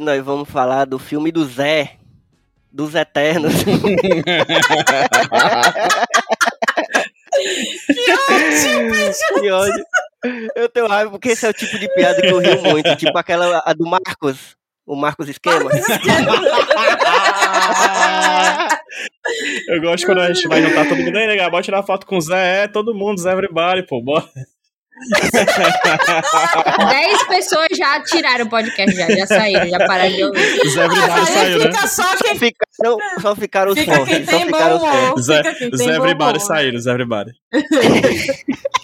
hoje nós vamos falar do filme do Zé, dos Eternos. que ótimo, que ódio. Eu tenho raiva porque esse é o tipo de piada que eu rio muito, tipo aquela a do Marcos, o Marcos Esquema. Marcos Esquema. eu gosto quando a gente vai juntar todo mundo aí, né, bora tirar foto com o Zé, é, todo mundo, Zé Everybody, pô, bora. Dez pessoas já tiraram o podcast, já, já saíram, já pararam de ouvir. Zé Everybody saiu, né? Só, quem... ficaram, só ficaram os fica fortes. Só ficaram os fortes. Zé, Zé Everybody saíram, Zé Everybody.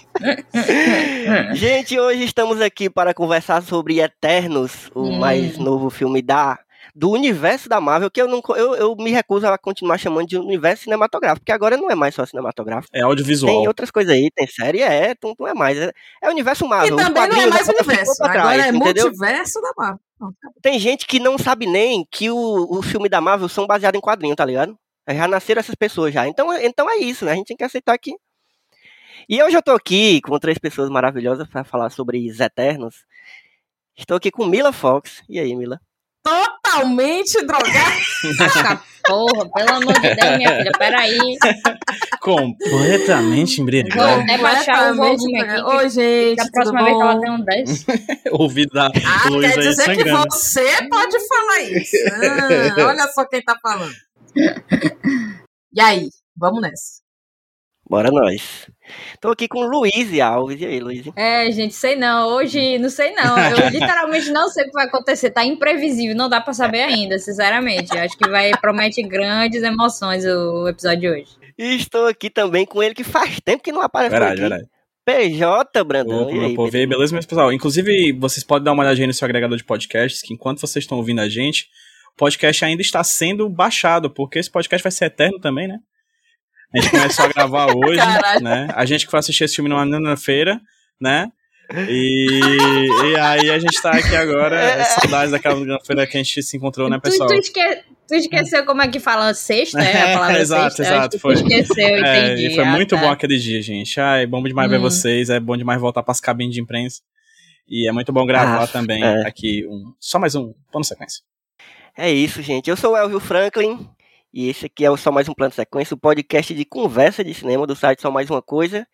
Gente, hoje estamos aqui para conversar sobre Eternos, o hum. mais novo filme da do universo da Marvel, que eu, não, eu, eu me recuso a continuar chamando de universo cinematográfico, porque agora não é mais só cinematográfico. É audiovisual. Tem outras coisas aí, tem série, é, não, não é mais. É, é universo Marvel. E também não é mais universo, agora trás, é entendeu? multiverso da Marvel. Tem gente que não sabe nem que o, o filme da Marvel são baseados em quadrinhos, tá ligado? Já nasceram essas pessoas já. Então, então é isso, né? A gente tem que aceitar que e eu já tô aqui com três pessoas maravilhosas para falar sobre os Eternos. Estou aqui com Mila Fox. E aí, Mila? Totalmente drogada. porra, pelo amor de Deus, minha filha, peraí. Completamente embriagada. Vou até baixar o volume aqui. Oi, gente. Da próxima vez que ela tem um 10. Ouvido da ah, quer dizer que você pode falar isso. Ah, olha só quem tá falando. E aí, vamos nessa. Bora nós. Tô aqui com Luiz Alves. E aí, Luiz? É, gente, sei não. Hoje, não sei não. Eu literalmente não sei o que vai acontecer. Tá imprevisível, não dá para saber ainda, sinceramente. Acho que vai promete grandes emoções o episódio de hoje. E estou aqui também com ele que faz tempo que não aparece verdade, aqui. Verdade. PJ, Brandão. Opa, e aí, pô, beleza, meus pessoal? Inclusive, vocês podem dar uma olhadinha no seu agregador de podcasts, que enquanto vocês estão ouvindo a gente, o podcast ainda está sendo baixado, porque esse podcast vai ser eterno também, né? A gente começou a gravar hoje, Caralho. né? A gente que foi assistir esse filme numa feira, né? E, e aí a gente tá aqui agora, é. saudades daquela feira que a gente se encontrou, né, pessoal? Tu, tu, esque, tu esqueceu como é que fala sexta, é a palavra exato, sexta? Exato, foi. esqueceu, é, entendi. E foi ah, muito tá. bom aquele dia, gente. Ai, bom demais hum. ver vocês, é bom demais voltar pras cabines de imprensa. E é muito bom gravar ah, também é. aqui um, só mais um plano sequência. É isso, gente. Eu sou o Elvio Franklin, e esse aqui é o Só Mais Um Plano Sequência, o podcast de conversa de cinema do site Só Mais Uma Coisa.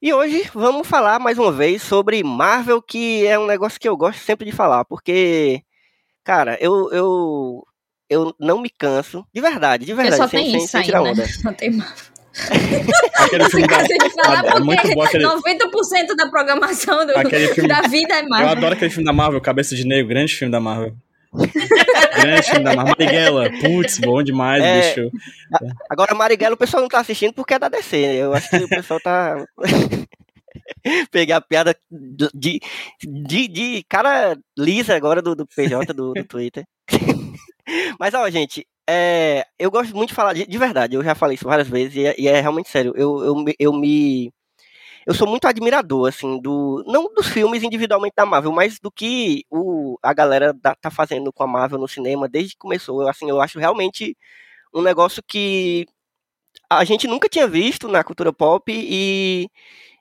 E hoje vamos falar mais uma vez sobre Marvel, que é um negócio que eu gosto sempre de falar, porque, cara, eu, eu, eu não me canso, de verdade, de verdade, só sem, tem sem, isso sem aí, tirar né? onda. Não tem Marvel. aquele filme da, de falar é muito bom aquele, 90% da programação do, filme, da vida é Marvel. Eu adoro aquele filme da Marvel, Cabeça de Negro, grande filme da Marvel. Grande filme da Marighella. Putz, bom demais, é, bicho. Agora, Marighella o pessoal não tá assistindo porque é da DC. Né? Eu acho que o pessoal tá. Pegar a piada de, de, de cara lisa agora do, do PJ do, do Twitter. Mas, ó, gente, é, eu gosto muito de falar, de, de, verdade, eu já falei isso várias vezes e é, e é realmente sério. Eu, eu, eu me eu sou muito admirador, assim, do. Não dos filmes individualmente da Marvel, mas do que o, a galera da, tá fazendo com a Marvel no cinema desde que começou. Assim, eu acho realmente um negócio que a gente nunca tinha visto na cultura pop e,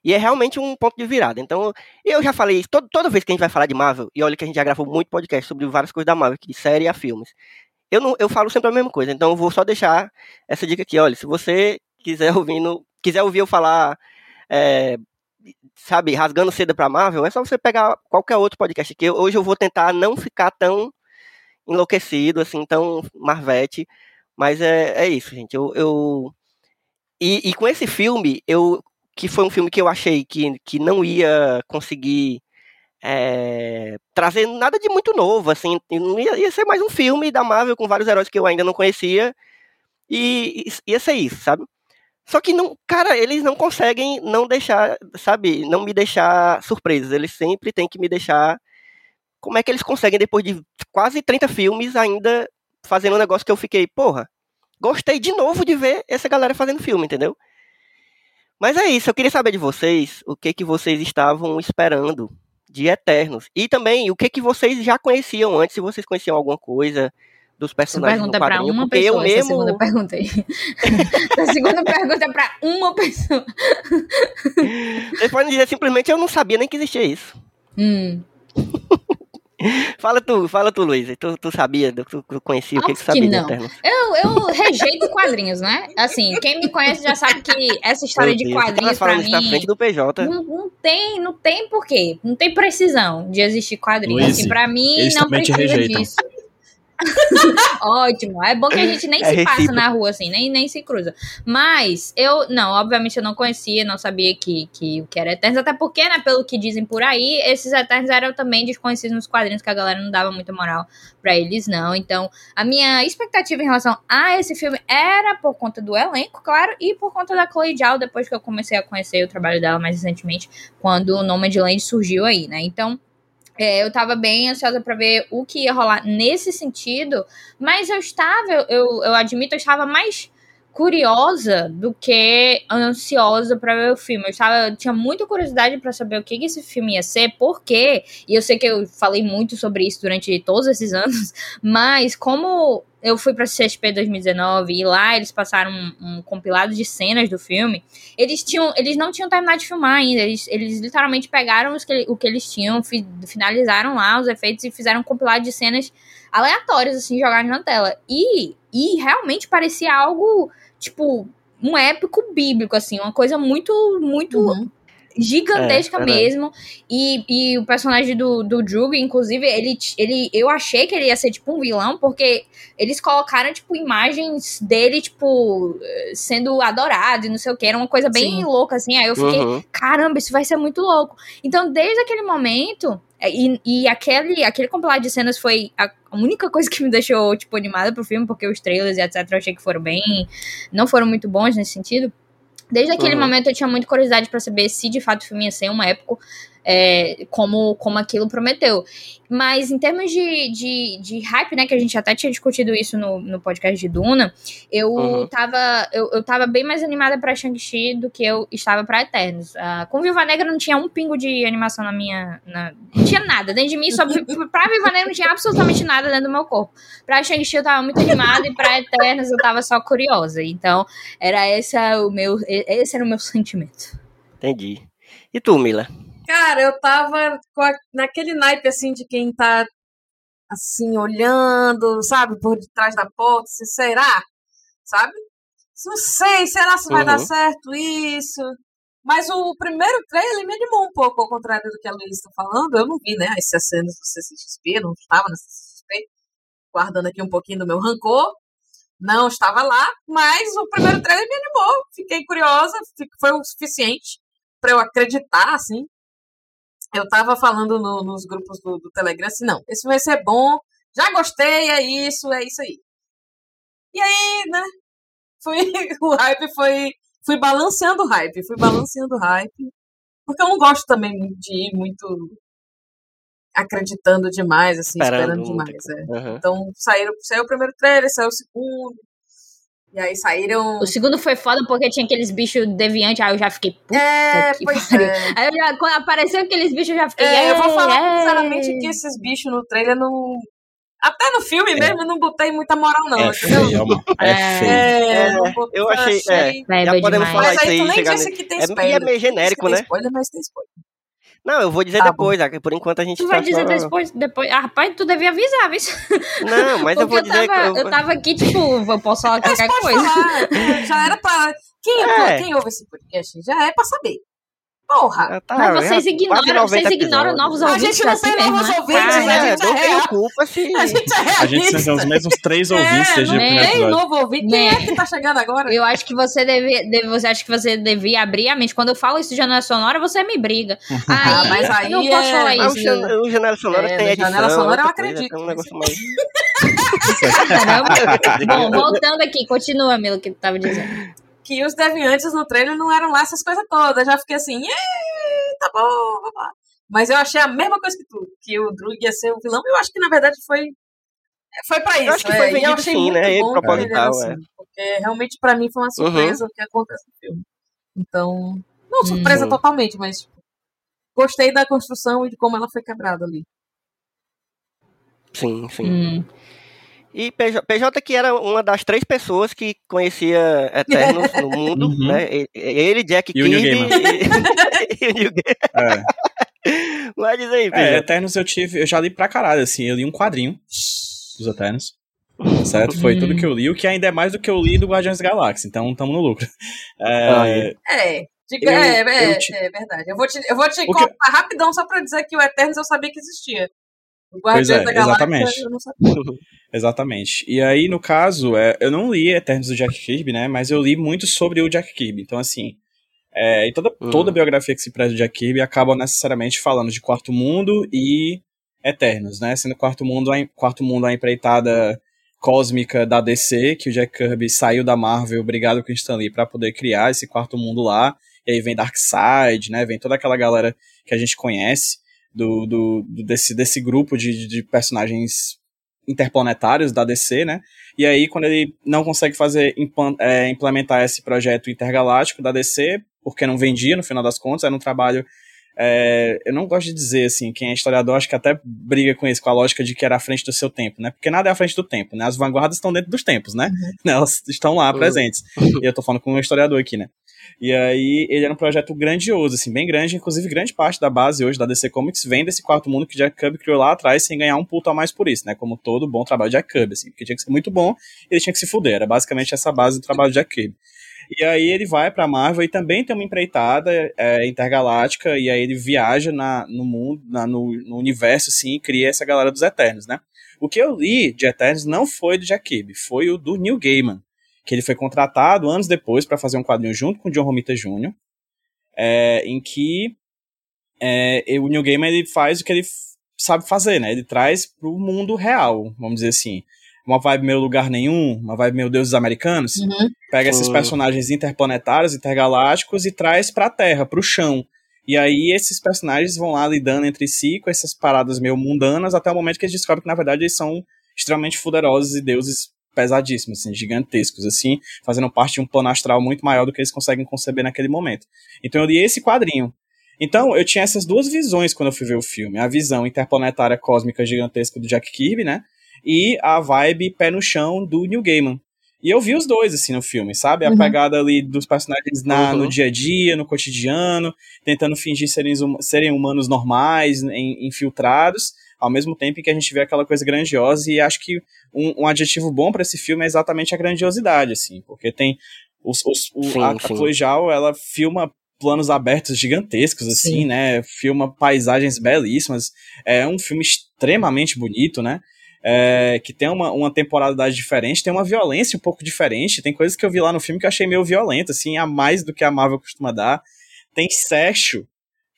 e é realmente um ponto de virada. Então, eu já falei isso todo, toda vez que a gente vai falar de Marvel, e olha que a gente já gravou muito podcast sobre várias coisas da Marvel, de série a filmes. Eu, não, eu falo sempre a mesma coisa, então eu vou só deixar essa dica aqui. Olha, se você quiser ouvir, quiser ouvir eu falar é, sabe, rasgando seda pra Marvel, é só você pegar qualquer outro podcast aqui. Hoje eu vou tentar não ficar tão enlouquecido, assim, tão marvete. Mas é, é isso, gente. Eu, eu... E, e, com esse filme, eu que foi um filme que eu achei que, que não ia conseguir é, trazer nada de muito novo, assim, ia, ia, ser mais um filme da Marvel com vários heróis que eu ainda não conhecia, e ia ser isso, sabe? Só que não, cara, eles não conseguem não deixar, sabe, não me deixar surpresos. Eles sempre têm que me deixar. Como é que eles conseguem, depois de quase 30 filmes, ainda fazendo um negócio que eu fiquei, porra, gostei de novo de ver essa galera fazendo filme, entendeu? Mas é isso, eu queria saber de vocês o que que vocês estavam esperando de Eternos. E também o que que vocês já conheciam antes, se vocês conheciam alguma coisa, dos personagens pergunta no quadrinho, uma porque pessoa, eu mesmo... segunda pergunta aí. a segunda pergunta é pra uma pessoa. Vocês podem dizer simplesmente eu não sabia nem que existia isso. Hum. Fala tu, fala tu, Luiz. Tu, tu sabia, tu, tu conhecia o que, que Óbvio sabia que de não. Eu, eu rejeito quadrinhos, né? Assim, quem me conhece já sabe que essa história de Deus, tu quadrinhos tá pra na mim frente do PJ. não, não tem, não tem porquê, não tem precisão de existir quadrinhos. Luiz, assim, pra mim não precisa disso. Ótimo. É bom que a gente nem É se passa recíproco. na rua, assim, nem, nem se cruza. Mas eu, não, obviamente eu não conhecia, não sabia que, que o que era Eternos, até porque, né, pelo que dizem por aí, esses Eternos eram também desconhecidos nos quadrinhos, que a galera não dava muita moral pra eles, não. Então, a minha expectativa em relação a esse filme era por conta do elenco, claro, e por conta da Chloe Zhao, depois que eu comecei a conhecer o trabalho dela mais recentemente, quando o Nomadland surgiu aí, né? Então, é, eu tava bem ansiosa pra ver o que ia rolar nesse sentido, mas eu estava, eu, eu, admito, eu estava mais curiosa do que ansiosa pra ver o filme. Eu, estava, eu tinha muita curiosidade pra saber o que, que esse filme ia ser, porque, e eu sei que eu falei muito sobre isso durante todos esses anos, mas como eu fui pra CSP 2019 e lá eles passaram um, um compilado de cenas do filme, eles tinham, eles não tinham terminado de filmar ainda. Eles, eles literalmente pegaram os que, o que eles tinham, fi- finalizaram lá os efeitos e fizeram um compilado de cenas aleatórias, assim, jogadas na tela. E, e realmente parecia algo, tipo, um épico bíblico, assim, uma coisa muito, muito Uhum. Gigantesca É, mesmo. E, e o personagem do, do Drew, inclusive, ele, ele. Eu achei que ele ia ser tipo um vilão, porque eles colocaram, tipo, imagens dele, tipo, sendo adorado e não sei o que. Era uma coisa bem Sim. louca, assim. Aí eu fiquei, Uhum. caramba, isso vai ser muito louco. Então, desde aquele momento. é, E, e aquele, aquele compilado de cenas foi a única coisa que me deixou, tipo, animada pro filme, porque os trailers e etc. eu achei que foram bem. Não foram muito bons nesse sentido. Desde aquele Uhum. momento eu tinha muita curiosidade pra saber se de fato o filme ia ser um épico, é, como, como aquilo prometeu. Mas em termos de, de, de hype, né, que a gente até tinha discutido isso no, no podcast de Duna, eu, Uhum. tava, eu, eu tava bem mais animada pra Shang-Chi do que eu estava pra Eternos. Ah, com Viva Negra não tinha um pingo de animação na minha. na- não tinha nada dentro de mim, só pra Viva Negra não tinha absolutamente nada dentro do meu corpo. Pra Shang-Chi eu tava muito animada e pra Eternos eu tava só curiosa. Então, era esse o meu, esse era o meu sentimento. Entendi. E tu, Mila? Cara, eu tava a- naquele naipe assim de quem tá assim, olhando, sabe, por detrás da porta, se será? Sabe? Não sei, será se vai dar Uhum. certo isso? Mas o primeiro trailer me animou um pouco, ao contrário do que a Luísa está falando. Eu não vi, né, essas cenas do CCXP, não estava na CCXP, guardando aqui um pouquinho do meu rancor. Não estava lá, mas o primeiro trailer me animou. Fiquei curiosa, foi o suficiente para eu acreditar, assim. Eu tava falando no- nos grupos do, do Telegram assim, não, esse vai ser bom, já gostei, é isso, é isso aí. E aí, né, foi, o hype foi, fui balanceando o hype, fui balanceando o hype, porque eu não gosto também de ir muito acreditando demais, assim, Esperando esperando, demais, é. Aham. Então, saíram, saiu o primeiro trailer, saiu o segundo, e aí saíram... O segundo foi foda porque tinha aqueles bichos deviantes, aí eu já fiquei, puta É, que pois pariu. é. Aí eu já, quando apareceu aqueles bichos, eu já fiquei. É, eu vou falar "Ei, sinceramente ei". que esses bichos no trailer não. Até no filme mesmo eu não botei muita moral, não. É entendeu? feio, mano. É É. feio. É, não botei, eu achei- Leve Já podemos demais. falar Mas isso aí tu nem disse que tem É, e spoiler. é meio genérico, né? Tem spoiler, mas tem spoiler. Não, eu vou dizer Tá depois, que por enquanto a gente Tu tá vai dizer só- depois, depois. Ah, rapaz, tu devia avisar, viu? Não, mas eu vou eu dizer tava, que eu tava aqui, tipo, eu posso falar qualquer coisa. falar, é, já era pra. Quem, É. quem ouve esse podcast já é pra saber. Porra! Ah, tá, Mas vocês ignoram, quase 90 vocês ignoram novos A ouvintes gente não assim tem novos né? ouvintes, Cara, a É, gente não é real. culpa se. A gente é realista. A gente tem os mesmos três ouvintes é, desde o não primeiro tem episódio. novo ouvinte. Quem Né. é que tá chegando agora? Eu acho que você deve, deve, você acha que você devia abrir a mente. Quando eu falo isso de janela sonora, você me briga. Aí, Ah, mas aí eu não posso é- falar o, isso. o Janela Sonora É, tem edição. Janela Sonora eu acredito, É um negócio mais. Caramba. Bom, voltando aqui, continua, Milo, que tu tava dizendo. Que os deviantes no trailer não eram lá essas coisas todas. Já fiquei assim, "Ê, tá bom, vamos lá." Mas eu achei a mesma coisa que tu, que o Drug ia ser o vilão. Eu acho que na verdade foi foi pra isso. acho que foi é, vendido eu achei sim, né? bom Proposital, assim, Porque realmente pra mim foi uma surpresa o que acontece no filme. Então, não surpresa Uhum. totalmente, mas tipo, gostei da construção e de como ela foi quebrada ali. Sim, sim. Hum. E PJ, PJ que era uma das três pessoas que conhecia Eternos no mundo, Uhum. né? Ele, Jack E o Kirby Gaiman. e, e o Gaiman. É. Mas diz aí, É, PJ. Eternos eu tive, eu já li pra caralho, assim, eu li um quadrinho dos Eternos. Certo? Foi tudo que eu li, o que ainda é mais do que eu li do Guardiões da Galáxia, então tamo no lucro. É. É. diga- Eu- é, é, eu te- é verdade. Eu vou te, eu vou te O que- contar rapidão só pra dizer que o Eternos eu sabia que existia. Pois Guardiões é, da Galáxia exatamente. eu não sabia. Exatamente. E aí, no caso, é, eu não li Eternos do Jack Kirby, né? Mas eu li muito sobre o Jack Kirby. Então, assim, é, e toda, Hum. toda biografia que se preza do Jack Kirby acaba necessariamente falando de Quarto Mundo e Eternos, né? Sendo Quarto Mundo, a, Quarto Mundo a empreitada cósmica da DC, que o Jack Kirby saiu da Marvel, obrigado com o Stan Lee, pra poder criar esse Quarto Mundo lá. E aí vem Darkseid, né? Vem toda aquela galera que a gente conhece do, do, desse, desse grupo de, de personagens interplanetários da DC, né? E aí, quando ele não consegue fazer é, implementar esse projeto intergaláctico da DC, porque não vendia, no final das contas, era um trabalho. é, eu não gosto de dizer assim, quem é historiador acho que até briga com isso, com a lógica de que era à frente do seu tempo, né? Porque nada é à frente do tempo, né? As vanguardas estão dentro dos tempos, né? Elas estão lá Uhum. presentes. E eu tô falando com um historiador aqui, né? E aí, ele era um projeto grandioso, assim, bem grande, inclusive grande parte da base hoje da DC Comics vem desse quarto mundo que Jack Kirby criou lá atrás sem ganhar um puto a mais por isso, né? Como todo bom trabalho de Jack Kirby, assim, porque tinha que ser muito bom ele tinha que se fuder, era basicamente essa base do trabalho de Jack Kirby. E aí ele vai pra Marvel e também tem uma empreitada é, intergaláctica, e aí ele viaja na, no mundo, na- no, no universo, assim, e cria essa galera dos Eternos, né? O que eu li de Eternos não foi do Jack Kirby, foi o do Neil Gaiman, que ele foi contratado anos depois para fazer um quadrinho junto com o John Romita Jr., é, em que é, o Neil Gaiman ele faz o que ele sabe fazer, né? Ele traz pro mundo real, vamos dizer assim. Uma vibe meu lugar nenhum, uma vibe meu deuses americanos. Uhum. Pega esses personagens interplanetários, intergalácticos e traz pra Terra, pro chão. E aí esses personagens vão lá lidando entre si com essas paradas meio mundanas até o momento que eles descobrem que na verdade eles são extremamente poderosos e deuses pesadíssimos, assim, gigantescos, assim, fazendo parte de um plano astral muito maior do que eles conseguem conceber naquele momento. Então eu li esse quadrinho. Então eu tinha essas duas visões quando eu fui ver o filme. A visão interplanetária cósmica gigantesca do Jack Kirby, né? E a vibe pé no chão do Neil Gaiman. E eu vi os dois, assim, no filme, sabe? A Uhum. pegada ali dos personagens na, Uhum. no dia a dia, no cotidiano, tentando fingir serem, serem humanos normais, em- infiltrados, ao mesmo tempo em que a gente vê aquela coisa grandiosa. E acho que um, um adjetivo bom pra esse filme é exatamente a grandiosidade, assim, porque tem. Os, os, o, Sim, a, Zhao, ela filma planos abertos gigantescos, assim, Sim. né? Filma paisagens belíssimas. É um filme extremamente bonito, né? é, que tem uma, uma temporalidade diferente, tem uma violência um pouco diferente, tem coisas que eu vi lá no filme que eu achei meio violenta, assim, a mais do que a Marvel costuma dar. Tem sexo,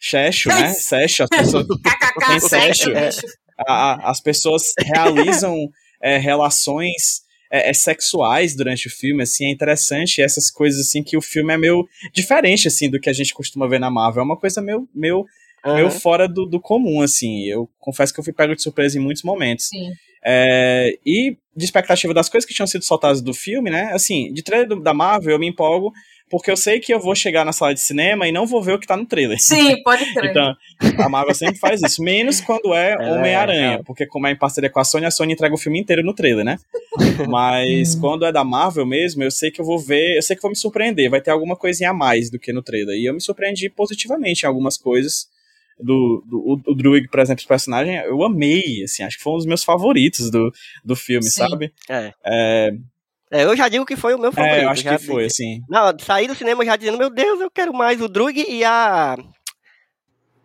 sexo, né? Sexo, as pessoas, Tem sexo, é. a- a- as pessoas realizam é, relações é, é, sexuais durante o filme, assim, é interessante essas coisas, assim, que o filme é meio diferente, assim, do que a gente costuma ver na Marvel, é uma coisa meio, meio, meio Aham. fora do, do comum, assim, eu confesso que eu fui pego de surpresa em muitos momentos. Sim. É, e de expectativa das coisas que tinham sido soltadas do filme, né? Assim, de trailer do- da Marvel eu me empolgo, porque eu sei que eu vou chegar na sala de cinema e não vou ver o que tá no trailer. Sim, pode crer. Então, a Marvel sempre faz isso. Menos quando é É, Homem-Aranha, é. porque como é em parceria com a Sony, a Sony entrega o filme inteiro no trailer, né? Mas quando é da Marvel mesmo, eu sei que eu vou ver, eu sei que vou me surpreender, vai ter alguma coisinha a mais do que no trailer. E eu me surpreendi positivamente em algumas coisas. Do, do o, o Druig, por exemplo, esse personagem, eu amei, assim, acho que foi um dos meus favoritos do, do filme, Sim. sabe? É. É, É, eu já digo que foi o meu favorito. é, eu acho já que foi, assim. Não, saí do cinema já dizendo, meu Deus, eu quero mais o Drug e a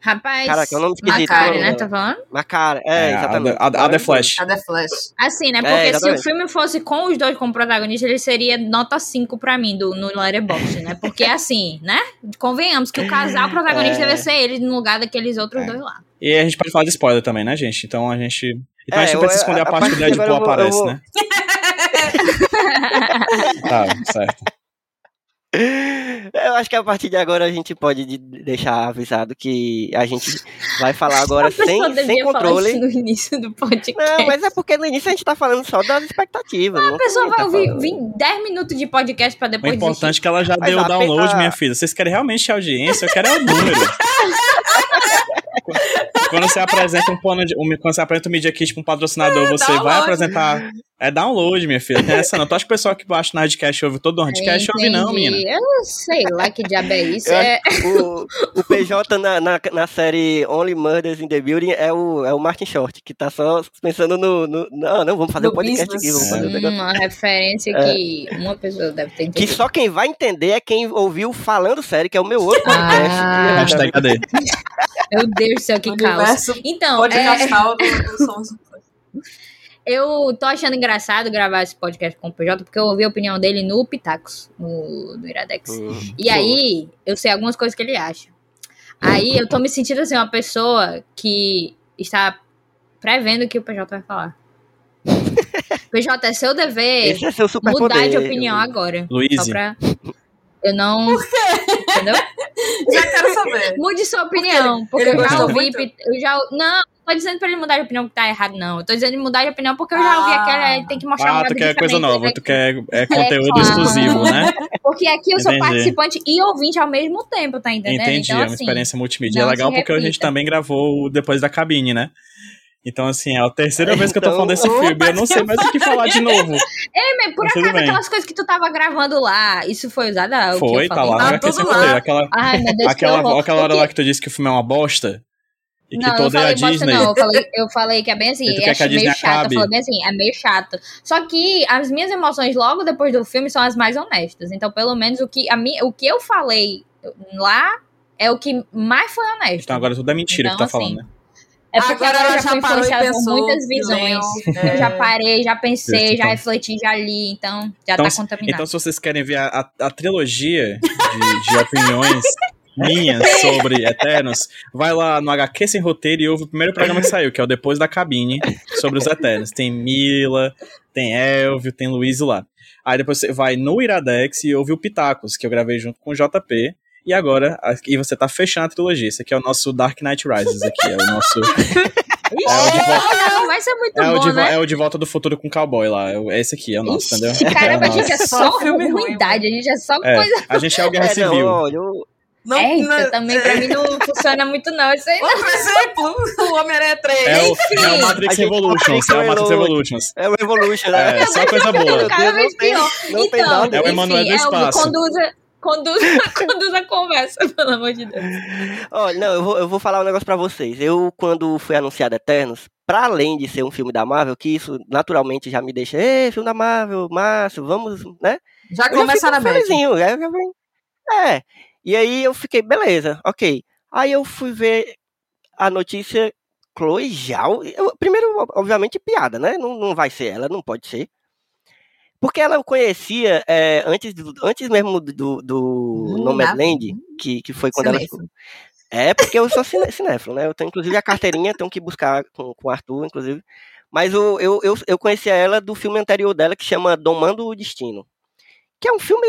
Rapaz, Caraca, é um nome esquisito, Macari, não, né? não. Tá falando? Macara. É, É, a, exatamente. a, a The Flash. A The Flash. Assim, né? É, Porque se o filme fosse com os dois como protagonistas, ele seria nota 5 pra mim do, no Letterboxd, né? Porque assim, né? Convenhamos que o casal protagonista É. deve ser ele no lugar daqueles outros É. dois lá. E a gente pode falar de spoiler também, né, gente? Então a gente. Então a É, gente eu- não precisa esconder a, a- a parte que o Deadpool eu eu aparece, vou- né? Tá, certo. Eu acho que a partir de agora a gente pode de- deixar avisado que a gente vai falar agora sem, sem falar controle. no início do podcast. Não, mas é porque no início a gente tá falando só das expectativas. não A pessoa vai tá ouvir. 20, 10 minutos de podcast pra O depois importante é que ela já Mas deu o download, a- minha filha. Vocês querem realmente audiência? Eu quero é o número. Quando você apresenta um plano de. um- quando você apresenta um Media Kit pra um patrocinador, você vai apresentar É download, minha filha. Não é essa não. Tu acha que o pessoal que baixa no Nerdcast ouve todo o Nerdcast? Ouve não, Entendi. menina. Eu sei lá que diabo é isso. É, que o, o PJ na, na, na série Only Murders in the Building é o, é o Martin Short, que tá só pensando no. no- não, não, vamos fazer No um podcast business. aqui, vamos fazer um negócio. uma referência que uma pessoa deve ter Que entendido. só quem vai entender é quem ouviu falando série, que é o meu outro podcast. Ah. Hashtag cadê? Meu Deus do céu, que caos. Então, é, podcastal do, do. Eu tô achando engraçado gravar esse podcast com o PJ, porque eu ouvi a opinião dele no Pitacos, no, no Iradex. Hum. E aí, eu sei algumas coisas que ele acha. Aí, eu tô me sentindo assim, uma pessoa que está prevendo o que o PJ vai falar. PJ, é seu dever Esse é seu super mudar de opinião agora. Luiz. Só pra... Eu não... Entendeu? Já quero saber. Mude sua opinião, porque ele eu já ouvi... muito? Eu já... Não, não tô dizendo pra ele mudar de opinião que tá errado, não. Eu tô dizendo mudar de opinião porque eu já ouvi Ah. aquela... Ele tem que mostrar Ah, uma tu quer coisa nova, tu quer é, conteúdo claro. exclusivo, né? Porque aqui eu sou Entendi. participante e ouvinte ao mesmo tempo, tá entendendo? Entendi, Então, é uma assim, experiência multimídia. É legal porque a gente também gravou o depois da cabine, né? Então, assim, é a terceira vez que eu tô Então, falando desse opa, filme. Eu não sei mais o que falar de novo. Ei, mas por acaso aquelas coisas que tu tava gravando lá, isso foi usado? Ah, o que Foi, eu tá falei? lá roteiro. Aquela, Ai, meu Deus, aquela, aquela hora lá que tu disse que o filme é uma bosta. E que não, eu toda é a falei bosta Disney. não, eu falei, eu falei que é bem assim, que acho meio chato, acabe? eu falei bem assim, é meio chato. Só que as minhas emoções logo depois do filme são as mais honestas, então pelo menos o que, a minha, o que eu falei lá é o que mais foi honesto. Então agora tudo é mentira Então, que tá assim, falando, né? É porque Agora agora, ela eu já já parou e pensou, muitas visões. Eu é. já parei, já pensei, Justo, já então. refleti, já li, então já Então, tá se- contaminado. Então, se vocês querem ver a, a- a trilogia de, de opiniões minhas sobre Eternos, vai lá no HQ Sem Roteiro e ouve o primeiro programa que saiu, que é o Depois da Cabine, sobre os Eternos. Tem Mila, tem Elvio, tem Luiz lá. Aí depois você vai no Iradex e ouve o Pitacos, que eu gravei junto com o JP. E agora, aqui você tá fechando a trilogia. Esse aqui é o nosso Dark Knight Rises aqui. É o nosso. É o de volta- não, vai ser muito É o, bom, de, vo- é o de volta do futuro com cowboy lá. É o- Esse aqui é o nosso, entendeu? Ixi, É o caramba, a gente é só ruim, ruindade, a gente é só É, coisa. a gente é o Guerra É, não, Civil. olha, eu- Não, Eita, não- também pra mim não funciona muito, não. Isso aí Outro exemplo, o Homem-Aranha 3. É o, Enfim. é o Matrix A gente Revolutions. É o Matrix Revolutions. é o Evolution, né? É, só coisa boa. cada vez não tem- pior. não tem então, nada. É o Emanuel do espaço. Conduza, conduza, conduza a conversa, pelo amor de Deus. Olha, não, eu vou, eu vou falar um negócio pra vocês. Eu, quando foi anunciado Eternos, pra além de ser um filme da Marvel, que isso naturalmente já me deixa, ei, filme da Marvel, Márcio, vamos, né? Já começa na felizinho, é, já vem- é. E aí eu fiquei, beleza, ok. Aí eu fui ver a notícia Chloe Zhao. Eu- primeiro, obviamente, piada, né? Não, não vai ser ela, não pode ser. Porque ela eu conhecia é, antes, do- antes mesmo do, do Hum, Nomadland, que, que foi quando ela. Cinéfilo. É, porque eu sou cine, cinéfilo, né? Eu tenho inclusive a carteirinha, tenho que buscar com, com o Arthur, inclusive. Mas o, eu, eu, eu conhecia ela do filme anterior dela, que chama Domando o Destino. Que é um filme,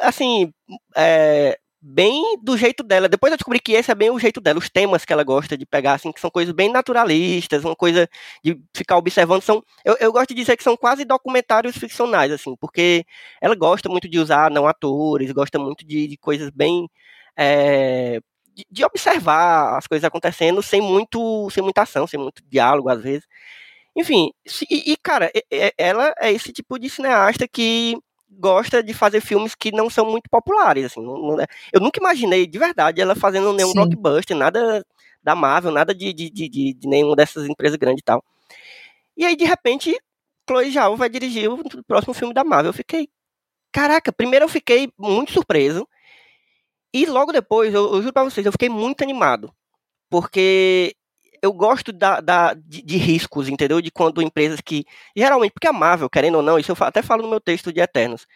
assim, é, bem do jeito dela. Depois eu descobri que esse é bem o jeito dela. Os temas que ela gosta de pegar, assim, que são coisas bem naturalistas, uma coisa de ficar observando. São, eu, eu gosto de dizer que são quase documentários ficcionais, assim, porque ela gosta muito de usar não atores, gosta muito de, de coisas bem. é, de, de observar as coisas acontecendo sem muito sem muita ação, sem muito diálogo às vezes. Enfim, e, e, cara, ela é esse tipo de cineasta que gosta de fazer filmes que não são muito populares, assim. não- não é- eu nunca imaginei, de verdade, ela fazendo nenhum Sim. blockbuster, nada da Marvel, nada de, de, de, de, de nenhuma dessas empresas grandes e tal. E aí, de repente, Chloe Zhao vai dirigir o próximo filme da Marvel. Eu fiquei, caraca, primeiro eu fiquei muito surpreso, e logo depois, eu, eu juro pra vocês, eu fiquei muito animado. Porque eu gosto da, da- de, de riscos, entendeu? De quando empresas que. Geralmente, porque a Marvel, querendo ou não, isso eu até falo no meu texto de Eternos.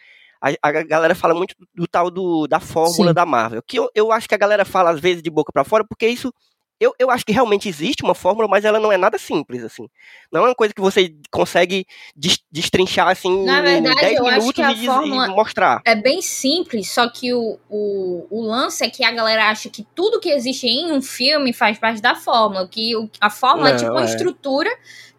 A, a galera fala muito do tal do, da fórmula Sim. da Marvel. Que eu, eu acho que a galera fala às vezes de boca pra fora, porque isso. Eu, eu acho que realmente existe uma fórmula, mas ela não é nada simples, assim. Não é uma coisa que você consegue des- destrinchar, assim, Na em verdade, 10 eu acho minutos que a e, e fórmula- mostrar. É bem simples, só que o, o, o lance é que a galera acha que tudo que existe em um filme faz parte da fórmula. Que o- a fórmula é Não, tipo uma é. estrutura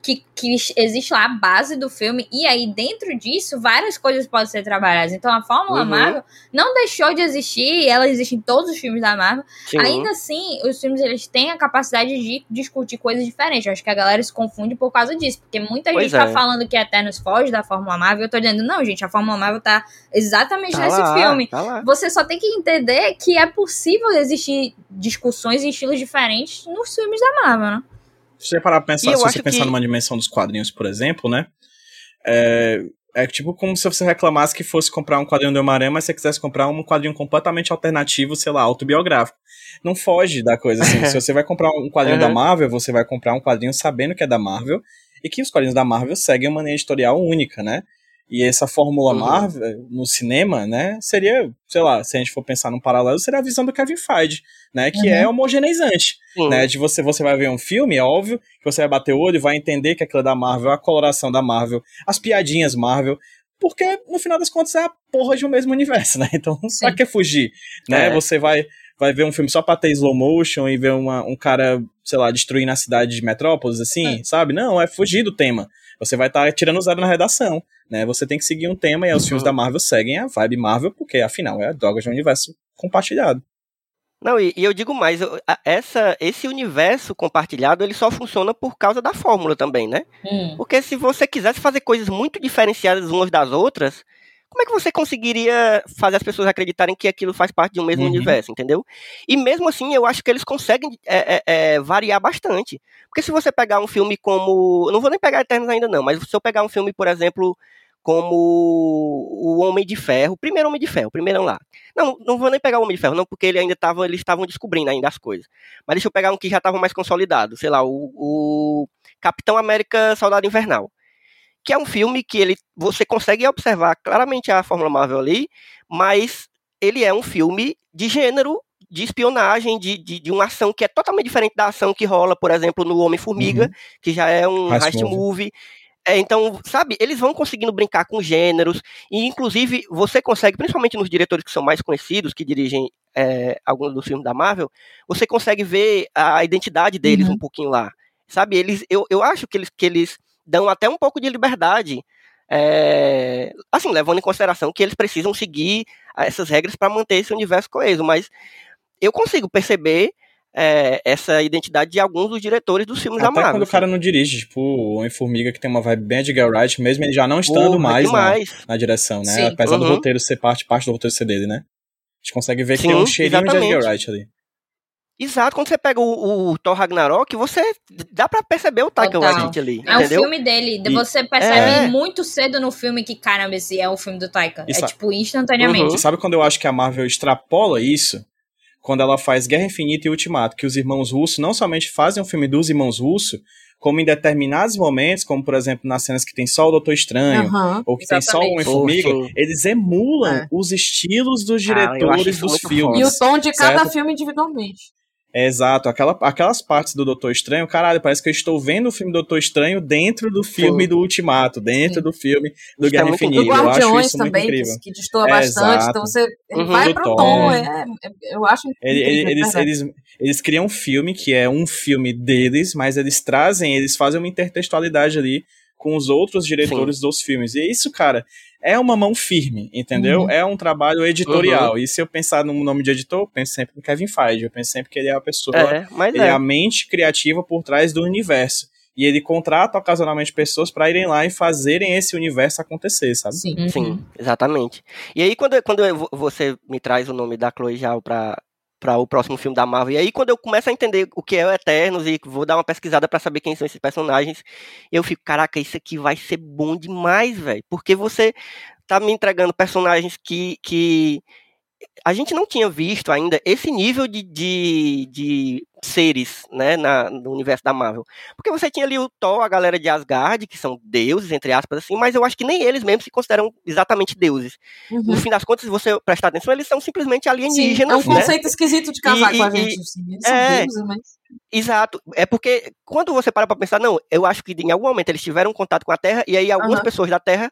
que, que existe lá a base do filme, e aí dentro disso várias coisas podem ser trabalhadas. Então a Fórmula Uhum. Marvel não deixou de existir, ela existe em todos os filmes da Marvel. Sim. Ainda assim, os filmes eles têm a capacidade de discutir coisas diferentes. Eu acho que a galera se confunde por causa disso, porque muita Pois gente tá é. falando que Eternos foge da Fórmula Marvel, eu tô dizendo, não, gente, a Fórmula Marvel tá exatamente Tá nesse lá, filme. Tá. Você só tem que entender que é possível existir discussões e estilos diferentes nos filmes da Marvel, né? Se você parar pra pensar, se você pensar que- numa dimensão dos quadrinhos, por exemplo, né? É, é tipo como se você reclamasse que fosse comprar um quadrinho do Homem-Aranha, mas você quisesse comprar um quadrinho completamente alternativo, sei lá, autobiográfico. Não foge da coisa, assim. se você vai comprar um quadrinho da Uhum. Marvel, você vai comprar um quadrinho sabendo que é da Marvel e que os quadrinhos da Marvel seguem uma linha editorial única, né? E essa fórmula Uhum. Marvel no cinema, né, seria, sei lá, se a gente for pensar num paralelo, seria a visão do Kevin Feige, né, que Uhum. é homogeneizante Sim. né? De você, você vai ver um filme, é óbvio que você vai bater o olho e vai entender que aquilo é da Marvel, a coloração da Marvel, as piadinhas Marvel, porque no final das contas é a porra de um mesmo universo, né? Então, pra Sim. que fugir? Né? É. Você vai, vai ver um filme só pra ter slow motion e ver uma, um cara, sei lá, destruindo a cidade de Metrópolis, assim, sabe? Não, é fugir do tema. Você vai estar tirando zero na redação, né? Você tem que seguir um tema e os filmes Uhum. da Marvel seguem a vibe Marvel, porque afinal é a droga de um universo compartilhado. Não, e, e eu digo mais, eu- a- essa, esse universo compartilhado, ele só funciona por causa da fórmula também, né? Porque se você quisesse fazer coisas muito diferenciadas umas das outras, como é que você conseguiria fazer as pessoas acreditarem que aquilo faz parte de um mesmo Uhum. universo, entendeu? E mesmo assim, eu acho que eles conseguem é, é, é, variar bastante. Porque se você pegar um filme como. eu Não vou nem pegar Eternos ainda, não, mas se eu pegar um filme, por exemplo, como O Homem de Ferro, o primeiro Homem de Ferro, o primeiro lá. Não, não vou nem pegar o Homem de Ferro, não, porque ele ainda tava, eles estavam descobrindo ainda as coisas. Mas deixa eu pegar um que já estava mais consolidado, sei lá, o, o Capitão América Soldado Invernal. Que é um filme que ele, você consegue observar claramente a Fórmula Marvel ali, mas ele é um filme de gênero, de espionagem, de, de, de uma ação que é totalmente diferente da ação que rola, por exemplo, no Homem-Formiga, Uhum. que já é um Heist heist movie. movie. É, então, sabe, eles vão conseguindo brincar com gêneros, e inclusive você consegue, principalmente nos diretores que são mais conhecidos, que dirigem é, alguns dos filmes da Marvel, você consegue ver a identidade deles Uhum. um pouquinho lá. Sabe, eles, eu, eu acho que eles, que eles dão até um pouco de liberdade, é, assim, levando em consideração que eles precisam seguir essas regras para manter esse universo coeso, mas eu consigo perceber é, essa identidade de alguns dos diretores dos filmes da Até Marvel. quando o cara não dirige, tipo o Homem-Formiga, que tem uma vibe bem Edgar Wright, mesmo ele já não estando Porra, mais na, na direção, né? Sim. Apesar do Uhum. roteiro ser parte, parte do roteiro ser dele, né? A gente consegue ver que Sim, tem um cheirinho de exatamente. Edgar Wright ali. Exato, quando você pega o, o Thor Ragnarok, você dá pra perceber o Taika. Waititi ali, É o entendeu? filme dele. E- Você percebe É. muito cedo no filme que, caramba, esse é o filme do Taika. Isso- É tipo, instantaneamente. Uhum. Sabe quando eu acho que a Marvel extrapola isso? Quando ela faz Guerra Infinita e Ultimato, que os irmãos russos não somente fazem um filme dos irmãos russos, como em determinados momentos, como por exemplo nas cenas que tem só o Doutor Estranho, Aham. ou que tem só o Exatamente. Homem-Formiga, eles emulam É. os estilos dos Ah, diretores isso dos filmes. E o tom de cada Certo. filme individualmente. É, exato, aquela, aquelas partes do Doutor Estranho, caralho, parece que eu estou vendo o filme Doutor Estranho dentro do filme Sim. do Ultimato, dentro Sim. do filme do é Guerra muito Infinita. Do incrível. Eu acho Guardiões também, que, que destoa É, bastante. exato. Então você Uhum. vai pro tom. tom. É, é- eu acho Ele- ele- eles, eles, eles criam um filme que é um filme deles, mas eles trazem, eles fazem uma intertextualidade ali com os outros diretores dos filmes. E isso, cara, é uma mão firme, entendeu? Uhum. É um trabalho editorial. E se eu pensar no nome de editor, eu penso sempre no Kevin Feige. Eu penso sempre que ele é a pessoa, É, mas ele é é. a mente criativa por trás do universo. E ele contrata ocasionalmente pessoas para irem lá e fazerem esse universo acontecer, sabe? Sim. Uhum. Sim, exatamente. E aí, quando, quando eu- você me traz o nome da Chloe Zhao pra, pra o próximo filme da Marvel, e aí quando eu começo a entender o que é o Eternos e vou dar uma pesquisada pra saber quem são esses personagens, eu fico, caraca, isso aqui vai ser bom demais, velho. Porque você tá me entregando personagens que, que a gente não tinha visto ainda esse nível de, de, de seres, né, na, no universo da Marvel. Porque você tinha ali o Thor, a galera de Asgard, que são deuses, entre aspas, assim, mas eu acho que nem eles mesmos se consideram exatamente deuses. Uhum. No fim das contas, se você prestar atenção, eles são simplesmente Sim, é alienígenas, um né? conceito esquisito de casar E- com a e- gente. assim. Eles são é. deuses, mas... Exato. É porque quando você para pra pensar, não, eu acho que em algum momento eles tiveram contato com a Terra e aí algumas Aham. pessoas da Terra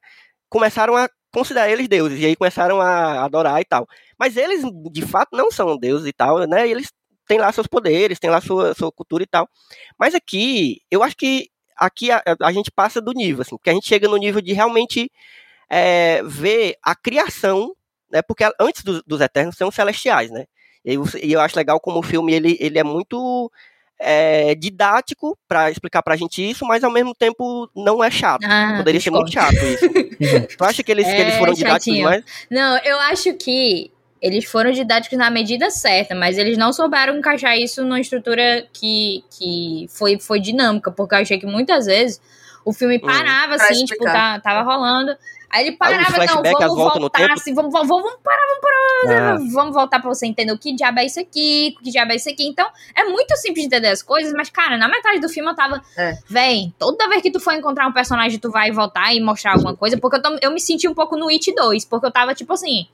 começaram a considerar eles deuses e aí começaram a adorar e tal. Mas eles, de fato, não são deuses e tal, né? Eles têm lá seus poderes, têm lá sua, sua cultura e tal. Mas aqui, eu acho que aqui a, a gente passa do nível, assim, porque a gente chega no nível de realmente é, ver a criação, né? Porque antes do, dos Eternos são os Celestiais, né? E eu, e eu acho legal como o filme ele, ele é muito é, didático para explicar pra gente isso, mas ao mesmo tempo não é chato. Ah, Poderia ser muito chato isso. tu acha que eles, que eles É, foram didáticos? Não, eu acho que eles foram didáticos na medida certa, mas eles não souberam encaixar isso numa estrutura que, que foi, foi dinâmica, porque eu achei que muitas vezes o filme Hum. parava, Pra assim, tipo, tá, tava rolando. Aí ele parava, não, vamos voltar, assim, vamos, vamos, vamos parar, vamos parar, Ah, vamos voltar pra você entender o que diabo é isso aqui, o que diabo é isso aqui. Então, é muito simples de entender as coisas, mas, cara, na metade do filme eu tava, É. véi, toda vez que tu for encontrar um personagem, tu vai voltar e mostrar alguma coisa, porque eu, tô- eu me senti um pouco no It 2, porque eu tava, tipo assim,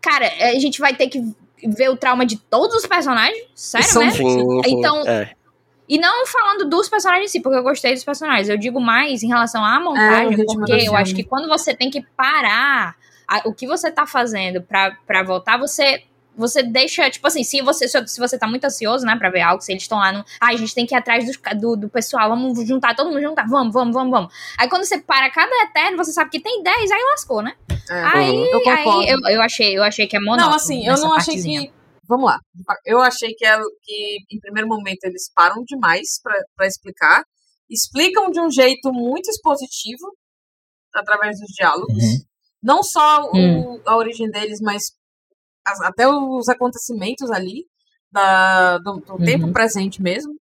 cara, a gente vai ter que ver o trauma de todos os personagens, sério sim, Então, é. E não falando dos personagens em si, porque eu gostei dos personagens. Eu digo mais em relação à É, montagem, ritmo porque do eu acho que quando você tem que parar a- o que você tá fazendo pra, pra voltar, você. Você deixa, tipo assim, se você, se você tá muito ansioso, né, pra ver algo, se eles estão lá no. Ah, a gente tem que ir atrás ca- do, do pessoal, vamos juntar, todo mundo juntar, vamos, vamos, vamos, vamos. Aí quando você para cada eterno, você sabe que tem 10, aí lascou, né? É, Aí, eu aí eu, eu achei, eu achei que é monótono. Não, assim, eu não achei partezinha. que. Vamos lá. Eu achei que, é- que em primeiro momento eles param demais pra explicar. Explicam de um jeito muito expositivo, através dos diálogos. Uhum. Não só o- Hum. a origem deles, mas as- até os acontecimentos ali, da, do, do Uhum. tempo presente mesmo.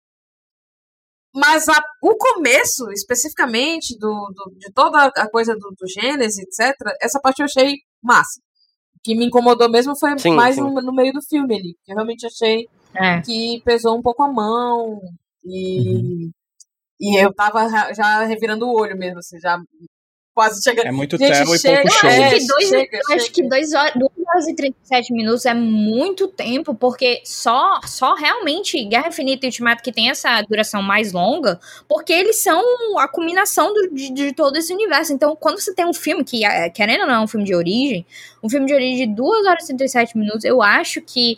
Mas a- o começo, especificamente, do, do- de toda a coisa do, do Gênesis, etc., essa parte eu achei massa. O que me incomodou mesmo foi Sim, mais sim. No, no meio do filme ali. que Eu realmente achei É. que pesou um pouco a mão. E, e eu tava já- revirando o olho mesmo, assim, já quase chegando. É muito Gente, terror e pouco show. Eu É, acho que dois, chega, acho chega. que dois horas, duas horas e 37 minutos é muito tempo, porque só, só realmente Guerra Infinita e Ultimato que tem essa duração mais longa, porque eles são a culminação do- de, de todo esse universo. Então, quando você tem um filme que, é, querendo ou não, é um filme de origem, um filme de origem de 2 horas e 37 minutos, eu acho que.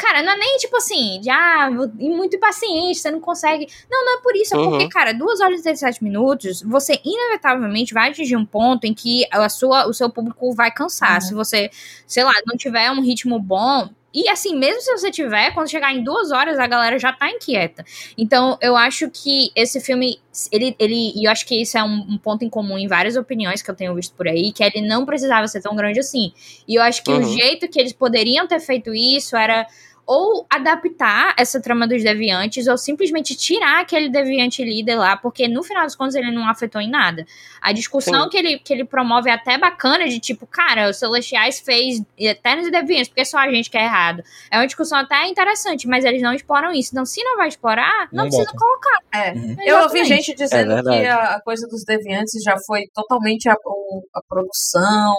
Cara, não é nem tipo assim, de ah, e muito impaciente, você não consegue. Não, não é por isso, é Uhum. porque, cara, 2 horas e 37 minutos, você inevitavelmente vai atingir um ponto em que a sua, o seu público vai cansar. Uhum. Se você, sei lá, não tiver um ritmo bom. E assim, mesmo se você tiver, quando chegar em duas horas, a galera já tá inquieta. Então, eu acho que esse filme, ele, ele e eu acho que isso é um, um ponto em comum em várias opiniões que eu tenho visto por aí, que ele não precisava ser tão grande assim. E eu acho que o Uhum. jeito que eles poderiam ter feito isso era ou adaptar essa trama dos deviantes, ou simplesmente tirar aquele deviante líder lá, porque no final das contas ele não afetou em nada. A discussão Sim. que ele, que ele promove é até bacana, de tipo, cara, os Celestiais fez Eternos e Deviantes, porque só a gente que é errado. É uma discussão até interessante, mas eles não exploram isso. Então, se não vai explorar, não, Não precisa colocar. É. Uhum. Eu ouvi gente dizendo É que a, coisa dos deviantes já foi totalmente a, a produção,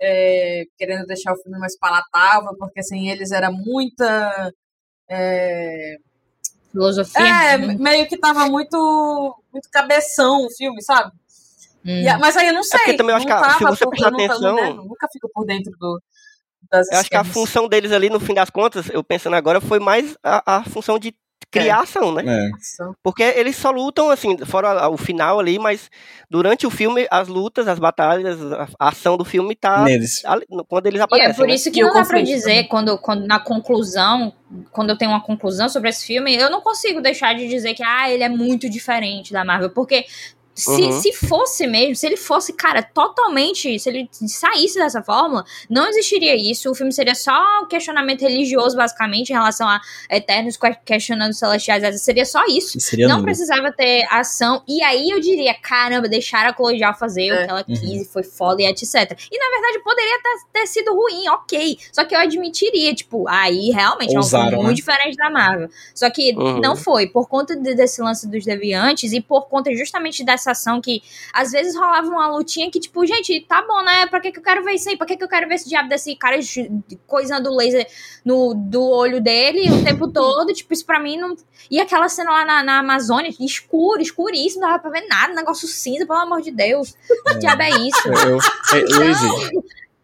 é, querendo deixar o filme mais palatável, porque sem eles era muita. É, Filosofia. é, Hum, meio que tava muito, muito cabeção o filme, sabe? hum. E mas aí eu não sei. porque também eu acho que a- se você prestar nunca, atenção- né, nunca fico por dentro do, das Eu acho que a função deles ali, no fim das contas, eu pensando agora, foi mais a, a função de criar ação, né? É. Porque eles só lutam, assim, fora o final ali, mas durante o filme, as lutas, as batalhas, a, ação do filme tá Neles. ali- quando eles E aparecem. é por né? isso que E o não dá pra dizer, quando, quando na conclusão, quando eu tenho uma conclusão sobre esse filme, eu não consigo deixar de dizer que ah, ele é muito diferente da Marvel, porque se, Uhum. se fosse mesmo, se ele fosse, cara, totalmente, se ele saísse dessa fórmula, não existiria isso. O filme seria só um questionamento religioso, basicamente, em relação a Eternos que- questionando os Celestiais. Seria só isso. Seria não nulo. precisava ter ação. E aí eu diria, caramba, deixaram a Chloe Zhao fazer o É. que ela quis Uhum. e foi foda e etc. E na verdade poderia ter, ter sido ruim, ok. Só que eu admitiria, tipo, aí realmente é um filme Ousaram, muito né? diferente da Marvel. Só que Uhum. não foi, por conta de- desse lance dos deviantes e por conta justamente dessa ação que às vezes rolava uma lutinha que, tipo, gente, tá bom, né? Pra que, que eu quero ver isso aí? Pra que, que eu quero ver esse diabo desse cara coisando o laser no, do olho dele o tempo todo? Tipo, isso pra mim não. E aquela cena lá na, na Amazônia, escuro, escuríssimo, não dava pra ver nada, negócio cinza, pelo amor de Deus. Que diabo é isso? Eu, eu, é, Luiz,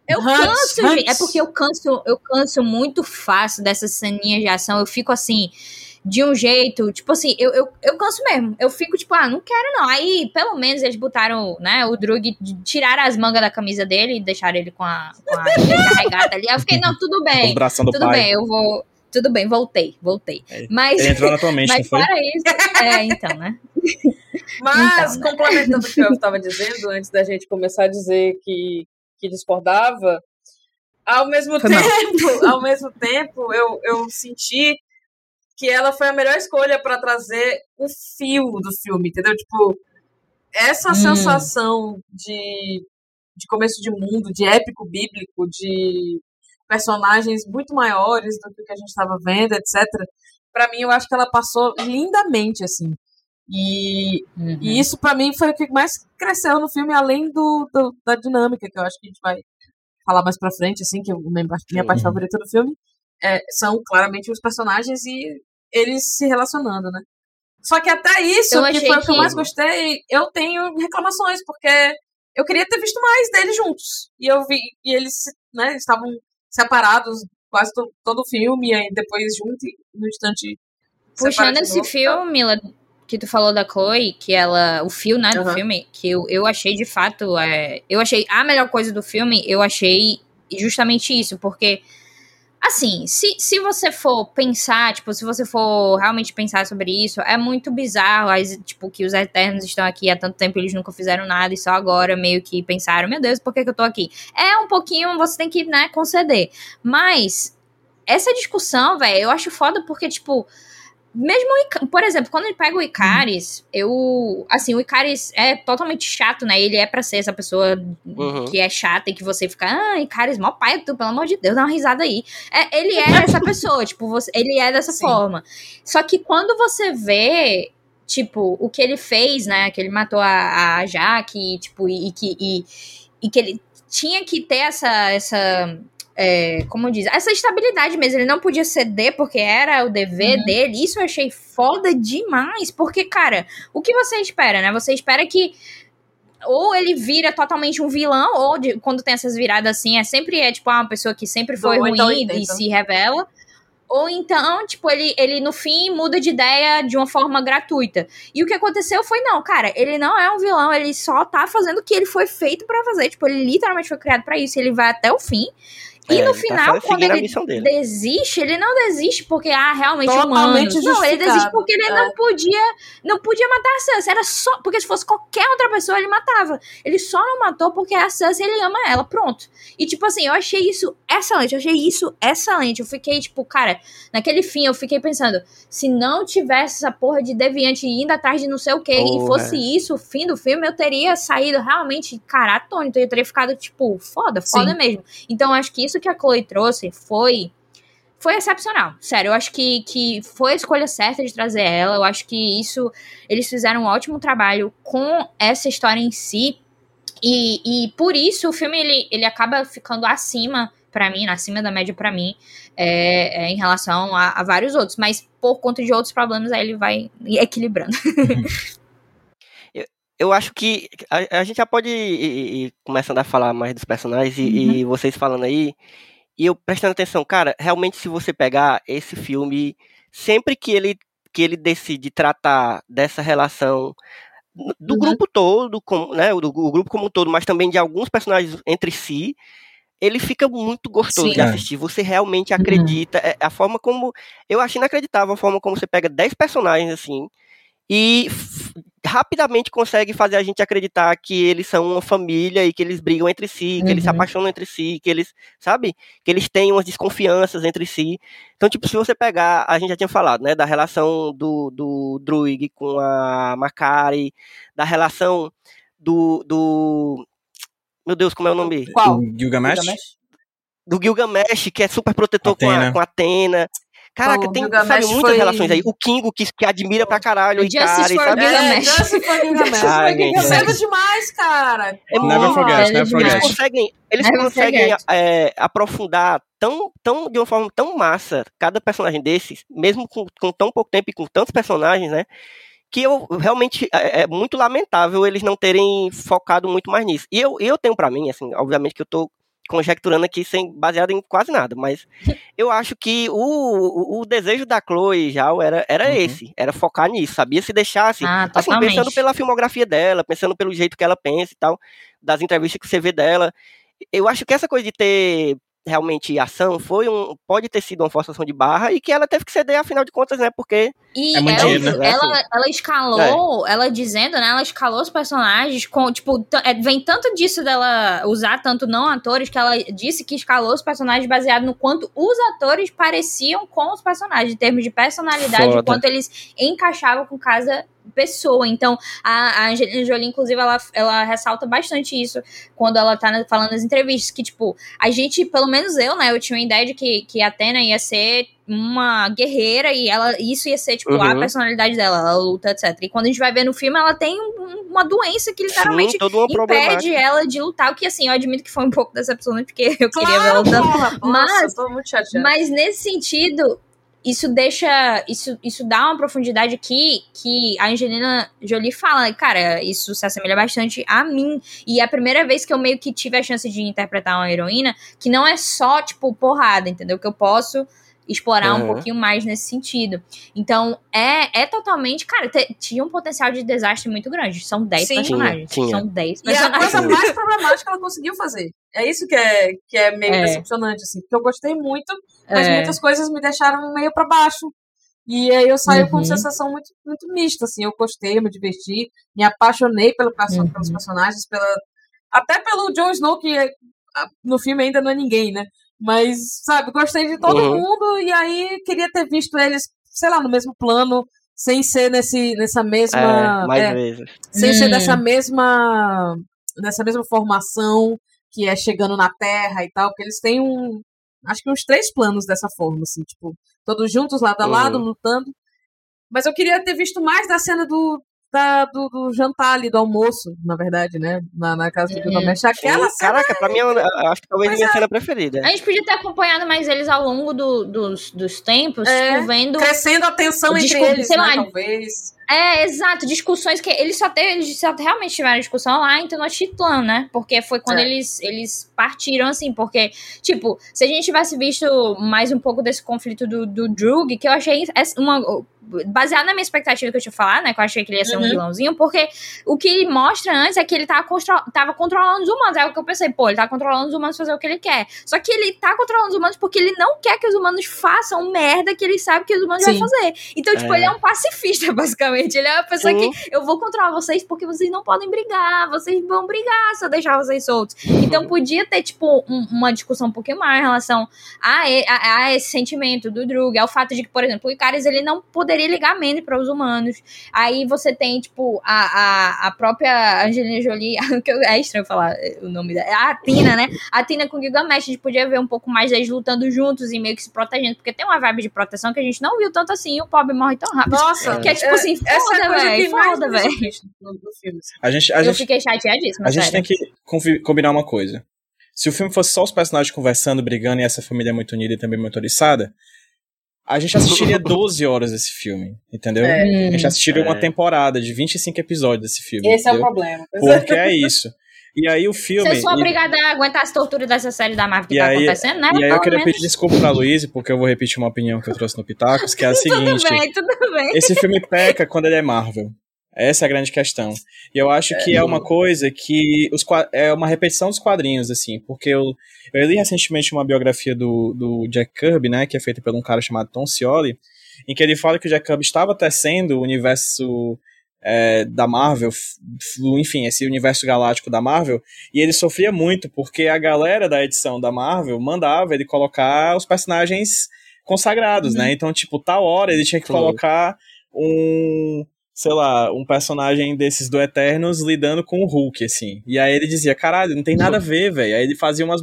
Eu canso, gente. É porque eu canso, eu canso muito fácil dessas ceninhas de ação. Eu fico assim. De um jeito, tipo assim, eu, eu, eu canso mesmo. Eu fico tipo, ah, não quero não. Aí, pelo menos, eles botaram, né, o Drug, tiraram as mangas da camisa dele e deixaram ele com a, com a carregada ali. Aí eu fiquei, não, tudo bem. O bração do tudo pai. bem, eu vou. Tudo bem, voltei, voltei. É, Mas, Ele entrou na tua mente, não mas foi? para isso. É, então, né? Mas, Então, né? complementando o que eu estava dizendo, antes da gente começar a dizer que, que discordava, ao mesmo mal. tempo, ao mesmo tempo, eu, eu senti que ela foi a melhor escolha para trazer o fio do filme, entendeu? Tipo, essa Hum. sensação de, de começo de mundo, de épico bíblico, de personagens muito maiores do que o que a gente estava vendo, etc. Para mim, eu acho que ela passou lindamente, assim. E, Uhum. e isso, pra mim, foi o que mais cresceu no filme, além do, do- da dinâmica, que eu acho que a gente vai falar mais pra frente, assim, que é a minha parte Uhum. favorita do filme, é, são claramente os personagens e eles se relacionando, né? Só que até isso, Eu que foi o que eu mais gostei, eu tenho reclamações, porque eu queria ter visto mais deles juntos. E eu vi, e eles, né, estavam separados quase to- todo o filme, e aí depois juntos, no instante. Puxando esse novo. filme, Mila, que tu falou da Chloe, que ela. O fio, né, do filme, que eu, eu achei de fato. É, eu achei a melhor coisa do filme, eu achei justamente isso, porque. Assim, se, se você for pensar, tipo, se você for realmente pensar sobre isso, é muito bizarro, tipo, que os Eternos estão aqui há tanto tempo, eles nunca fizeram nada e só agora meio que pensaram, meu Deus, por que, que eu tô aqui? É um pouquinho, você tem que, né, conceder. Mas, essa discussão, velho, eu acho foda porque, tipo, mesmo, por exemplo, quando ele pega o Icaris, eu, assim, o Icaris é totalmente chato, né? Ele é pra ser essa pessoa Uhum. que é chata e que você fica, ah, Icaris, mó pai, tu, pelo amor de Deus, dá uma risada aí. É, ele é essa pessoa, tipo, você, ele é dessa Sim. forma. Só que quando você vê, tipo, o que ele fez, né? Que ele matou a, a Jaque, tipo, e, e que, e, e que ele tinha que ter essa, essa é, como diz, essa estabilidade mesmo. Ele não podia ceder porque era o dever Uhum. dele. Isso eu achei foda demais. Porque, cara, o que você espera, né? Você espera que ou ele vira totalmente um vilão, ou de- quando tem essas viradas assim, é sempre é tipo ah, uma pessoa que sempre foi Ou ruim então e se revela. Ou então, tipo, ele, ele no fim muda de ideia de uma forma gratuita. E o que aconteceu foi, não, cara, ele não é um vilão, ele só tá fazendo o que ele foi feito pra fazer. Tipo, ele literalmente foi criado pra isso, ele vai até o fim. E É, no tá final, quando ele desiste, ele não desiste porque, ah, realmente Totalmente humanos. Não, ele desiste porque ele é. não podia, não podia matar a Sansa. Era só, porque se fosse qualquer outra pessoa, ele matava. Ele só não matou porque a Sansa, ele ama ela, pronto. E, tipo assim, eu achei isso excelente, eu achei isso excelente. Eu fiquei, tipo, cara, naquele fim, eu fiquei pensando, se não tivesse essa porra de deviante indo atrás de não sei o que, e fosse isso o fim do filme, eu teria saído realmente, cara, atônito. Eu teria ficado, tipo, foda, foda Sim. mesmo. Então, acho que isso que a Chloe trouxe foi foi excepcional. Sério, eu acho que, que foi a escolha certa de trazer ela. Eu acho que isso. Eles fizeram um ótimo trabalho com essa história em si. E, e por isso o filme ele, ele acaba ficando acima, pra mim, acima da média pra mim, é, é, em relação a, a vários outros. Mas por conta de outros problemas, aí ele vai equilibrando. Eu acho que a, a gente já pode ir, ir- começando a falar mais dos personagens e, e vocês falando aí. E eu prestando atenção, cara, realmente se você pegar esse filme, sempre que ele, que ele decide tratar dessa relação do Uhum. grupo todo, com, né, o, do- o grupo como um todo, mas também de alguns personagens entre si, ele fica muito gostoso Sim. de É. assistir. Você realmente acredita. É, a forma como. Eu achei inacreditável a forma como você pega 10 personagens assim e rapidamente consegue fazer a gente acreditar que eles são uma família e que eles brigam entre si, que eles se Uhum. apaixonam entre si, que eles, sabe? Que eles têm umas desconfianças entre si. Então, tipo, se você pegar, a gente já tinha falado, né, da relação do, do Druig com a Makari, da relação do, do meu Deus, como é o nome? Qual? Gilgamesh? Do Gilgamesh, que é super protetor com a, Atena. com a Atena. Caraca, Bom, tem sabe, muitas foi- relações aí. O Kingo, que, que admira pra caralho o Ikari, for sabe? É, Gilgamesh. Justice for Gilgamesh. Ai, gente. Demais, cara. É. Never forget, never demais. Eles forget. conseguem, eles Never conseguem forget. é, aprofundar tão, tão, de uma forma tão massa cada personagem desses, mesmo com, com tão pouco tempo e com tantos personagens, né? Que eu realmente é, é muito lamentável eles não terem focado muito mais nisso. E eu, eu tenho pra mim, assim, obviamente que eu tô conjecturando aqui sem baseado em quase nada, mas eu acho que o, o, o desejo da Chloe já era, era Uhum. esse, era focar nisso, sabia? Se deixasse, Ah, assim, pensando pela filmografia dela, pensando pelo jeito que ela pensa e tal, das entrevistas que você vê dela, eu acho que essa coisa de ter realmente ação foi um pode ter sido uma forçação de barra e que ela teve que ceder afinal de contas, né? Porque E É ela, dinheiro, né? ela, ela escalou, ela dizendo, né? Ela escalou os personagens com, tipo, é, vem tanto disso dela usar tanto não atores que ela disse que escalou os personagens baseado no quanto os atores pareciam com os personagens, em termos de personalidade, Foda. o quanto eles encaixavam com cada pessoa. Então, a, a Angelina Jolie, inclusive, ela, ela ressalta bastante isso quando ela tá falando nas entrevistas, que, tipo, a gente, pelo menos eu, né, eu tinha uma ideia de que, que a Athena ia ser uma guerreira e ela isso ia ser, tipo, a Uhum. personalidade dela, ela luta, etc. E quando a gente vai ver no filme, ela tem um- uma doença que literalmente sim, impede ela de lutar, o que, assim, eu admito que foi um pouco decepcionante, porque eu queria ver ela lutando. porra, Mas- nossa, eu tô muito chateada. Mas nesse sentido, isso deixa. Isso, isso dá uma profundidade que, que a Angelina Jolie fala, cara, isso se assemelha bastante a mim. E é a primeira vez que eu meio que tive a chance de interpretar uma heroína que não é só, tipo, porrada, entendeu? Que eu posso explorar um Uhum. pouquinho mais nesse sentido. Então, é, é totalmente. Cara, te- tinha um potencial de desastre muito grande. São 10 Sim. personagens. Tinha, tinha. São 10 E é a personagens. coisa mais problemática que ela conseguiu fazer. É isso que é, que é meio É. decepcionante, assim. Porque eu gostei muito, mas É. muitas coisas me deixaram meio pra baixo. E aí eu saio com Uhum. sensação muito, muito mista, assim. Eu gostei, eu me diverti, me apaixonei pelo, Uhum. pelos personagens, pela, até pelo Jon Snow, que é- no filme ainda não é ninguém, né? Mas, sabe, gostei de todo Uhum. mundo e aí queria ter visto eles, sei lá, no mesmo plano, sem ser nesse, nessa mesma. É, mais é, vezes. sem ser Hum. dessa mesma dessa mesma formação que é chegando na Terra e tal, porque eles têm um acho que uns três planos dessa forma, assim, tipo, todos juntos lado a lado, Uhum. lutando. Mas eu queria ter visto mais da cena do da, do, do jantar ali, do almoço, na verdade, né? Na, na casa do Uhum. Gilgamesh. Sim, Aquela cena. caraca, pra mim, eu, eu acho que talvez Pois minha é. cena preferida. A gente podia ter acompanhado mais eles ao longo do- dos, dos tempos, É, tipo, vendo Crescendo a tensão entre Desculpa, eles, sei né, lá, talvez. É, exato, discussões que eles só teve, eles só realmente tiveram discussão lá em Tenochtitlan, né? Porque foi quando É. eles, eles partiram, assim, porque, tipo, se a gente tivesse visto mais um pouco desse conflito do, do Drug, que eu achei uma. Baseado na minha expectativa que eu tinha falado, né? Que eu achei que ele ia ser um Uhum. vilãozinho, porque o que ele mostra antes é que ele tava, constro- tava controlando os humanos. É o que eu pensei, pô, ele tá controlando os humanos fazer o que ele quer. Só que ele tá controlando os humanos porque ele não quer que os humanos façam merda que ele sabe que os humanos vão fazer. Então, tipo, É. ele é um pacifista, basicamente. Ele é uma pessoa Sim. que eu vou controlar vocês porque vocês não podem brigar, vocês vão brigar se eu deixar vocês soltos. Então podia ter, tipo, um- uma discussão um pouquinho mais em relação a, a- a esse sentimento do Drug, ao fato de que, por exemplo, o Icaris, ele não poderia ligar Mandy para os humanos. Aí você tem, tipo, a, a, a própria Angelina Jolie, que eu- é estranho falar o nome dela, a Tina, né? A Tina com o Gilgamesh, a gente podia ver um pouco mais deles lutando juntos e meio que se protegendo, porque tem uma vibe de proteção que a gente não viu tanto assim e o pobre morre tão rápido. Nossa, Que é tipo assim, essa é a foda, coisa velho, foda, velho. assim. A gente, a Eu gente, fiquei chateadíssima, a gente sério. tem que combinar uma coisa. Se o filme fosse só os personagens conversando, brigando e essa família é muito unida e também muito oriçada, a gente assistiria 12 horas desse filme, entendeu? É. A gente assistiria uma É. temporada de 25 episódios desse filme. Esse é o entendeu? problema. Porque é isso. E aí o filme. Vocês são e- obrigados a aguentar as torturas dessa série da Marvel que E tá aí- acontecendo, né? E aí eu queria menos. pedir desculpa pra Luísa, porque eu vou repetir uma opinião que eu trouxe no Pitacos, que é a seguinte. Tudo bem, tudo bem. Esse filme peca quando ele é Marvel. Essa é a grande questão. E eu acho que é uma coisa que os, é uma repetição dos quadrinhos, assim, porque eu, eu li recentemente uma biografia do, do Jack Kirby, né, que é feita por um cara chamado Tom Scioli, em que ele fala que o Jack Kirby estava tecendo o universo é, da Marvel, enfim, esse universo galáctico da Marvel, e ele sofria muito, porque a galera da edição da Marvel mandava ele colocar os personagens consagrados, né? Então, tipo, tal hora ele tinha que colocar um, sei lá, um personagem desses do Eternos lidando com o Hulk, assim. E aí ele dizia, caralho, não tem nada a ver, velho. Aí ele fazia umas,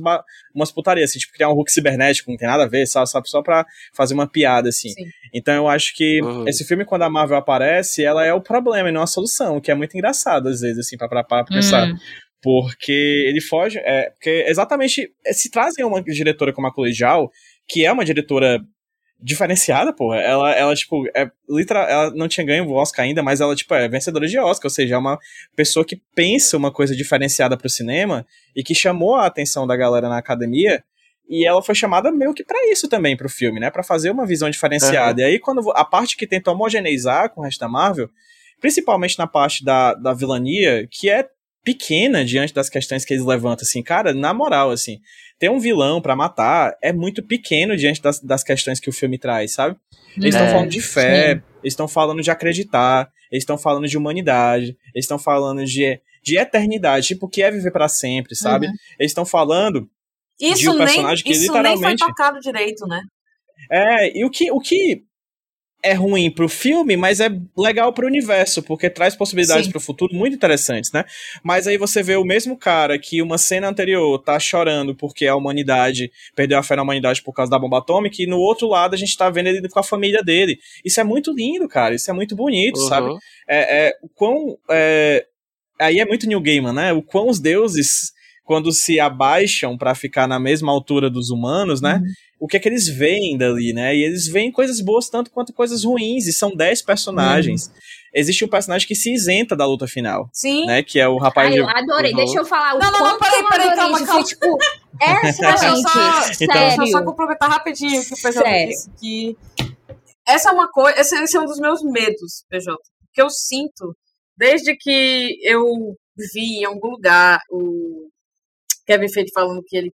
umas putarias, assim, tipo, criar um Hulk cibernético, não tem nada a ver, só, só, só pra fazer uma piada, assim. Sim. Então eu acho que Uhum. esse filme, quando a Marvel aparece, ela é o problema e não a solução, o que é muito engraçado, às vezes, assim, pra, pra, pra pensar. Hum. Porque ele foge. É, porque exatamente. Se trazem uma diretora como a Zhao, que é uma diretora diferenciada, pô. Ela, ela tipo, é, literal, ela não tinha ganho o Oscar ainda, mas ela, tipo, é vencedora de Oscar, ou seja, é uma pessoa que pensa uma coisa diferenciada pro cinema e que chamou a atenção da galera na academia. E ela foi chamada meio que para isso também pro filme, né? para fazer uma visão diferenciada. Uhum. E aí, quando a parte que tenta homogeneizar com o resto da Marvel, principalmente na parte da, da vilania, que é pequena diante das questões que eles levantam, assim, cara, na moral, assim, ter um vilão para matar é muito pequeno diante das, das questões que o filme traz, sabe? Eles estão é, falando de fé, sim. eles estão falando de acreditar, eles estão falando de humanidade, eles estão falando de, de eternidade, tipo, o que é viver para sempre, sabe? Uhum. Eles estão falando isso de um personagem nem, que isso literalmente... nem foi tocado direito, né? É, e o que, o que é ruim pro filme, mas é legal pro universo, porque traz possibilidades Sim. pro futuro muito interessantes, né? Mas aí você vê o mesmo cara que uma cena anterior tá chorando porque a humanidade perdeu a fé na humanidade por causa da bomba atômica, e no outro lado a gente tá vendo ele com a família dele. Isso é muito lindo, cara. Isso é muito bonito, uhum. sabe? É, é, o quão. É, aí é muito New Gaiman, né? O quão os deuses quando se abaixam para ficar na mesma altura dos humanos, né? Uhum. O que é que eles veem dali, né? E eles veem coisas boas tanto quanto coisas ruins, e são dez personagens. Uhum. Existe um personagem que se isenta da luta final. Sim. Né? Que é o rapaz. Ai, eu adorei. Deixa eu falar. O não, não, não, peraí, peraí, calma, calma. tipo, essa gente, só, então, Deixa eu só complementar rapidinho que o PJ disse. Que essa é uma coisa. Esse, esse é um dos meus medos, PJ. Que eu sinto desde que eu vi em algum lugar o Kevin Feige falando que ele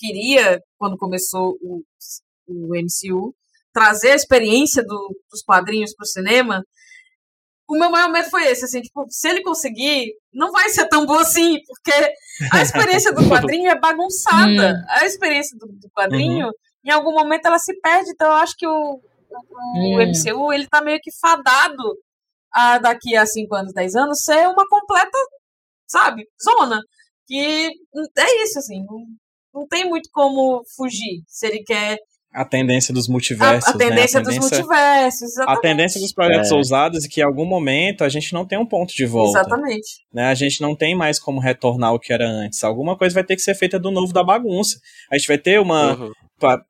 queria, quando começou o, o MCU, trazer a experiência do, dos quadrinhos para o cinema. O meu maior medo foi esse, assim, tipo, se ele conseguir, não vai ser tão bom assim, porque a experiência do quadrinho é bagunçada. Hum. a experiência do, do quadrinho, uhum. em algum momento, ela se perde, então eu acho que o, o, o MCU, hum. ele tá meio que fadado a daqui a 5 anos, 10 anos, ser uma completa, sabe, zona que é isso, assim, não, não tem muito como fugir se ele quer a tendência dos multiversos. A, a, tendência, né? a tendência dos multiversos. Exatamente. A tendência dos projetos é. ousados é que em algum momento a gente não tem um ponto de volta. Exatamente. Né? A gente não tem mais como retornar o que era antes. Alguma coisa vai ter que ser feita do novo da bagunça. A gente vai ter uma. Uhum.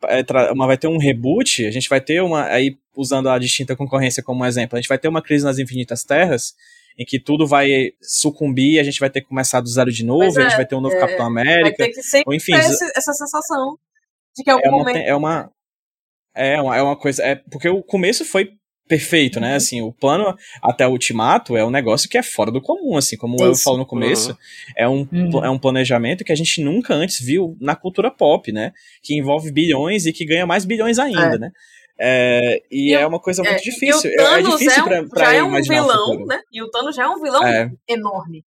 É, uma vai ter um reboot, a gente vai ter uma. Aí, usando a distinta concorrência como exemplo, a gente vai ter uma crise nas infinitas terras em que tudo vai sucumbir, a gente vai ter que começar do zero de novo, é, a gente vai ter um novo é, Capitão América. Vai ter que sempre ou, enfim, esse, essa sensação de que é uma, momento... É uma, é uma, é uma coisa... É, porque o começo foi perfeito, né? uhum. né? Assim, o plano até o ultimato é um negócio que é fora do comum, assim, como Isso. eu falo no começo, uhum. é, um, uhum. é um planejamento que a gente nunca antes viu na cultura pop, né? Que envolve bilhões e que ganha mais bilhões ainda, é. né? É, e, e, é uma coisa muito é, difícil. é difícil é um, pra, pra já é um vilão, né? E o Thanos já é um vilão é. enorme.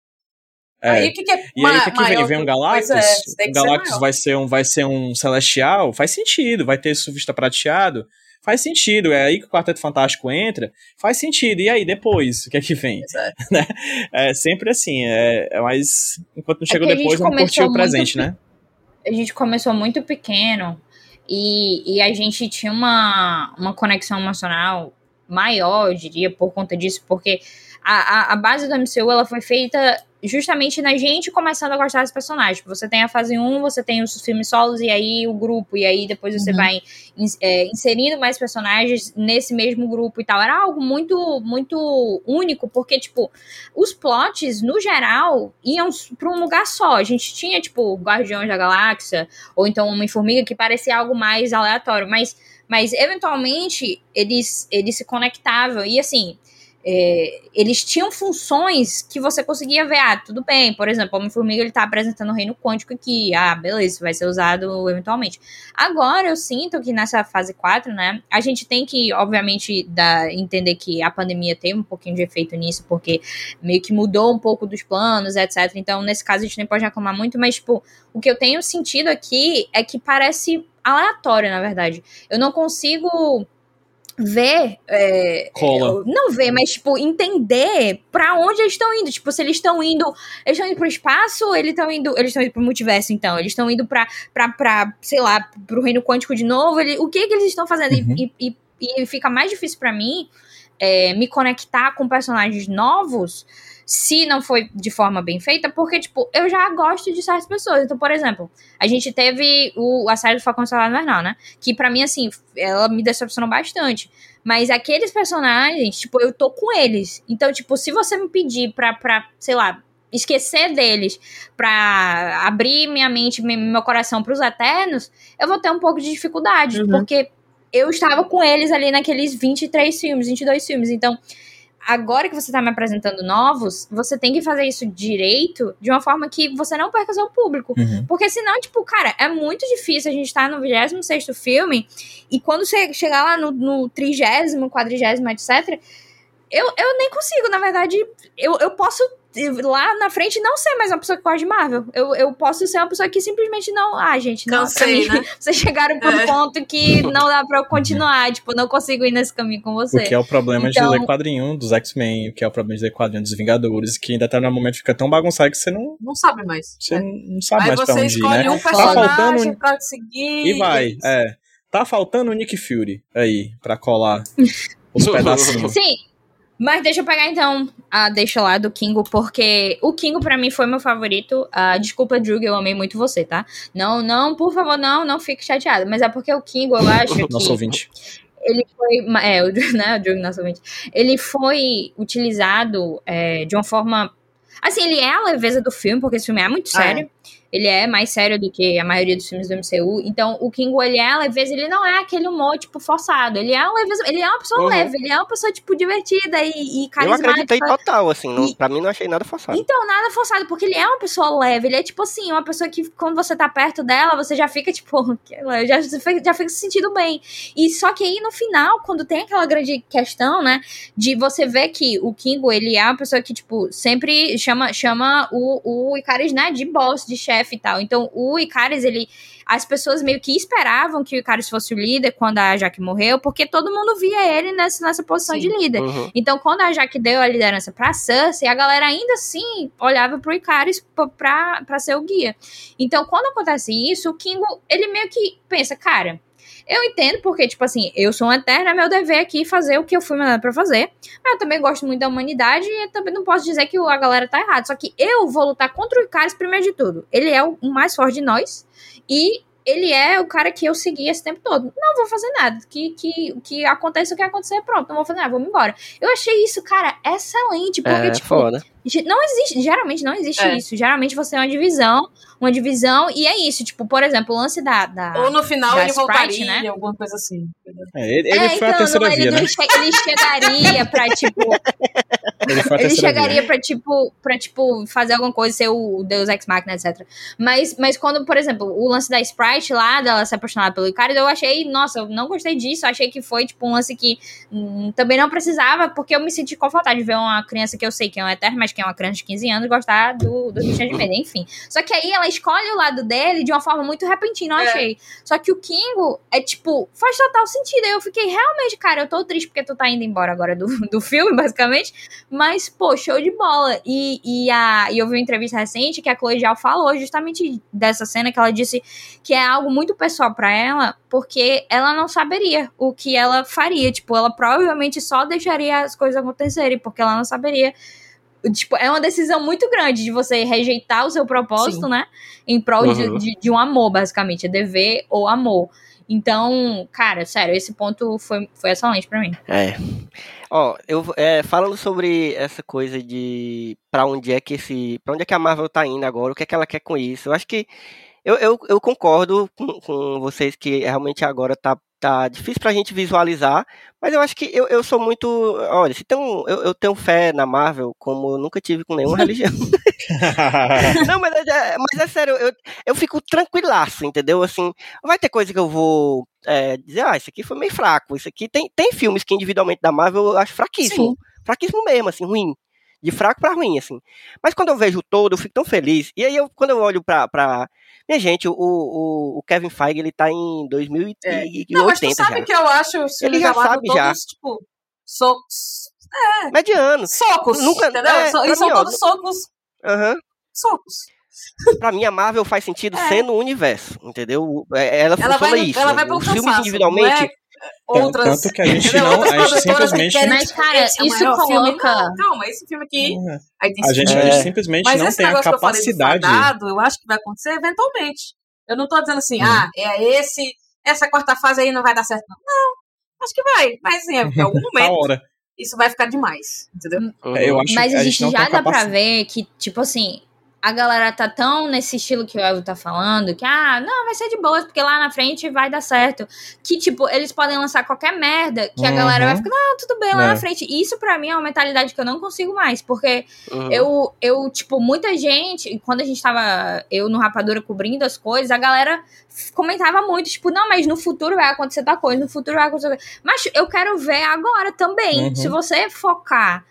É. Aí o que, que é E aí o que, que vem? Vem um Galactus? É, o Galactus ser vai, ser um, vai ser um Celestial? Faz sentido. Vai ter Suvista prateado? Faz sentido. É aí que o Quarteto Fantástico entra? Faz sentido. E aí, depois? O que é que vem? Né? É sempre assim. É, é mas enquanto não chegou depois, vamos curtir o presente, né? A gente começou muito pequeno e, e a gente tinha uma, uma conexão emocional maior, eu diria, por conta disso, porque a, a, a base do MCU ela foi feita justamente na gente começando a gostar dos personagens. Você tem a fase 1, você tem os filmes solos e aí o grupo, e aí depois você uhum. vai é, inserindo mais personagens nesse mesmo grupo e tal. Era algo muito, muito único, porque, tipo, os plots, no geral, iam pra um lugar só. A gente tinha, tipo, Guardiões da Galáxia, ou então Homem-Formiga, que parecia algo mais aleatório, mas, mas eventualmente eles, eles se conectavam. E assim é, eles tinham funções que você conseguia ver, ah, tudo bem, por exemplo, o Homem-Formiga ele tá apresentando o reino quântico aqui, ah, beleza, vai ser usado eventualmente. Agora eu sinto que nessa fase 4, né, a gente tem que, obviamente, dar, entender que a pandemia teve um pouquinho de efeito nisso, porque meio que mudou um pouco dos planos, etc. Então, nesse caso, a gente nem pode reclamar muito, mas, tipo, o que eu tenho sentido aqui é que parece aleatório, na verdade. Eu não consigo ver. É, Cola. Não ver, mas, tipo, entender para onde eles estão indo. Tipo, se eles estão indo. Eles estão indo pro espaço, eles estão indo. Eles estão indo pro multiverso, então. Eles estão indo pra, pra, pra, sei lá, pro reino quântico de novo. Ele, o que, que eles estão fazendo? Uhum. E, e, e, fica mais difícil para mim é, me conectar com personagens novos se não foi de forma bem feita, porque, tipo, eu já gosto de certas pessoas. Então, por exemplo, a gente teve o, a série do Falcão Solar Invernal, né? Que para mim, assim, ela me decepcionou bastante. Mas aqueles personagens, tipo, eu tô com eles. Então, tipo, se você me pedir pra, pra sei lá, esquecer deles pra abrir minha mente, meu coração pros Eternos, eu vou ter um pouco de dificuldade. Uhum. Porque eu estava com eles ali naqueles 23 filmes, 22 filmes. Então, agora que você está me apresentando novos, você tem que fazer isso direito, de uma forma que você não perca seu público. Uhum. Porque senão, tipo, cara, é muito difícil a gente estar tá no 26 filme e quando você chegar lá no, no 30, 40, etc. Eu, eu nem consigo, na verdade. Eu, eu posso lá na frente não ser mais uma pessoa que gosta de Marvel. Eu, eu posso ser uma pessoa que simplesmente não. Ah, gente, não. Cansei, mim, né? Vocês chegaram um é. ponto que não dá pra eu continuar. tipo, não consigo ir nesse caminho com você. O que é o problema então... de ler quadrinho dos X-Men, o que é o problema de ler quadrinho dos Vingadores, que em determinado momento fica tão bagunçado que você não. Não sabe mais. Você é. não sabe Aí mais pra onde ir, né? Um tá faltando pra seguir. E vai, é. Tá faltando o Nick Fury aí, pra colar os pedacinhos. Sim, mas deixa eu pegar então a deixa lá do Kingo, porque o Kingo para mim foi meu favorito. Uh, desculpa, Drug, eu amei muito você, tá? Não, não, por favor, não, não fique chateado. Mas é porque o Kingo, eu acho que. Nosso ouvinte. Ele foi. É, o, né, o Drug, nosso ouvinte. Ele foi utilizado é, de uma forma. Assim, ele é a leveza do filme, porque esse filme é muito sério. Ah, é ele é mais sério do que a maioria dos filmes do MCU. Então, o Kingo, ele é leveza, ele não é aquele humor, tipo, forçado. Ele é uma leveza, ele é uma pessoa uhum. leve, ele é uma pessoa, tipo, divertida e, e carismática. Eu acreditei total, assim, não, e, pra mim não achei nada forçado. Então, nada forçado, porque ele é uma pessoa leve, ele é, tipo assim, uma pessoa que quando você tá perto dela, você já fica, tipo, já, já fica se sentindo bem. E só que aí, no final, quando tem aquela grande questão, né, de você ver que o Kingo, ele é uma pessoa que, tipo, sempre chama, chama o, o Icaris, né, de boss, de chefe, chefe e tal. Então, o Icaris, ele. As pessoas meio que esperavam que o Icaris fosse o líder quando a Jaque morreu, porque todo mundo via ele nessa, nessa posição Sim. de líder. Uhum. Então, quando a Jaque deu a liderança pra Cersei, a galera ainda assim olhava pro Icaris pra, pra ser o guia. Então, quando acontece isso, o Kingo, ele meio que pensa, cara eu entendo porque, tipo assim, eu sou uma eterna, é meu dever aqui fazer o que eu fui mandado pra fazer. Mas eu também gosto muito da humanidade e também não posso dizer que a galera tá errada. Só que eu vou lutar contra o Icaris primeiro de tudo. Ele é o mais forte de nós. E ele é o cara que eu segui esse tempo todo. Não vou fazer nada. Que, que, que aconteça o que acontecer, pronto. Não vou fazer nada, vou me embora. Eu achei isso, cara, excelente. Porque, é, tipo, foda. Não existe, geralmente não existe é. isso. Geralmente você tem uma divisão, uma divisão, e é isso. Tipo, por exemplo, o lance da. da Ou no final ele Sprite, voltaria, né? alguma coisa assim. É, ele, ele é, foi então, a terceira não, via, ele, né? ele chegaria pra, tipo. ele, ele chegaria via. pra, tipo, pra, tipo, fazer alguma coisa, ser o Deus Ex Machina, etc. Mas, mas quando, por exemplo, o lance da Sprite lá, dela se apaixonar pelo Icarus, eu achei, nossa, eu não gostei disso. Achei que foi, tipo, um lance que hum, também não precisava, porque eu me senti confortável de ver uma criança que eu sei que é um eterno, mas que é uma criança de 15 anos, gostar do, do de Medo, enfim. Só que aí ela escolhe o lado dele de uma forma muito repentina, eu é. achei. Só que o Kingo é, tipo, faz total sentido. Eu fiquei realmente, cara, eu tô triste porque tu tá indo embora agora do, do filme, basicamente. Mas, pô, show de bola. E, e, a, e eu vi uma entrevista recente que a Chloe Zhao falou justamente dessa cena que ela disse que é algo muito pessoal para ela, porque ela não saberia o que ela faria. Tipo, ela provavelmente só deixaria as coisas acontecerem, porque ela não saberia Tipo, é uma decisão muito grande de você rejeitar o seu propósito, Sim. né? Em prol uhum. de, de, de, um amor, basicamente. É dever ou amor. Então, cara, sério, esse ponto foi, foi excelente para mim. É. Ó, eu é, falando sobre essa coisa de para onde é que esse, para onde é que a Marvel tá indo agora, o que é que ela quer com isso? Eu acho que eu, eu, eu concordo com, com vocês que realmente agora tá tá difícil pra gente visualizar, mas eu acho que eu, eu sou muito. Olha, se tem um, eu, eu tenho fé na Marvel como eu nunca tive com nenhuma religião. não, mas é, mas é sério, eu, eu fico tranquilaço, entendeu? Assim, vai ter coisa que eu vou é, dizer, ah, isso aqui foi meio fraco, isso aqui tem, tem filmes que individualmente da Marvel eu acho fraquíssimo. Sim. Fraquíssimo mesmo, assim, ruim de fraco para ruim, assim. Mas quando eu vejo o todo, eu fico tão feliz. E aí, eu, quando eu olho pra. pra... Minha gente, o, o, o Kevin Feige, ele tá em 2080 é. Não, mas tu sabe já. que eu acho os Ele já sabe todos, já. tipo, socos. É. Mediano. Socos, Nunca, entendeu? É, e são mim, todos ó, socos. Aham. Uhum. Socos. pra mim, a Marvel faz sentido é. sendo o universo, entendeu? É, ela, ela funciona vai, isso. Ela né? vai Os filmes individualmente. Outras. Tanto que a gente não. A gente que simplesmente. Mas, cara, esse é isso maior filme. coloca- Não, calma, esse filme aqui. Tem A gente, É. a gente simplesmente Mas não esse tem a negócio que eu falei do capacidade. fadado, eu acho que vai acontecer eventualmente. Eu não tô dizendo assim, Uhum. ah, é esse, essa quarta fase aí não vai dar certo, não. Não, acho que vai. Mas assim, em algum A momento hora. isso vai ficar demais, entendeu? Uhum. É, eu acho Mas que a a gente, gente não já dá pra ver que, tipo assim, a galera tá tão nesse estilo que o Elvio tá falando, que, ah, não, vai ser de boa, porque lá na frente vai dar certo. Que, tipo, eles podem lançar qualquer merda, que a Uhum. galera vai ficar, não, tudo bem, lá É. na frente. E isso pra mim é uma mentalidade que eu não consigo mais, porque Uhum. eu, eu, tipo, muita gente, quando a gente tava, eu no Rapadura cobrindo as coisas, a galera comentava muito, tipo, não, mas no futuro vai acontecer tal coisa, no futuro vai acontecer. Mas eu quero ver agora também. Uhum. Se você focar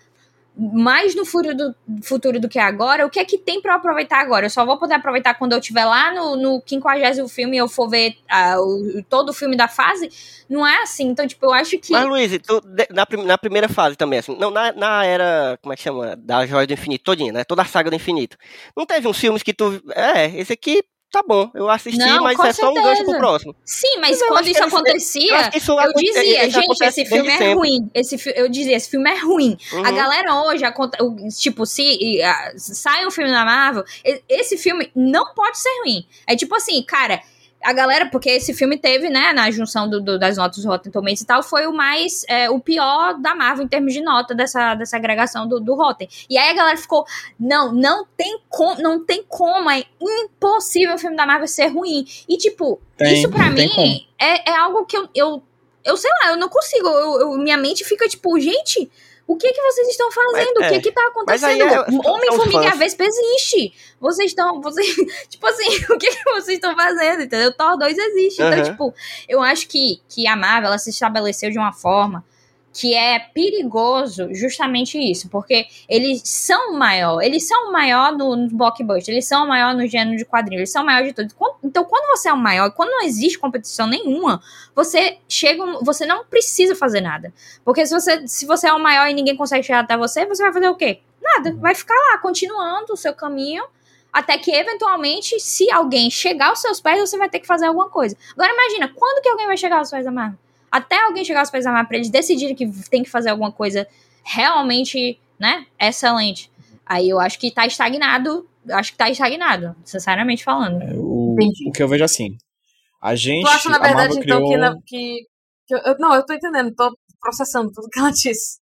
mais no futuro do, futuro do que agora, o que é que tem eu aproveitar agora? Eu só vou poder aproveitar quando eu estiver lá no, no 50 filme e eu for ver ah, o, todo o filme da fase. Não é assim. Então, tipo, eu acho que. Mas, Luiz, tu, na, na primeira fase também, assim, não, na, na era, como é que chama? Da Joia do Infinito todinha, né? Toda a saga do infinito. Não teve uns filmes que tu. É, esse aqui tá bom, eu assisti, Não, mas é só um gancho certeza. pro próximo. Sim, mas Mas quando isso acontecia, isso eu dizia, isso gente, esse filme é sempre. ruim. Esse, fi- eu dizia, esse filme é ruim. A Uhum. galera hoje, o- tipo, se ah, sai um filme da Marvel, esse filme não pode ser ruim. É tipo assim, cara, a galera, porque esse filme teve, né, na junção do, do- das notas do Rotten Tomatoes e tal, foi o mais, é, o pior da Marvel em termos de nota dessa, dessa agregação do, do Rotten. E aí a galera ficou, não, não tem como, não tem como, é impossível o filme da Marvel ser ruim. E tipo, Tem, isso pra tem mim é, é algo que eu, eu, eu sei lá, eu não consigo, eu, eu- minha mente fica tipo, gente... O que que vocês estão fazendo? Mas, o que é. que tá Mas aí acontecendo? é- Homem, são os Formiga a fãs. Vespa existe. Vocês estão. Vocês, tipo assim, o que, que vocês estão fazendo? Entendeu? Thor 2 existe. Então, Aham. tipo, eu acho que, que a Marvel ela se estabeleceu de uma forma que é perigoso justamente isso, porque eles são o maior, eles são o maior no, no blockbuster, eles são o maior no gênero de quadrinhos, eles são o maior de. Quando- Então, quando você é o maior, quando não existe competição nenhuma, você chega, você não precisa fazer nada. Porque se você, se você é o maior e ninguém consegue chegar até você, você vai fazer o quê? Nada. Vai ficar lá, continuando o seu caminho, até que eventualmente, se alguém chegar aos seus pés, você vai ter que fazer alguma coisa. Agora imagina, quando que alguém vai chegar aos pés da Marvel? Até alguém chegar aos pés da pra eles decidirem que tem que fazer alguma coisa realmente, né, excelente. Aí eu acho que tá estagnado, eu acho que tá estagnado, sinceramente falando. O, Entendi. o que eu vejo assim. A gente. Tu acha, na verdade, então, criou... que, na- que, que eu- Não, eu tô entendendo, tô processando tudo que ela disse.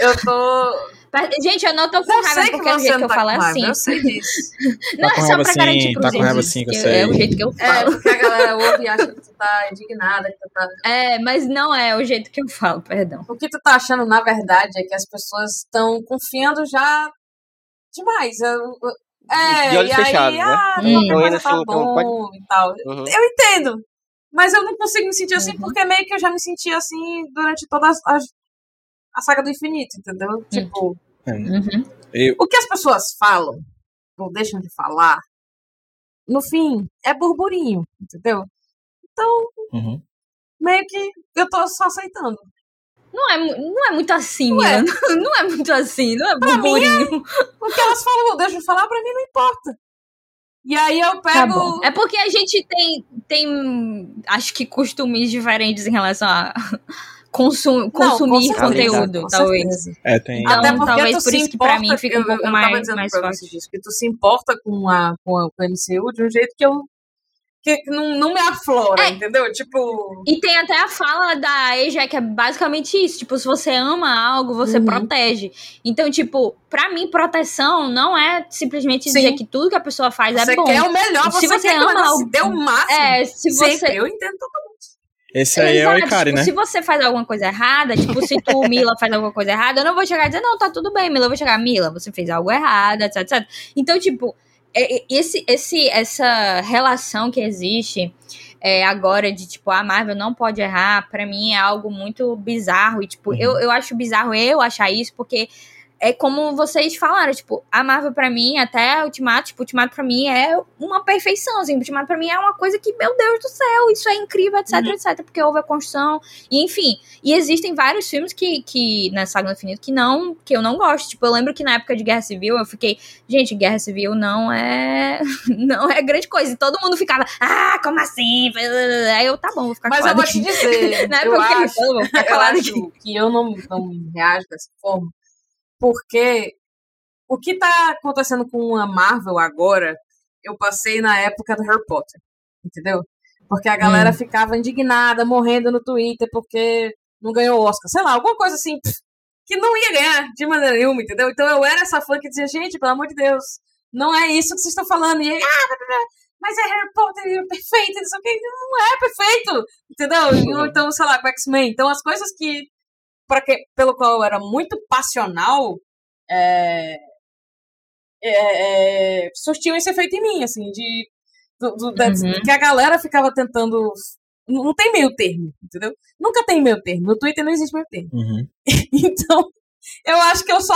Eu tô. Mas, Gente, eu não tô com Eu raiva porque o você jeito não que eu tá falo é raiva, assim. eu sei disso. Não, Tá é com só raiva pra sim, garantir pros tá com raiva ouvintes sim, que eu sei. É o jeito que eu É, falo. porque a galera ouve e acha que tu tá indignada, que tu tá. É, mas não é o jeito que eu falo, perdão. O que tu tá achando, na verdade, é que as pessoas estão confiando já demais. Eu- eu- É, De olhos e aí, fechados, né? ah, Hum. ainda tá assim, bom e tal. Uhum. Eu entendo. Mas eu não consigo me sentir assim Uhum. porque meio que eu já me senti assim durante toda a, a, saga do infinito, entendeu? Tipo, Uhum. Eu, o que as pessoas falam, ou deixam de falar, no fim, é burburinho, entendeu? Então, uhum. meio que eu tô só aceitando. Não é, mu- não é muito assim, Ué. Mila. Não é muito assim, não é burburinho. O que elas falam, eu deixo de falar, pra mim não importa. E aí eu Tá pego. bom. É porque a gente tem, tem, acho que costumes diferentes em relação a consum, Não, consumir com certeza, conteúdo, com talvez. É, tem. Então, Até porque talvez por isso que pra mim fica um eu- pouco eu mais- tava dizendo mais fácil. você disso, que tu se importa com a, com a, com a MCU de um jeito que eu que não, não me aflora, É. entendeu? Tipo, E tem até a fala da Aja que é basicamente isso. Tipo, se você ama algo, você Uhum. protege. Então, tipo, pra mim, proteção não é simplesmente Sim. dizer que tudo que a pessoa faz você é bom. quer o melhor, Se você, você quer que o ama algo- se dê o máximo. É, se você. Sempre, eu entendo. Esse aí é o Exato, Ikari, tipo, né? Se você faz alguma coisa errada, tipo, se tu, Mila, faz alguma coisa errada, eu não vou chegar e dizer, não, tá tudo bem, Mila. Eu vou chegar, Mila, você fez algo errado, etc, etc. Então, tipo, é- é- esse, esse, essa relação que existe é, agora de, tipo, a Marvel não pode errar, pra mim é algo muito bizarro. E, tipo, Uhum. eu, eu acho bizarro eu achar isso, porque é como vocês falaram, tipo, a Marvel pra mim, até Ultimato, tipo, Ultimato pra mim é uma perfeição, assim, Ultimato pra mim é uma coisa que, meu Deus do céu, isso é incrível, etc, uhum. etc, porque houve a construção, e enfim, e existem vários filmes que, que na Saga do Infinito, que não, que eu não gosto, tipo, eu lembro que na época de Guerra Civil, eu fiquei, gente, Guerra Civil não é, não é grande coisa, e todo mundo ficava, ah, como assim? Aí eu, tá bom, vou ficar Mas eu vou te dizer, né, eu, acho, eu, eu acho que eu não, não reajo dessa forma, porque o que tá acontecendo com a Marvel agora, eu passei na época do Harry Potter, entendeu? Porque a galera hum. ficava indignada, morrendo no Twitter porque não ganhou o Oscar. Sei lá, alguma coisa assim, que não ia ganhar de maneira nenhuma, entendeu? Então eu era essa fã que dizia, gente, pelo amor de Deus, não é isso que vocês estão falando. E aí, ah, mas é Harry Potter, é perfeito, não sei o que. Não é perfeito, entendeu? Então, sei lá, com X-Men. Então as coisas que que, pelo qual eu era muito passional, é, é, é, surtiu esse efeito em mim, assim, de, do, do, uhum. que a galera ficava tentando. Não tem meio termo, entendeu? Nunca tem meio termo. No Twitter não existe meio termo. Uhum. então, eu acho que eu só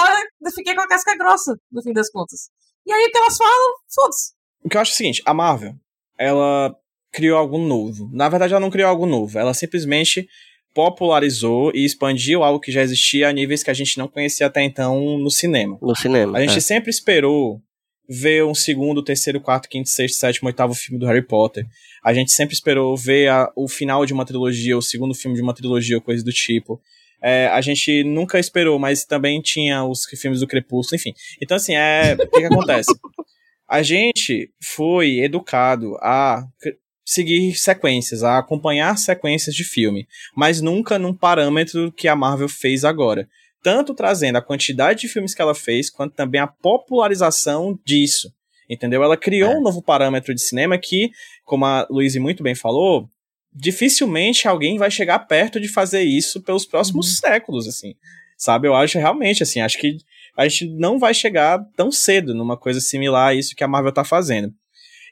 fiquei com a casca grossa, no fim das contas. E aí o que elas falam, foda-se. O que eu acho é o seguinte, a Marvel, ela criou algo novo. Na verdade, ela não criou algo novo. Ela simplesmente popularizou e expandiu algo que já existia a níveis que a gente não conhecia até então no cinema. No cinema. A gente é. sempre esperou ver um segundo, terceiro, quarto, quinto, sexto, sétimo, oitavo filme do Harry Potter. A gente sempre esperou ver a, o final de uma trilogia, o segundo filme de uma trilogia, ou coisa do tipo. É, a gente nunca esperou, mas também tinha os filmes do Crepúsculo, enfim. Então, assim, é, o que, que acontece? A gente foi educado a seguir sequências, a acompanhar sequências de filme, mas nunca num parâmetro que a Marvel fez agora. Tanto trazendo a quantidade de filmes que ela fez, quanto também a popularização disso. Entendeu? Ela criou é. um novo parâmetro de cinema que, como a Luísa muito bem falou, dificilmente alguém vai chegar perto de fazer isso pelos próximos uhum. séculos, assim. Sabe? Eu acho realmente, assim, acho que a gente não vai chegar tão cedo numa coisa similar a isso que a Marvel tá fazendo.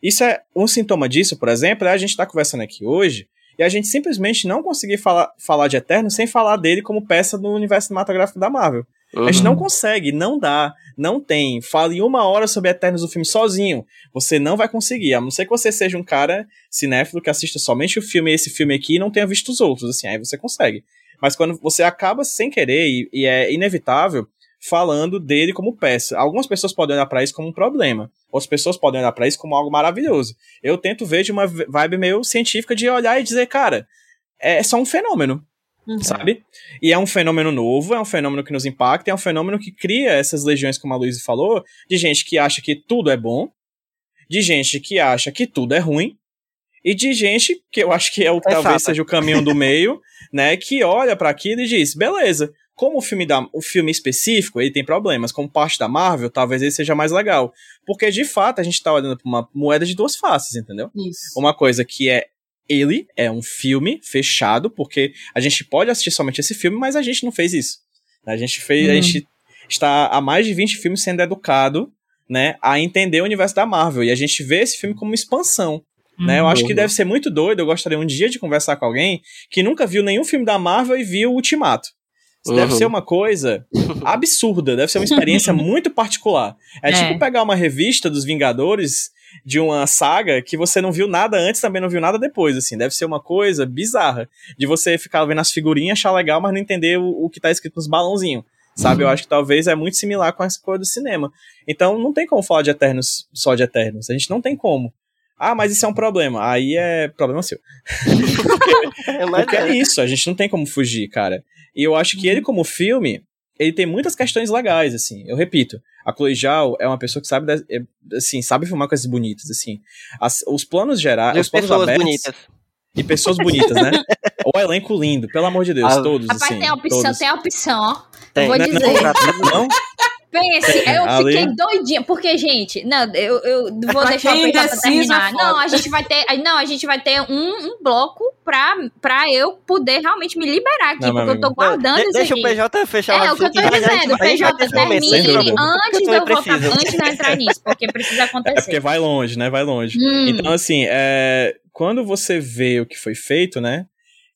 Isso é um sintoma disso, por exemplo, é a gente estar tá conversando aqui hoje e a gente simplesmente não conseguir falar, falar de Eterno sem falar dele como peça do universo cinematográfico da Marvel. Uhum. A gente não uhum. consegue, não dá, não tem. Fale uma hora sobre Eternos do filme sozinho. Você não vai conseguir. A não ser que você seja um cara cinéfilo que assista somente o filme esse filme aqui e não tenha visto os outros. Assim, aí você consegue. Mas quando você acaba sem querer, e, e é inevitável, falando dele como peça. Algumas pessoas podem olhar para isso como um problema. Outras pessoas podem olhar para isso como algo maravilhoso. Eu tento ver de uma vibe meio científica de olhar e dizer, cara, é só um fenômeno. Uhum. Sabe? E é um fenômeno novo, é um fenômeno que nos impacta, é um fenômeno que cria essas legiões, como a Luísa falou, de gente que acha que tudo é bom, de gente que acha que tudo é ruim, e de gente, que eu acho que é o é talvez seja o caminho do meio, né, que olha para aquilo e diz, beleza, como o filme, da, o filme específico, ele tem problemas, como parte da Marvel, talvez ele seja mais legal. Porque, de fato, a gente tá olhando pra uma moeda de duas faces, entendeu? Isso. Uma coisa que é ele é um filme fechado, porque a gente pode assistir somente esse filme, mas a gente não fez isso. A gente fez, a uhum. gente está há mais de 20 filmes sendo educado, né, a entender o universo da Marvel, e a gente vê esse filme como expansão. Né? Eu acho que uhum. deve ser muito doido. Eu gostaria um dia de conversar com alguém que nunca viu nenhum filme da Marvel e viu o Ultimato. Uhum. Deve ser uma coisa absurda, deve ser uma experiência muito particular. É, é, tipo pegar uma revista dos Vingadores de uma saga que você não viu nada antes, também não viu nada depois, assim. Deve ser uma coisa bizarra de você ficar vendo as figurinhas, achar legal, mas não entender o, o que tá escrito nos balãozinhos. Sabe? Uhum. Eu acho que talvez é muito similar com essa coisa do cinema. Então não tem como falar de Eternos só de Eternos. A gente não tem como. Ah, mas isso é um problema. Aí é problema seu. porque, é, porque é isso, a gente não tem como fugir, cara. E eu acho que ele, uhum. como filme, ele tem muitas questões legais, assim. Eu repito, a Chloe Zhao é uma pessoa que sabe, é, assim, sabe filmar coisas bonitas, assim. As, os planos gerais, os planos pessoas abertos... Bonitas. E pessoas bonitas, né? o elenco lindo, pelo amor de Deus, ah, todos, Rapaz, assim. tem a opção, todos. tem a opção, ó. Tem. Vou dizer. Não? não? Pense, eu Ali... fiquei doidinha, porque, gente, não, eu, eu vou pra deixar o PJ pra terminar. Não, a gente vai ter, não, a gente vai ter um, um bloco pra, pra eu poder realmente me liberar aqui, não, porque eu tô guardando não, isso Deixa aqui. o PJ fechar É, o que eu tô dizendo, PJ, termine antes de eu voltar, antes de eu entrar nisso, porque precisa acontecer. É porque vai longe, né, vai longe. Hum. Então, assim, é, quando você vê o que foi feito, né,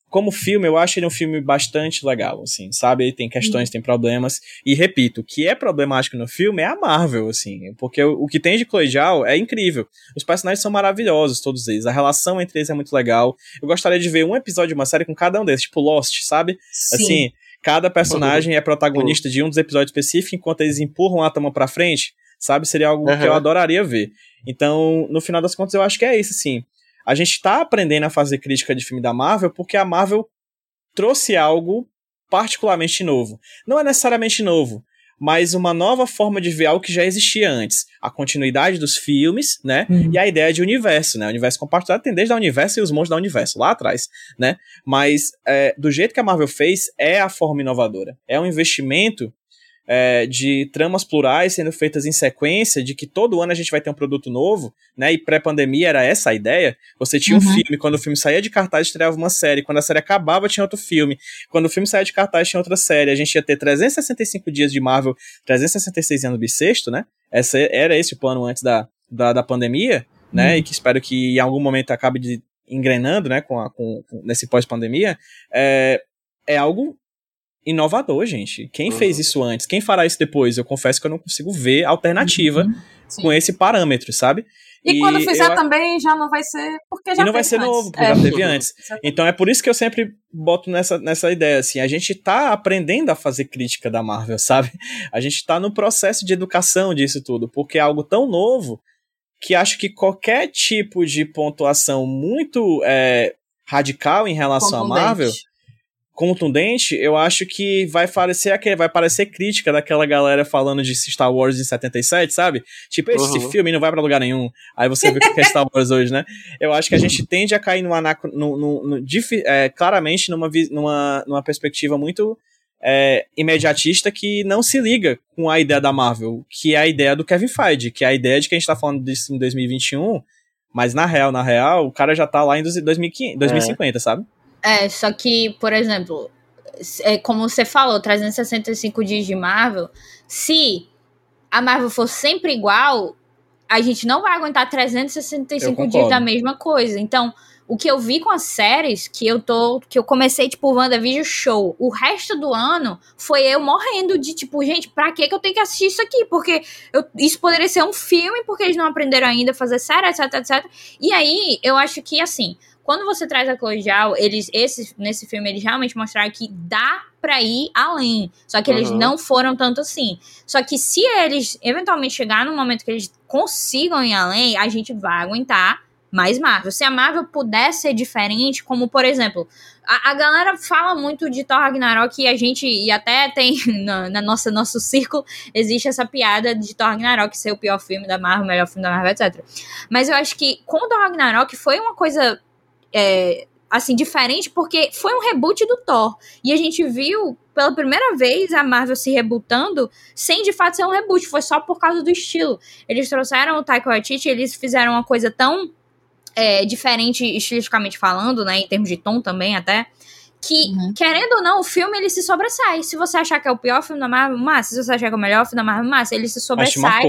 como filme, eu acho ele um filme bastante legal, assim, sabe? Ele tem questões, uhum. tem problemas. E repito, o que é problemático no filme é a Marvel, assim, porque o, o que tem de Zhao é incrível. Os personagens são maravilhosos, todos eles. A relação entre eles é muito legal. Eu gostaria de ver um episódio de uma série com cada um deles, tipo Lost, sabe? Sim. Assim, cada personagem é protagonista de um dos episódios específicos, enquanto eles empurram a átomo pra frente, sabe? Seria algo uhum. que eu adoraria ver. Então, no final das contas, eu acho que é isso, assim a gente está aprendendo a fazer crítica de filme da Marvel porque a Marvel trouxe algo particularmente novo. Não é necessariamente novo, mas uma nova forma de ver algo que já existia antes. A continuidade dos filmes, né? Uhum. E a ideia de universo, né? O universo compartilhado tem desde a universo e os monstros da universo, lá atrás, né? Mas é, do jeito que a Marvel fez, é a forma inovadora. É um investimento é, de tramas plurais sendo feitas em sequência, de que todo ano a gente vai ter um produto novo, né? E pré-pandemia era essa a ideia. Você tinha uhum. um filme, quando o filme saía de cartaz, estreava uma série. Quando a série acabava, tinha outro filme. Quando o filme saía de cartaz, tinha outra série. A gente ia ter 365 dias de Marvel, 366 anos bissexto, né? Essa, era esse o plano antes da, da, da pandemia, né? Uhum. E que espero que em algum momento acabe de engrenando, né? Com, a, com, com nesse pós-pandemia. É, é algo inovador, gente. Quem uhum. fez isso antes? Quem fará isso depois? Eu confesso que eu não consigo ver alternativa uhum. com esse parâmetro, sabe? E, e quando fizer eu... também já não vai ser porque já E não vai ser antes. novo, porque é. já teve antes. Então é por isso que eu sempre boto nessa, nessa ideia, assim, a gente tá aprendendo a fazer crítica da Marvel, sabe? A gente tá no processo de educação disso tudo, porque é algo tão novo que acho que qualquer tipo de pontuação muito é, radical em relação à Marvel contundente, eu acho que vai parecer aquele, vai parecer crítica daquela galera falando de Star Wars em 77, sabe? Tipo, esse uhum. filme não vai para lugar nenhum. Aí você vê o que é Star Wars hoje, né? Eu acho que a gente tende a cair no, no, no, no é, claramente numa, numa, numa perspectiva muito é, imediatista que não se liga com a ideia da Marvel, que é a ideia do Kevin Feige, que é a ideia de que a gente tá falando disso em 2021, mas na real, na real, o cara já tá lá em 2050, 2050 é. sabe? É, só que, por exemplo, é, como você falou, 365 dias de Marvel, se a Marvel for sempre igual, a gente não vai aguentar 365 dias da mesma coisa. Então, o que eu vi com as séries, que eu tô. Que eu comecei, tipo, WandaVision Show. O resto do ano foi eu morrendo de, tipo, gente, pra que eu tenho que assistir isso aqui? Porque eu, isso poderia ser um filme, porque eles não aprenderam ainda a fazer série, etc, etc. E aí, eu acho que, assim, quando você traz a Chloe Zhao, eles, esse, nesse filme, eles realmente mostraram que dá pra ir além. Só que uhum. eles não foram tanto assim. Só que se eles eventualmente chegar num momento que eles consigam ir além, a gente vai aguentar mais Marvel. Se a Marvel pudesse ser diferente, como por exemplo, a, a galera fala muito de Thor Ragnarok e a gente, e até tem na, na, nossa nosso círculo, existe essa piada de Thor Ragnarok ser o pior filme da Marvel, o melhor filme da Marvel, etc. Mas eu acho que com Thor Ragnarok foi uma coisa é, assim, diferente, porque foi um reboot do Thor. E a gente viu pela primeira vez a Marvel se rebootando sem de fato ser um reboot, foi só por causa do estilo. Eles trouxeram o Taika Waititi, eles fizeram uma coisa tão é, diferente estilisticamente falando, né, em termos de tom também até, que, uhum. querendo ou não, o filme ele se sobressai. Se você achar que é o pior filme da Marvel, massa. Se você achar que é o melhor filme da Marvel, massa. Ele se sobressai.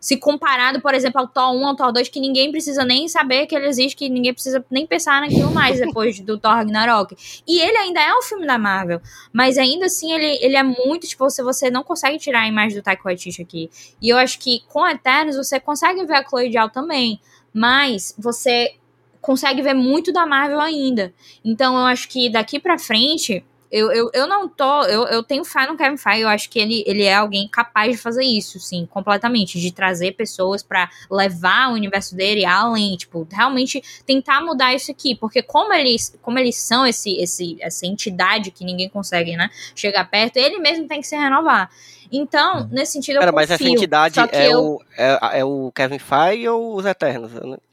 Se comparado, por exemplo, ao Thor 1, ao Thor 2, que ninguém precisa nem saber que ele existe, que ninguém precisa nem pensar naquilo mais depois do Thor Ragnarok. E ele ainda é um filme da Marvel. Mas ainda assim, ele, ele é muito, tipo, você, você não consegue tirar a imagem do Taika Waititi aqui. E eu acho que com Eternos você consegue ver a Chloe Zhao também. Mas você consegue ver muito da Marvel ainda. Então eu acho que daqui para frente eu, eu, eu não tô. Eu, eu tenho fé no Kevin Feige. Eu acho que ele, ele é alguém capaz de fazer isso, sim, completamente. De trazer pessoas para levar o universo dele além. Tipo, realmente tentar mudar isso aqui. Porque como eles, como eles são esse, esse, essa entidade que ninguém consegue, né? Chegar perto, ele mesmo tem que se renovar. Então, uhum. nesse sentido, eu Cara, confio, mas essa entidade é, eu... o, é, é, o Kevin Feige ou os Eternos? Eu fiquei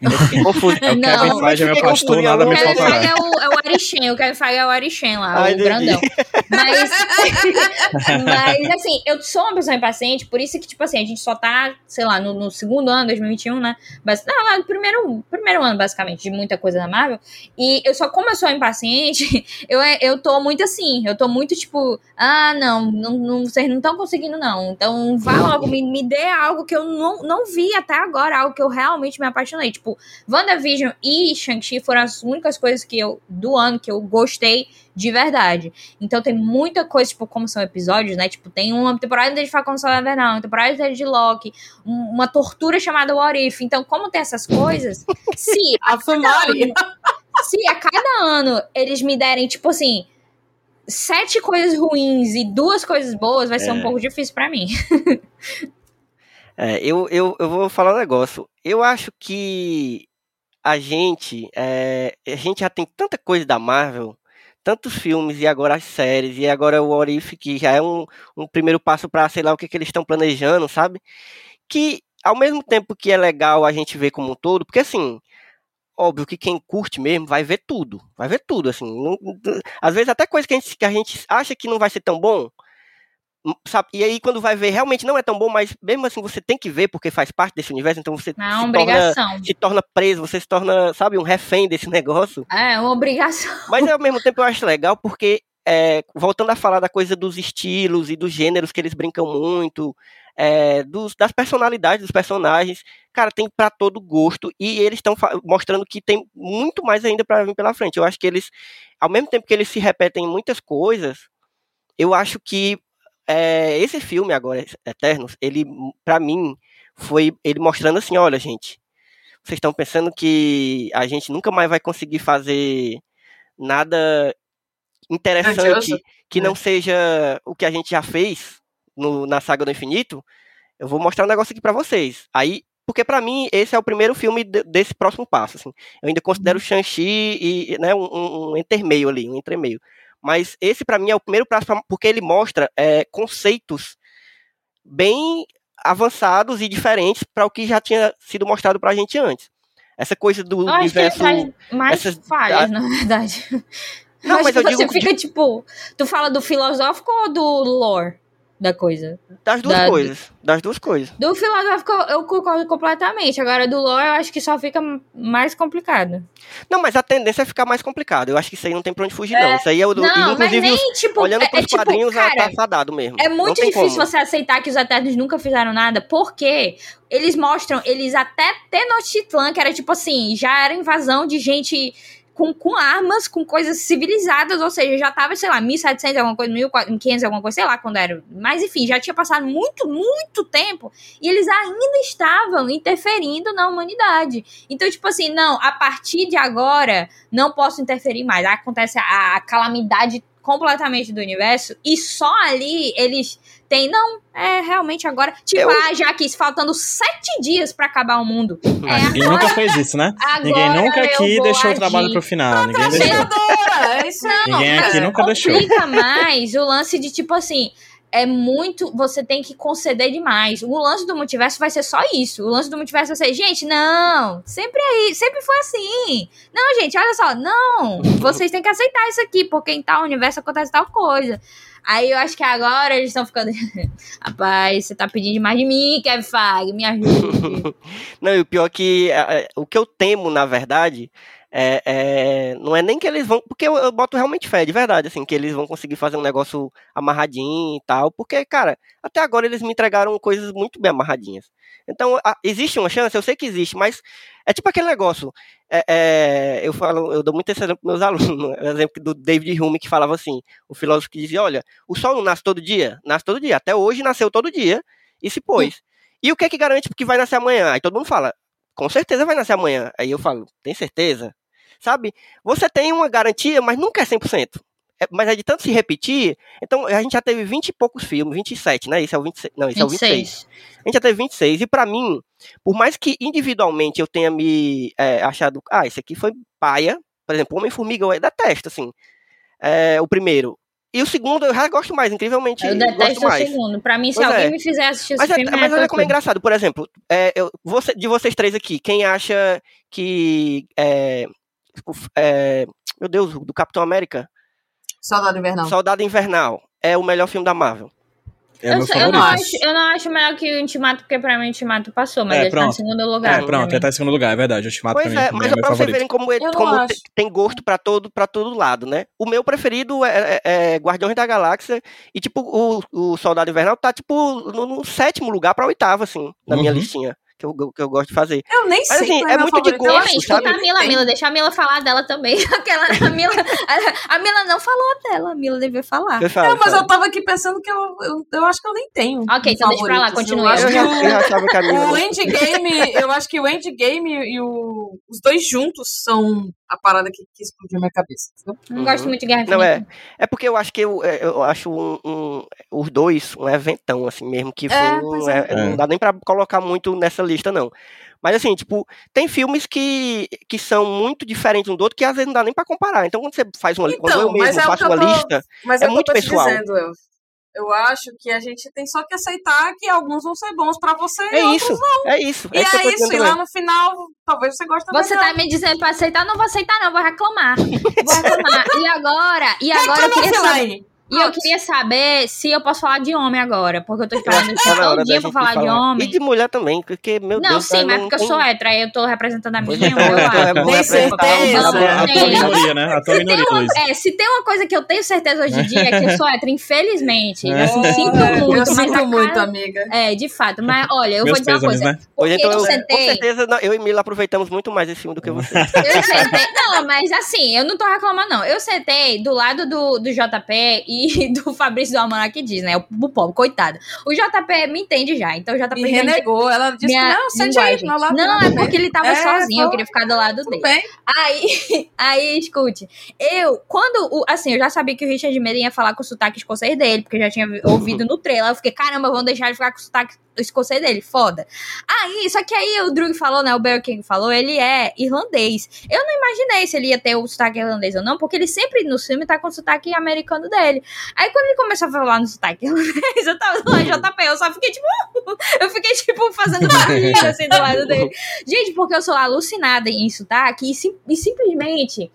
confuso. É o Kevin Feige é meu pastor, nada me faltará. É o, é o Arishem, o Kevin Feige é o Arishem lá, Ai, o grandão. Mas, mas, assim, eu sou uma pessoa impaciente, por isso que, tipo assim, a gente só tá, sei lá, no, no segundo ano, 2021, né? Mas, não, no primeiro, primeiro ano, basicamente, de muita coisa da Marvel. E eu só, como eu sou impaciente, eu, eu tô muito assim, eu tô muito, tipo, ah, não, não, não vocês não estão conseguindo, não. Então, vá logo, me, me dê algo que eu não, não vi até agora, algo que eu realmente me apaixonei. Tipo, tipo, WandaVision e Shang-Chi foram as únicas coisas que eu, do ano, que eu gostei de verdade. Então tem muita coisa, tipo, como são episódios, né? Tipo, tem uma temporada de Falcão Solar Invernal, uma temporada de Loki, um- uma tortura chamada What If. Então, como tem essas coisas, se A Fumari. se a cada ano eles me derem, tipo assim, sete coisas ruins e duas coisas boas, vai ser um É. pouco difícil pra mim. É, eu, eu, eu vou falar um negócio. Eu acho que a gente, é, a gente já tem tanta coisa da Marvel, tantos filmes e agora as séries e agora o What If, que já é um, um primeiro passo para sei lá o que, que eles estão planejando, sabe? Que ao mesmo tempo que é legal a gente ver como um todo, porque assim, óbvio que quem curte mesmo vai ver tudo, vai ver tudo, assim. não- às vezes até coisa que a, gente, que a gente acha que não vai ser tão bom, sabe? E aí quando vai ver realmente não é tão bom, mas mesmo assim você tem que ver porque faz parte desse universo, então você uma se, torna, se torna preso, você se torna, sabe, um refém desse negócio. É uma obrigação. Mas ao mesmo tempo eu acho legal porque, é, voltando a falar da coisa dos estilos e dos gêneros que eles brincam muito, é, dos, das personalidades dos personagens, cara, tem pra todo gosto e eles estão mostrando que tem muito mais ainda pra vir pela frente. Eu acho que eles, ao mesmo tempo que eles se repetem em muitas coisas, eu acho que é, esse filme agora, Eternos, ele, pra mim, foi ele mostrando assim, olha, gente, vocês estão pensando que a gente nunca mais vai conseguir fazer nada interessante que É. não seja o que a gente já fez no- na saga do infinito. Eu vou mostrar um negócio aqui pra vocês. Aí, porque pra mim esse é o primeiro filme de- desse próximo passo. Assim. Eu ainda considero Shang-Chi e né, um, um, um intermeio ali, um entremeio. Mas esse pra mim é o primeiro passo porque ele mostra é, conceitos bem avançados e diferentes para o que já tinha sido mostrado pra gente antes. Essa coisa do Eu acho que universo mais essas- falhas, na verdade. Não, mas eu você digo fica, tipo. Tu fala do filosófico ou do lore da coisa? das duas da- coisas, das duas coisas. Do filosófico eu- concordo completamente. Agora, do lore eu acho que só fica mais complicado. Não, mas a tendência é ficar mais complicado. Eu acho que isso aí não tem pra onde fugir, não. Isso aí é o do. Não, mas inclusive, nem, tipo, olhando é, pros é tipo, quadrinhos, já cara, tá fadado mesmo. É muito difícil como. você aceitar que os Eternos nunca fizeram nada, porque eles mostram, eles até Tenochtitlan, que era tipo assim, já era invasão de gente com, com armas, com coisas civilizadas, ou seja, já tava, sei lá, 1700 alguma coisa, 1500 alguma coisa, sei lá quando era. Mas enfim, já tinha passado muito, muito tempo e eles ainda estavam interferindo na humanidade. Então, tipo assim, não, a partir de agora não posso interferir mais. Acontece a, a calamidade completamente do universo e só ali eles têm, não, é realmente agora. Tipo, Eu- ah, já quis faltando sete dias pra acabar o mundo. É, Ah, ninguém agora- nunca fez isso, né? Ninguém nunca aqui deixou o agir. trabalho pro final. Ninguém deixou. É isso aí. Ninguém aqui É. nunca deixou. Mais o lance de, tipo assim, é muito. Você tem que conceder demais. O lance do multiverso vai ser só isso. O lance do multiverso vai ser, gente, não, sempre aí, sempre foi assim. Não, gente, olha só, não, vocês têm que aceitar isso aqui, porque em tal universo acontece tal coisa. Aí eu acho que agora eles estão ficando. Rapaz, você tá pedindo demais de mim, Kevin Feige, me ajude. Não, e o pior é que é, é, o que eu temo, na verdade, é, é- não é nem que eles vão. Porque eu, eu boto realmente fé, de verdade, assim, que eles vão conseguir fazer um negócio amarradinho e tal. Porque, cara, até agora eles me entregaram coisas muito bem amarradinhas. Então, a- existe uma chance, eu sei que existe, mas é tipo aquele negócio. é, é, eu falo, eu dou muito esse exemplo para meus alunos. O exemplo do David Hume que falava assim, o filósofo que dizia, olha, o sol não nasce todo dia? Nasce todo dia. Até hoje nasceu todo dia e se pôs. E o que é que garante que vai nascer amanhã? Aí todo mundo fala, com certeza vai nascer amanhã. Aí eu falo, tem certeza? Sabe? Você tem uma garantia, mas nunca é 100%. É, mas é de tanto se repetir. Então, a gente já teve 20 e poucos filmes, 27, né? Esse é o 26. Não, esse é o 26. 26. A gente já teve 26. E pra mim, por mais que individualmente eu tenha me é, achado, ah, esse aqui foi paia. Por exemplo, Homem-Formiga eu detesto, assim. É, o primeiro. E o segundo eu já gosto mais, incrivelmente. Eu gosto detesto o segundo. Pra mim, se Pois alguém é. me fizer assistir esse Mas, é- filme, mas olha como é engraçado. Por exemplo, é, eu- você- de vocês três aqui, quem acha que. É, é, meu Deus, do Capitão América, Soldado Invernal. Soldado Invernal, é o melhor filme da Marvel. É o eu, eu não acho, eu não acho melhor que o Ultimato, porque pra mim o Ultimato passou, mas É, ele tá pronto. em segundo lugar. É, pronto, ele tá em segundo lugar, é verdade. O Ultimato Pois pra mim é, também mas é é pra vocês verem como, ele- como tem gosto pra todo, pra todo lado, né? O meu preferido é, é- é Guardiões da Galáxia e, tipo, o, o Soldado Invernal tá, tipo, no, no sétimo lugar pra oitavo, assim, na minha Uhum. listinha. Que eu, que eu gosto de fazer. Eu nem Mas, sei. assim, é meu muito de favorito. gosto, sabe? a Mila. Mila, deixa a Mila falar dela também. Aquela, a, Mila, a, a Mila não falou dela, a Mila devia falar. Eu falo, Não, mas falo. eu tava aqui pensando que eu, eu, eu acho que eu nem tenho. Ok, um então deixa pra lá, favorito, assim. continue. Eu acho eu, que já, o- eu já achava que a Mila- O Endgame, eu acho que o Endgame e o, os dois juntos são a parada que, que explodiu minha cabeça. Não gosto muito de Guerra Não, é. Infinita. É porque eu acho que eu, é, eu acho um, um- os dois um eventão, assim, mesmo que foi É, um- é. é, não dá nem pra colocar muito nessa lista, não. Mas assim, tipo, tem filmes que, que são muito diferentes um do outro que às vezes não dá nem pra comparar. Então quando você faz uma quando Então, eu mas mesmo é faço eu uma tô- lista, Mas É é, eu muito tô te pessoal. dizendo, eu. Acho que a gente tem só que aceitar que alguns vão ser bons pra você é e outros isso. É isso. E é isso que eu é isso, e lá também. no final, talvez você goste Você melhor. tá me dizendo pra aceitar? Não vou aceitar, não, vou reclamar. Vou reclamar. E agora, e agora eu queria saber. E eu queria saber se eu posso falar de homem agora, porque eu tô esperando todo dia pra gente falar de falar. homem. E de mulher também, porque, meu Não, Deus. sim, cara, mas não porque eu sou hétero, aí eu tô representando a minha, então, eu eu tô- acho. eu vou Tem certeza? A, tua- minoria, né? A tua Se tem, minoria, uma, é, se tem uma coisa que eu tenho certeza hoje em dia é que eu sou hétero, infelizmente. É. Assim, sinto É, muito, eu mas sinto muito, cara- amiga. É, de fato. Mas olha, eu Meus vou dizer uma coisa. né? Porque então, eu eu, com sentei. certeza, não, eu e Mila aproveitamos muito mais esse filme do que você. Eu sentei. Não, mas assim, eu não tô reclamando, não. Eu sentei do lado do, do JP e do Fabrício do Almanac que diz, né? O, o pobre, coitado. O JP me entende já. Então o JP Me renegou. Ela disse não, sente aí, não, lá Não, é porque ele tava É, sozinho, eu queria ficar do lado dele. bem. Aí, aí, escute, eu, quando, o, assim, eu já sabia que o Richard Madden ia falar com o sotaque escocês dele, porque eu já tinha vi- ouvido no trailer, eu fiquei, caramba, vamos deixar ele ficar com o sotaque escocês dele, foda. Aí, só que aí o Drug falou, né, o Barry King falou, ele é irlandês. Eu não imaginei se ele ia ter o sotaque irlandês ou não, porque ele sempre no filme tá com o sotaque americano dele. Aí quando ele começou a falar no sotaque irlandês, eu tava lá, JP, eu só fiquei tipo, eu fiquei tipo fazendo barulho assim do lado dele. Gente, porque eu sou alucinada em sotaque e, sim- e simplesmente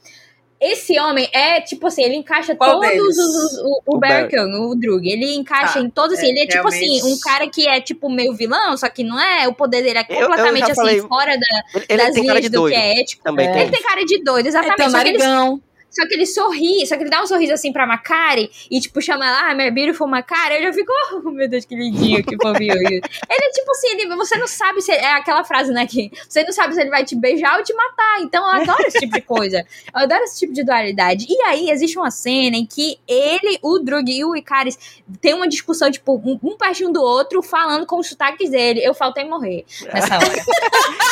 esse homem é, tipo assim, ele encaixa Qual todos deles? os. o, o O. Keoghan, o Drug. Ele encaixa Tá, em todos, assim. é, ele é tipo assim, realmente. um cara que é tipo meio vilão, só que não é. O poder dele é Eu- eu completamente assim, falei, fora da, das linhas de do doido. que é ético. Também É. tem. Ele tem cara de doido, É, exatamente. tem um só, que. Só que ele sorri, só que ele dá um sorriso assim pra Macari e, tipo, chama ela, ah, my beautiful Macari. Eu já fico, oh, meu Deus, que lindinho, que fofinho. ele é tipo assim, ele, você não sabe se. É aquela frase, né, que você não sabe se ele vai te beijar ou te matar. Então eu adoro esse tipo de coisa. Eu adoro esse tipo de dualidade. E aí, existe uma cena em que ele, o Drug e o Icaris tem uma discussão, tipo, um, um pertinho do outro, falando com os sotaques dele. Eu faltei morrer nessa hora.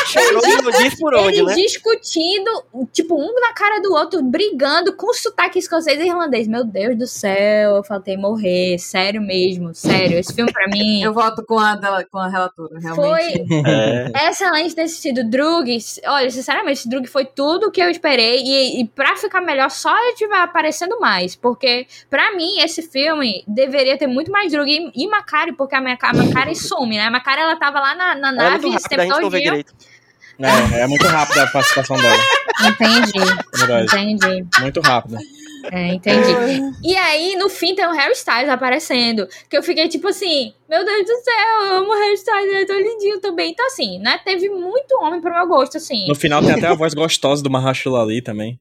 Chorou e disse por onde, Eles né? discutindo, tipo, um na cara do outro, brigando com sotaque escocês e irlandês. Meu Deus do céu, eu faltei morrer. Sério mesmo, sério. Esse filme pra mim Eu volto com a, dela, com a relatora, realmente. foi É. excelente ter assistido Drug. Olha, sinceramente, esse Drug foi tudo o que eu esperei. E, e pra ficar melhor, só ele estiver aparecendo mais. Porque, pra mim, esse filme deveria ter muito mais Drug e, e Macari, porque a, Maca- a Macari some, né? A Macari, ela tava lá na, na nave esse tempo gente É, é muito rápida a participação dela. Entendi, Verdade. entendi. Muito rápida. É, entendi. E aí, no fim, tem o Harry Styles aparecendo. Que eu fiquei tipo assim, meu Deus do céu, eu amo o Harry Styles, ele é tão lindinho também. Então, assim, né? Teve muito homem pro meu gosto, assim. No final tem até a voz gostosa do Mahershala Ali também.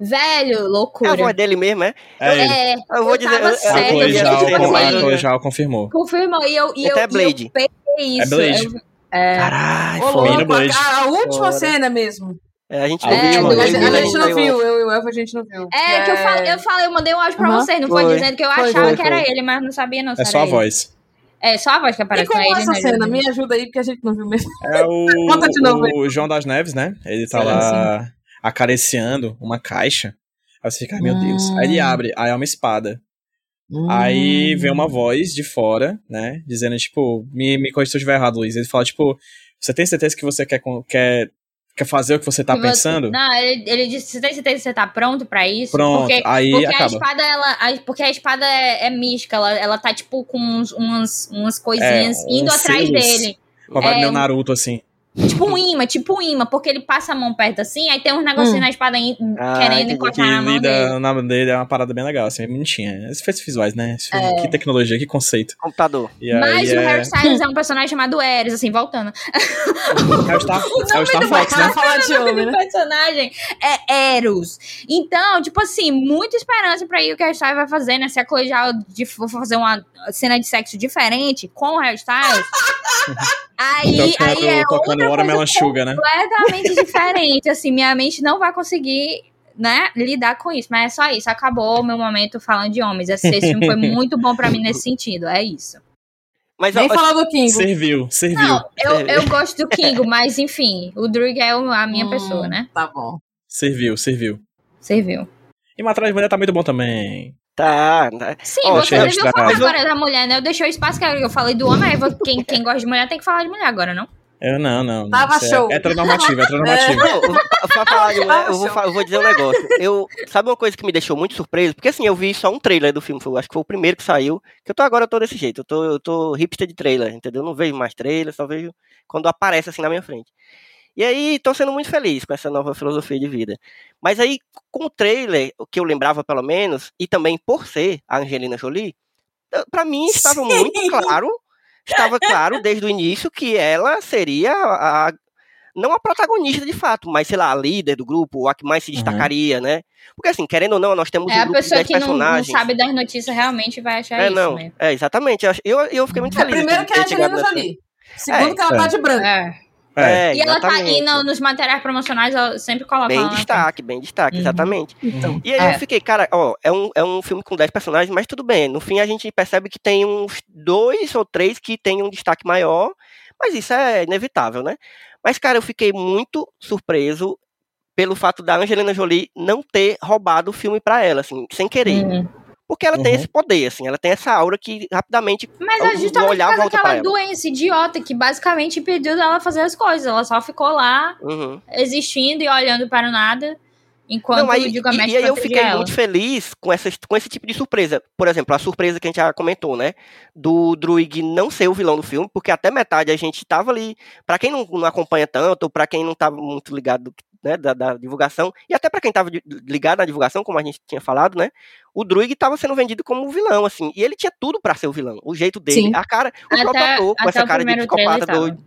Velho, É a loucura. voz dele mesmo, é? É. É, Eu vou eu dizer. tava eu- eu- A Chloe confirmou. confirmou. E eu, e eu, Então é e eu Blade. peguei isso. Blade. Eu- é, Caralho, Ô, foi. Menino louco, Blade. a, a última Fora. cena mesmo. É, a gente não É, viu. A, e gente- a gente não viu, eu e o Elva a gente não viu. é, que eu falei, eu falei, eu mandei um áudio pra Aham. vocês, não foi, Foi. dizendo que eu Foi, achava foi, que era foi. ele, mas não sabia não É só a ele. voz. É, só a voz que E aparece. como é ele, essa não é cena? Me ajuda aí, porque a gente não viu mesmo. É o, Conta de novo aí. o João das Neves, né? Ele tá lá acariciando uma caixa. Aí você fica, ai meu Deus. Aí ele Hum. abre, aí é uma espada. Aí vem uma voz de fora, né? Dizendo, tipo, me, me corrija se eu estiver errado, Luiz. Ele fala, tipo, você tem certeza que você quer, quer, quer fazer o que você tá você- pensando? Não, ele, ele disse: você tem certeza que você tá pronto pra isso? Pronto, porque, aí porque a acaba. espada, ela. a- porque a espada é, é mística, ela, ela tá, tipo, com uns, umas, umas coisinhas É, indo atrás selos. dele. Com a vibe É, meio um- Naruto, assim. Tipo um imã, tipo um imã, porque ele passa a mão perto assim, aí tem uns negocinhos Hum. na espada in- Ah, querendo entendi. Que encostar na mão dele. lida na mão dele é uma parada bem legal, assim, é bonitinha. Esses efeitos visuais, né? É. Que tecnologia, que conceito. Computador. E Mas aí o é... Harry Styles é um personagem chamado Eris, assim, voltando. É o Star, é o Star do Fox, né? De O nome homem, do né? personagem é Eros. Então, tipo assim, muita esperança pra ir o que o Harry Styles vai fazer, né? Se a Chloe Zhao de for fazer uma cena de sexo diferente com o Harry Styles, Aí, tocando aí é tocando outra Watermelon coisa Sugar, né? completamente diferente. Assim, minha mente não vai conseguir, né, lidar com isso. Mas é só isso. Acabou o meu momento falando de homens. Esse, filme foi muito bom pra mim nesse sentido. É isso. Mas Nem falar do Kingo. Serviu, serviu. Não, eu, eu gosto do Kingo, mas enfim, o Druig é a minha Hum, pessoa, né? Tá bom. Serviu, serviu. Serviu. E Matrás de Mulher tá muito bom também. Tá, tá. Sim, Ó, você eu devia falar explicar. agora da mulher, né? Eu deixei o espaço que eu falei do homem, aí vou- quem, quem gosta de mulher tem que falar de mulher agora, não? Eu não, não. Tava Isso show. É heteronormativo, heteronormativo. Não, eu vou- pra falar de mulher, eu vou, eu vou dizer um negócio. Eu, sabe uma coisa que me deixou muito surpreso? Porque assim, eu vi só um trailer do filme, foi- acho que foi o primeiro que saiu. Que eu tô agora, eu tô desse jeito. Eu tô, eu tô hipster de trailer, entendeu? Eu não vejo mais trailer, só vejo quando aparece assim na minha frente. E aí, tô sendo muito feliz com essa nova filosofia de vida. Mas aí, com o trailer, o que eu lembrava pelo menos, e também por ser a Angelina Jolie, pra mim estava Sim. muito claro, estava claro desde o início que ela seria a, não a protagonista de fato, mas sei lá, a líder do grupo, a que mais se Uhum. destacaria, né? Porque assim, querendo ou não, nós temos É um a grupo de pessoa 10 que não, não personagens. sabe das notícias realmente vai achar é, isso não, mesmo. é, exatamente. Eu, eu, fiquei muito É, feliz. primeiro de que é a Angelina Jolie. Segundo É, que ela tá é. de branco. É. É. E ela tá aí no- nos materiais promocionais, ela sempre coloca Bem destaque, bem destaque, Uhum. exatamente. Então. E aí É. eu fiquei, cara, ó, é um, é um filme com 10 personagens, mas tudo bem. No fim a gente percebe que tem uns dois ou três que tem um destaque maior, mas isso é inevitável, né? Mas, cara, eu fiquei muito surpreso pelo fato da Angelina Jolie não ter roubado o filme pra ela, assim, sem querer. Uhum. Porque ela tem Uhum. esse poder, assim, ela tem essa aura que rapidamente. Mas é o justamente olhar por causa volta pra daquela ela. doença idiota que basicamente impediu dela fazer as coisas. Ela só ficou lá Uhum. existindo e olhando para o nada, enquanto Não, aí, o e, Gilgamesh e aí eu fiquei ela. muito feliz com, essa, com esse tipo de surpresa. Por exemplo, a surpresa que a gente já comentou, né? Do Druig não ser o vilão do filme, porque até metade a gente tava ali. Pra quem não, não acompanha tanto, ou pra quem não tava muito ligado né, da, da divulgação, e até pra quem tava de- ligado na divulgação, como a gente tinha falado, né? O Druig tava sendo vendido como vilão, assim. E ele tinha tudo pra ser o vilão. O jeito dele, Sim. a cara, o Até- próprio ator, com essa cara de psicopata doido.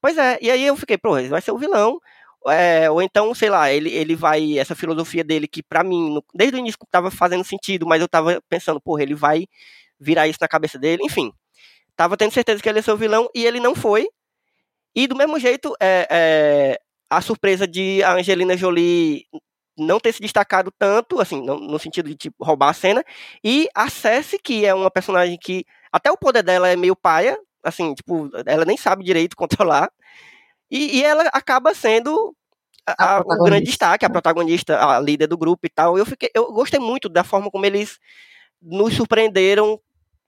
Pois é, e aí eu fiquei, pô, ele vai ser o vilão. É, ou então, sei lá, ele, ele vai. Essa filosofia dele, que pra mim, desde o início tava fazendo sentido, mas eu tava pensando, porra, ele vai virar isso na cabeça dele. Enfim, tava tendo certeza que ele ia ser o vilão e ele não foi. E do mesmo jeito, é, é, a surpresa de a Angelina Jolie não ter se destacado tanto, assim, não- no sentido de tipo, roubar a cena, e a Cersei, que é uma personagem que até o poder dela é meio paia, assim, tipo, ela nem sabe direito controlar, e, e ela acaba sendo a- A o grande destaque, a protagonista, a líder do grupo e tal. Eu fiquei, eu gostei muito da forma como eles nos surpreenderam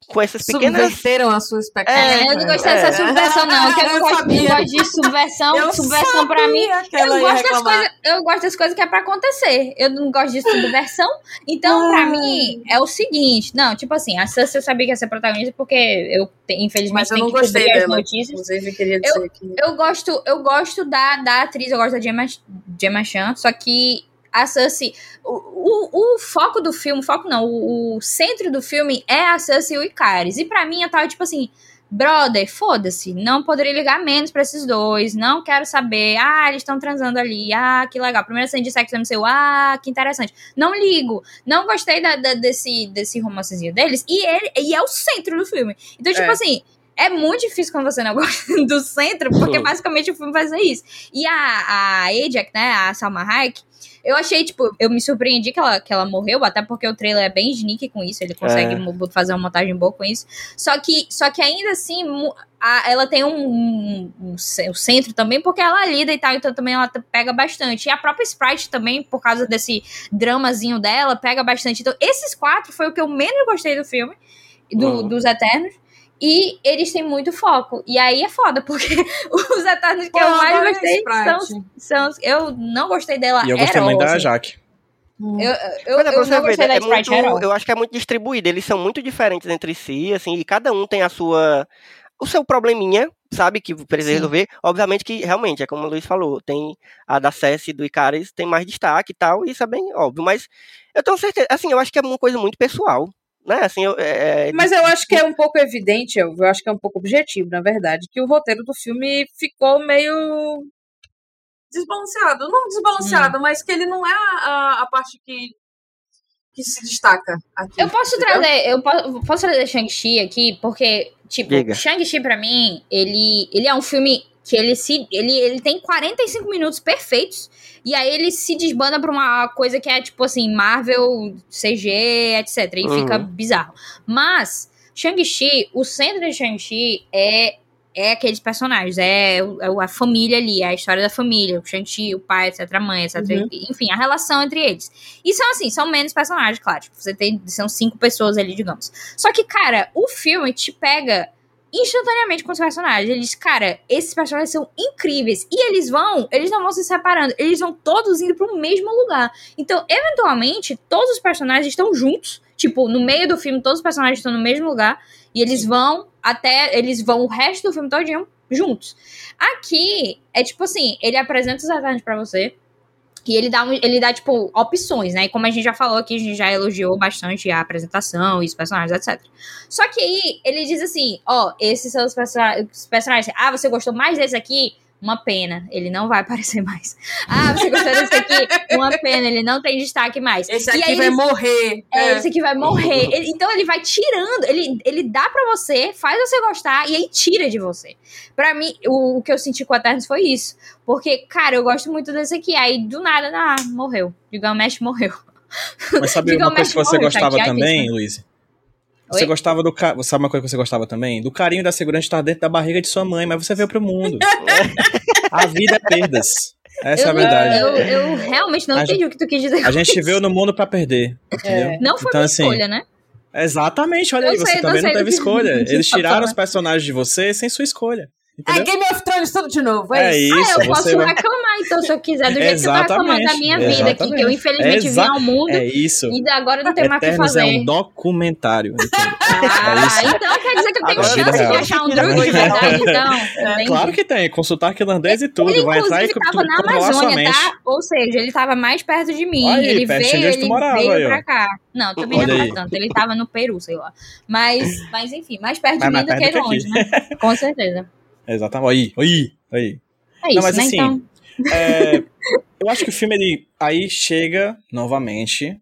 com essas pequenas Subverteram a sua expectativa. É, eu não gostei dessa É. subversão, não. Que eu não Eu gosto, sabia. não gosto de subversão. Eu subversão pra mim. Eu gosto, das coisas, eu gosto das coisas que é pra acontecer. Eu não gosto de subversão. Então, pra Ah. mim, é o seguinte. Não, tipo assim, a Sansa eu sabia que ia ser protagonista porque eu, te- infelizmente, Mas eu tenho não que gostei cobrir as dela. notícias. Inclusive, queria dizer que. Eu gosto, eu gosto da, da atriz, eu gosto da Gemma, Gemma Chan, só que a Cersei, o, o, o foco do filme, foco não, o, o centro do filme é a Cersei e o Icaris. E pra mim eu tava tipo assim, brother, foda-se, não poderia ligar menos pra esses dois, não quero saber, ah, eles estão transando ali, ah, que legal, primeira cena de sexo no seu, ah, que interessante. Não ligo, não gostei da, da- desse, desse romancezinho deles, e, ele, e é o centro do filme. Então, tipo É. assim, é muito difícil quando você não gosta do centro, porque basicamente o filme ser isso. E a, a Ajax, né, a Salma Hayek, eu achei, tipo, eu me surpreendi que ela, que ela morreu, até porque o trailer é bem sneaky com isso, ele consegue É. fazer uma montagem boa com isso. Só que, só que ainda assim, a- ela tem um, um, um um centro também, porque ela lida e tal, então também ela pega bastante. E a própria Sprite também, por causa desse dramazinho dela, pega bastante. Então, esses quatro foi o que eu menos gostei do filme, do, Uhum. dos Eternos. E eles têm muito foco. E aí é foda, porque os Eternos que Pô, eu eu mais gostei são, são. Eu não gostei dela. E eu gostei muito da Heroes. Jaque. Hum. Eu, eu, Mas é eu ver, da é muito, eu acho que é muito distribuído. Eles são muito diferentes entre si, assim, e cada um tem a sua. O seu probleminha, sabe, que precisa Sim. resolver. Obviamente que, realmente, é como o Luiz falou, tem a da Cessi e do Icaris, tem mais destaque e tal, e isso é bem óbvio. Mas eu tenho certeza, assim, eu acho que é uma coisa muito pessoal, né? Assim, eu, é, Mas eu acho que é um pouco evidente, eu acho que é um pouco objetivo, na verdade, que o roteiro do filme ficou meio. Desbalanceado. Não desbalanceado, mas que ele não é a, a, parte que, que se destaca aqui. Eu posso entendeu? trazer, eu posso, posso trazer Shang-Chi aqui, porque, tipo. Shang-Chi pra mim, ele, ele é um filme que ele se. Ele, ele tem 45 minutos perfeitos. E aí ele se desbanda pra uma coisa que é, tipo assim, Marvel, CG, etc. E Uhum. fica bizarro. Mas, Shang-Chi, o centro de Shang-Chi é. É aqueles personagens, é, é a família ali, é a história da família, o Shang-Chi, o pai, etc, a mãe, etc. Uhum. Enfim, a relação entre eles. E são assim, são menos personagens, claro. Tipo, você tem. São cinco pessoas ali, digamos. Só que, cara, o filme te pega instantaneamente com os personagens. Eles, cara, esses personagens são incríveis. E eles vão, eles não vão se separando, eles vão todos indo pro mesmo lugar. Então, eventualmente, todos os personagens estão juntos. Tipo, no meio do filme, todos os personagens estão no mesmo lugar. E eles vão até. Eles vão o resto do filme todinho juntos. Aqui, é tipo assim, ele apresenta os Eternos pra você. E ele dá, um- ele dá, tipo, opções, né? E como a gente já falou aqui, a gente já elogiou bastante a apresentação e os personagens, etc. Só que aí, ele diz assim, ó, esses são os, perso- os personagens. Ah, você gostou mais desse aqui? Uma pena, ele não vai aparecer mais. Ah, você gostou desse aqui? Uma pena, ele não tem destaque mais. Esse E aqui aí vai eles- morrer. é, esse aqui vai morrer. Ele- então ele vai tirando, ele, ele dá pra você, faz você gostar e aí tira de você. Pra mim, o, o que eu senti com o Eternos foi isso. Porque, cara, eu gosto muito desse aqui. Aí do nada, ah, morreu. Gilgamesh morreu. Mas sabe uma coisa que você Morro, gostava chateadíssima. também, Luiz? Você Oi? gostava do. Ca... Sabe uma coisa que você gostava também? Do carinho da segurança estar dentro da barriga de sua mãe, mas você veio pro mundo. a vida é perdas. Essa é a eu, verdade. eu, eu realmente não A entendi o que tu quis dizer. A gente veio no mundo pra perder. Entendeu? Não foi Então, minha assim, escolha, né? Exatamente, olha Eu aí, você sei, eu também não teve escolha. Eles você tá tiraram os personagens de você sem sua escolha. É Entendeu? Game of Thrones tudo de novo. É É, isso. isso, ah, eu posso você vai- reclamar, então, se eu quiser, do jeito que eu tô reclamando da Exatamente, minha vida aqui, que eu infelizmente Exa- vim ao mundo É isso. e agora não tenho mais o que fazer. é um documentário. entendeu? Ah, É então quer dizer que eu tenho Agora, chance de vida achar um druid de verdade, então. Claro que tem, consultar irlandês e tudo. Ele, vai entrar e inclusive, tava na Amazônia, tá? Ou seja, ele tava mais perto de mim. Ele de veio, ele veio pra cá. Não, também não era tanto. Ele tava no Peru, sei lá. Mas, mas enfim, mais perto de mim do que longe, né? Com certeza. Exatamente. Aí, aí, aí. É isso, Não, mas né? assim, então, É, eu acho que o filme ele aí chega novamente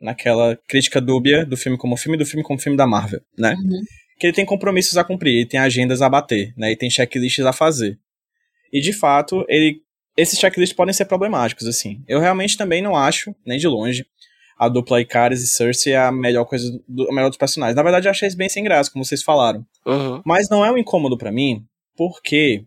naquela crítica dúbia do filme como filme do filme como filme da Marvel, né? Uhum. Que ele tem compromissos a cumprir, ele tem agendas a bater, né? E tem checklists a fazer. E de fato, ele esses checklists podem ser problemáticos assim. Eu realmente também não acho, nem de longe, a dupla Icaris e Cersei é a melhor coisa do a melhor dos personagens. Na verdade, eu achei eles bem sem graça, como vocês falaram. Uhum. Mas não é um incômodo pra mim, porque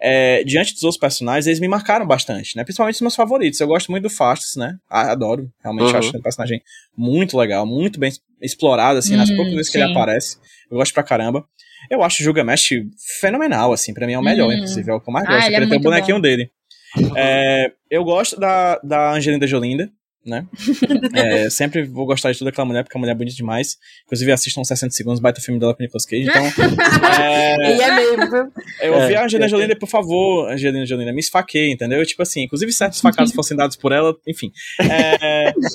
é, diante dos outros personagens, eles me marcaram bastante, né? Principalmente os meus favoritos. Eu gosto muito do Fastos, né? Ah, adoro. Realmente Uhum. acho um personagem muito legal, muito bem explorado, assim, nas Hum, poucas vezes que ele sim. aparece. Eu gosto pra caramba. Eu acho o Gilgamesh fenomenal, assim, pra mim é o melhor, Hum. inclusive, é o que eu mais Ah, gosto. ele eu é queria ter o bonequinho bom. dele. É, eu gosto da, da Angelina Jolinda, né? É, sempre vou gostar de toda aquela mulher, porque a mulher é bonita demais. Inclusive, assistam 60 segundos, baita filme dela com Nicolas Cage. Então, é, E é mesmo, viu? eu É, ouvi a Angelina é, Jolie, por favor, Angelina Jolie, me esfaqueie, entendeu? Tipo assim, inclusive certos facados fossem dados por ela, enfim.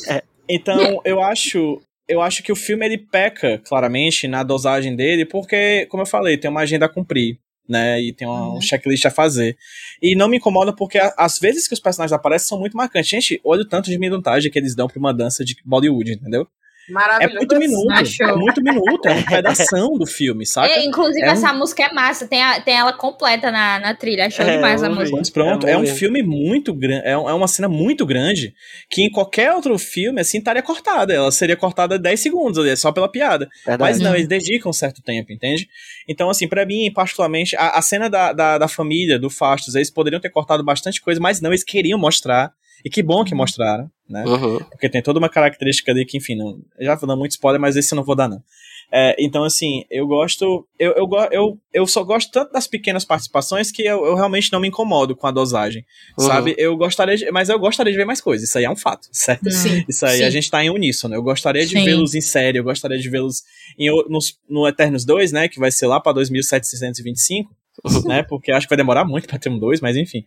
É, então, eu acho, eu acho que o filme ele peca claramente na dosagem dele, porque, como eu falei, tem uma agenda a cumprir. Né, e tem uma, um checklist a fazer. E não me incomoda porque a- às vezes que os personagens aparecem são muito marcantes. Gente, olha o tanto de minutagem que eles dão pra uma dança de Bollywood, entendeu? É Maravilhoso. muito minuto. Acho. É muito minuto. É um pedação do filme, saca? É, inclusive, É um- essa música é massa. Tem, a- tem ela completa na, na trilha. Achou É, demais a música. Mas pronto, É é, um filme muito grande, é um- é uma cena muito grande que em qualquer outro filme, assim, estaria cortada. Ela seria cortada 10 segundos ali, só pela piada. Verdade. Mas não, Uhum. eles dedicam um certo tempo, entende? Então, assim, pra mim, particularmente, a, a cena da, da, da família, do Fastos, eles poderiam ter cortado bastante coisa, mas não, eles queriam mostrar. E que bom que mostraram, né? Uhum. Porque tem toda uma característica ali que, enfim, não, já vou dar muito spoiler, mas esse eu não vou dar, não. É, então, assim, eu gosto. Eu, eu, eu, eu só gosto tanto das pequenas participações que eu, eu realmente não me incomodo com a dosagem. Uhum. Sabe? Eu gostaria de. Mas eu gostaria de ver mais coisas. Isso aí é um fato, certo? Sim. Isso aí Sim. a gente tá em uníssono. Eu gostaria de vê-los em série, eu gostaria de vê-los em o- nos- no Eternos 2, né? Que vai ser lá pra 2725. né? Porque acho que vai demorar muito pra ter um 2, mas enfim.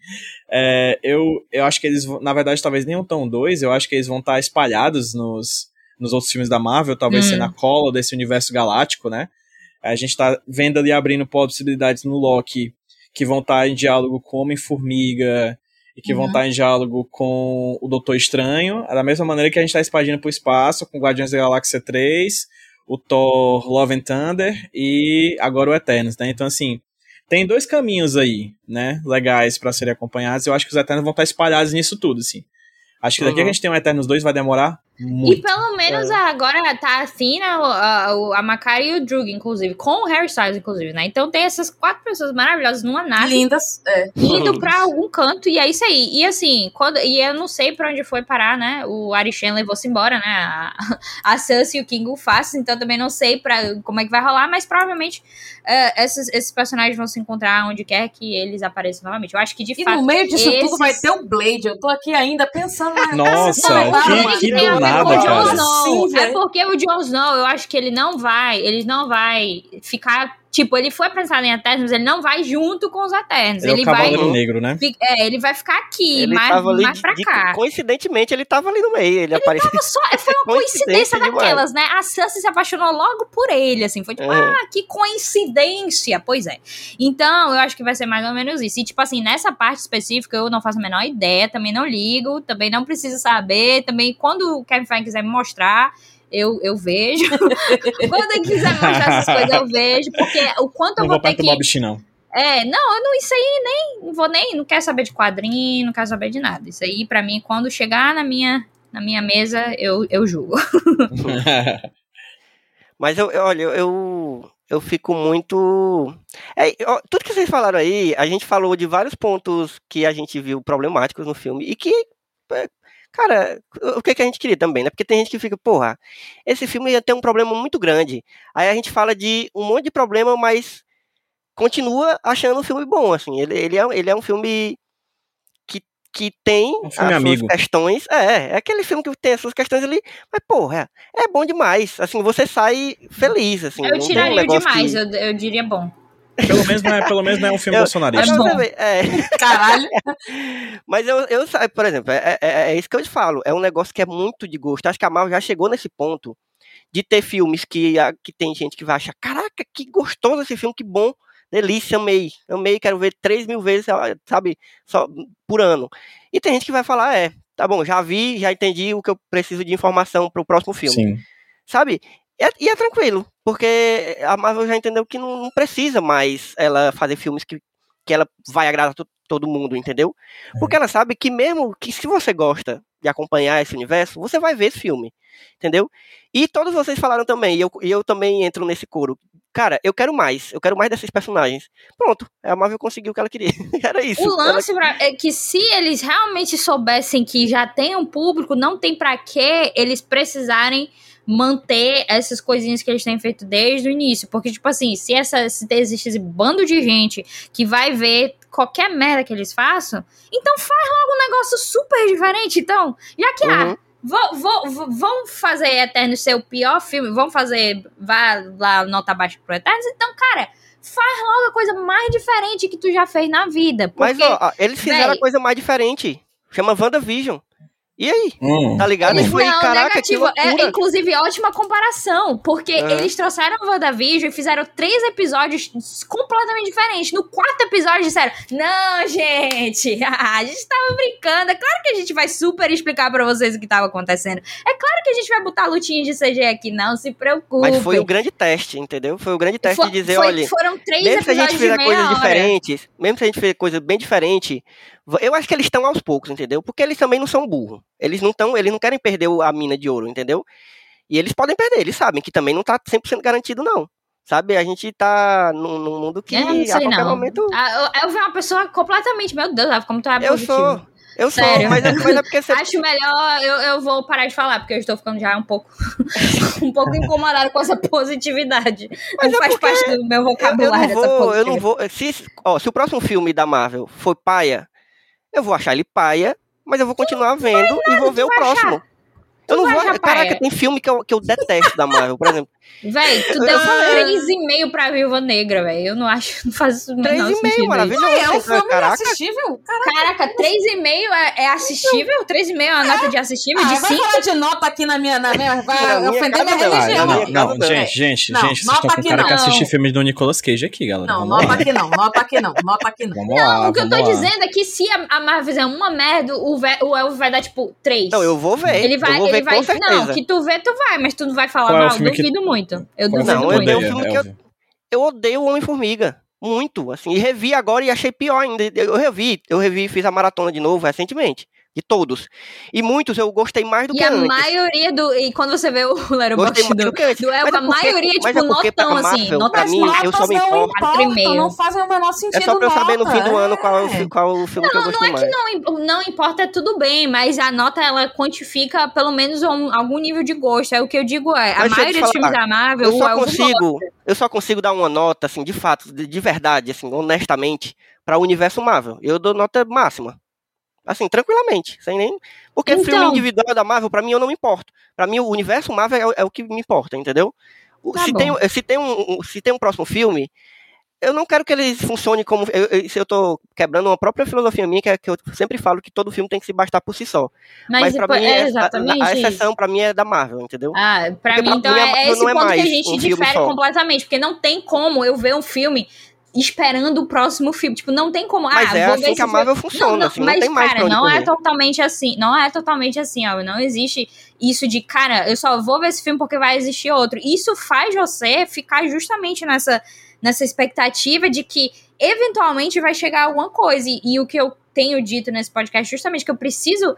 É, eu, eu acho que eles, na verdade, talvez nem um tão 2, eu acho que eles vão estar espalhados nos, nos outros filmes da Marvel, talvez Hum. sendo a cola desse universo galáctico, né? A gente tá vendo ali abrindo possibilidades no Loki que vão estar em diálogo com Homem-Formiga e que vão Uhum. estar em diálogo com o Doutor Estranho, da mesma maneira que a gente está expandindo para o espaço com Guardiões da Galáxia 3, o Thor Love and Thunder e agora o Eternos, né? Então, assim, tem dois caminhos aí, né, legais para serem acompanhados. Eu acho que os Eternos vão estar espalhados nisso tudo, assim. Acho que daqui Uhum. a gente tem um Eternos 2 vai demorar E muito. pelo menos agora tá assim, né? o- A, o- a Macari e o Drug, inclusive, com o Harry Styles, inclusive, né? Então tem essas quatro pessoas maravilhosas numa nave Lindas. É. indo pra algum canto, e é isso aí. E assim, quando, e eu não sei pra onde foi parar, né? O Arishan levou-se embora, né? A, a Sansa e o King Fast, então também não sei pra, como é que vai rolar, mas provavelmente é, esses, esses personagens vão se encontrar onde quer que eles apareçam novamente. Eu acho que de E fato. no meio disso esses... tudo vai ter o Blade. Eu tô aqui ainda pensando na. Nossa, Não, que, que do ver nada, o cara. Snow. Sim, é porque o Jon Snow, eu acho que ele não vai, ele não vai ficar, tipo, ele foi apresentado em Eternos, mas ele não vai junto com os Eternos. Ele é Ele, vai, Negro, né? é, ele vai ficar aqui, Ele mais, tava ali, mais de- pra de- cá. coincidentemente, ele tava ali no meio. Ele, apareceu. Só, foi uma Coincidência coincidência demais. daquelas, né? A Sansa se apaixonou logo por ele, assim. Foi tipo, Uhum. ah, que coincidência. Pois é. Então, eu acho que vai ser mais ou menos isso. E, tipo assim, nessa parte específica, eu não faço a menor ideia, também não ligo, também não preciso saber. Também, quando o Kevin Feige quiser me mostrar, eu, eu vejo. quando ele quiser mostrar essas coisas, eu vejo. Porque o quanto eu Não vou vou ter que. perturbar o bichinho, não. É, não, eu não, isso aí nem, não vou nem, não quero saber de quadrinho, não quero saber de nada. Isso aí, pra mim, quando chegar na minha, na minha mesa, eu, eu julgo. Mas eu, eu- olha, eu, eu fico muito. É, ó, tudo que vocês falaram aí, a gente falou de vários pontos que a gente viu problemáticos no filme e que, é, cara, o que, que a gente queria também, né? Porque tem gente que fica, porra, esse filme ia ter um problema muito grande. Aí a gente fala de um monte de problema, mas continua achando o filme bom, assim. Ele, ele, é, ele é um filme que, que tem Um filme as amigo. suas questões. É, é aquele filme que tem as suas questões ali, mas, porra, é bom demais. Assim, você sai feliz, assim. eu um tiraria negócio demais, que- eu, eu diria bom. Pelo, menos não é, pelo menos não é um filme Eu- bolsonarista. Mas É é, Caralho. mas eu, eu por exemplo, é, é, é isso que eu te falo. É um negócio que é muito de gosto. Acho que a Marvel já chegou nesse ponto de ter filmes que, que tem gente que vai achar, caraca, que gostoso esse filme, que bom, delícia, amei. Amei, quero ver três mil vezes, sabe, só por ano. E tem gente que vai falar, é, tá bom, já vi, já entendi o que eu preciso de informação pro próximo filme. Sim. sabe? E é, e é tranquilo, porque a Marvel já entendeu que não, não precisa mais ela fazer filmes que, que ela vai agradar to- todo mundo, entendeu? Porque ela sabe que mesmo que se você gosta de acompanhar esse universo, você vai ver esse filme, entendeu? E todos vocês falaram também, e eu, e eu também entro nesse coro. Cara, eu quero mais, eu quero mais desses personagens. Pronto, a Marvel conseguiu o que ela queria. Era isso. O Ela- lance pra- é que se eles realmente soubessem que já tem um público, não tem pra que eles precisarem manter essas coisinhas que eles têm feito desde o início. Porque, tipo assim, se, essa, se existe esse bando de gente que vai ver qualquer merda que eles façam, então faz logo um negócio super diferente. Então, já que Uhum. ah, vão, vão, vão- vão fazer Eternos ser o pior filme, vão fazer, vá lá, nota baixa pro Eternos, então, cara, faz logo a coisa mais diferente que tu já fez na vida. Mas, Porque ó, ó, eles fizeram véi. a coisa mais diferente. Chama WandaVision. E aí? Hum. Tá ligado? E foi, não, caraca, que negativo. É, inclusive, ótima comparação. Porque Aham. eles trouxeram o WandaVision e fizeram três episódios completamente diferentes. No quarto episódio disseram: Não, gente, a gente tava brincando. É claro que a gente vai super explicar pra vocês o que tava acontecendo. É claro que a gente vai botar lutinha de CG aqui, não se preocupe. Mas foi o grande teste, entendeu? Foi o grande teste Foi- de dizer, foi- olha, foram três mesmo se a gente fizer coisas hora. diferentes, mesmo se a gente fizer coisa bem diferente, eu acho que eles estão aos poucos, entendeu? Porque eles também não são burros. Eles não estão, eles não querem perder a mina de ouro, entendeu? E eles podem perder, eles sabem que também não tá 100% garantido não. Sabe? A gente tá num, num mundo que não a sei, qualquer não. momento Ah, eu, eu vi uma pessoa completamente. Meu Deus, como tu é eu sou, eu sou, Sério. mas é, mas é porque você Acho melhor eu, eu vou parar de falar, porque eu estou ficando já um pouco um pouco incomodada com essa positividade. Mas não é faz parte do meu eu, eu vocabulário não vou, eu não vou, se, ó, se o próximo filme da Marvel for paia, eu vou achar ele paia, mas eu vou continuar vendo e vou ver o próximo. Eu não vou. Caraca, tem filme que eu, que eu detesto da Marvel, por exemplo. Véi, tu deu 3,5 pra Viúva Negra, velho. Eu não acho, não faz o menor 3,5, sentido. isso. maravilhoso. É um Então, filme Caraca, assistível? Caraca. Caraca, 3,5 é, é assistível? 3,5 é uma nota de assistível? Ah, de vai 5? falar de nota aqui na minha. Na minha vai Na minha ofender minha não, religião. Não, não, não, não. gente, gente, Não, gente, vocês nota estão com aqui cara que não. assiste filmes do Nicolas Cage aqui, galera. Não, nota aqui não, nota aqui não, nota aqui não. Vamos lá, O que eu tô lá. dizendo é que se a, a Marvel fizer uma merda, o, ve- o Elvo vai dar, tipo, 3. Não, eu vou ver. Ele vai, ele vai. Não, que tu vê, tu vai, mas tu não vai falar é mal. que- Duvido muito. Eu Qual é o duvido Não, filme eu dei um filme que eu-? Eu odeio o Homem-Formiga. Muito, assim. E revi agora e achei pior ainda. Eu revi, eu revi, fiz a maratona de novo recentemente. De todos. E muitos eu gostei mais do E que a antes. maioria do. E quando você vê o Letterboxd mais do, do que Mas é a maioria, mas tipo, é notão, assim. Marvel, Nota pra mim, notas eu só me não importo. Importam, não fazem o menor sentido. É só pra eu saber no fim do nota, ano qual é o, é. qual o filme que eu Não, gostei não é que mais. não, im- não importa, é tudo bem, mas a nota ela quantifica pelo menos um- algum nível de gosto. É o que eu digo é, a Mas maioria dos filmes da Marvel, Eu só consigo, eu só consigo dar uma nota, assim, de fato, de, de verdade, assim, honestamente, para o universo Marvel. Eu dou nota máxima. Assim, tranquilamente, sem nem. Porque filme Então. individual da Marvel, pra mim, eu não me importo. Pra mim, o universo Marvel é, o- é o que me importa, entendeu? Tá se, bom. tem, se, tem um, se tem um próximo filme, eu não quero que ele funcione como. Eu, eu, se eu tô quebrando uma própria filosofia minha, que é que eu sempre falo que todo filme tem que se bastar por si só. Mas, Mas, pra mim, é é, a, exceção pra mim é da Marvel, entendeu? Ah, pra Porque mim, pra então mim, é, é esse é ponto que a gente um filme difere completamente, porque não tem como eu ver um filme esperando o próximo filme. Tipo, não tem como. Mas ah, é vou assim ver que a Marvel filme. funciona, não, não, assim, não mas, tem mais cara, não é correr. totalmente assim. Não é totalmente assim, ó. Não existe isso de, cara, eu só vou ver esse filme porque vai existir outro. Isso faz você ficar justamente nessa, nessa expectativa de que eventualmente vai chegar alguma coisa. E, e o que eu tenho dito nesse podcast, justamente que eu preciso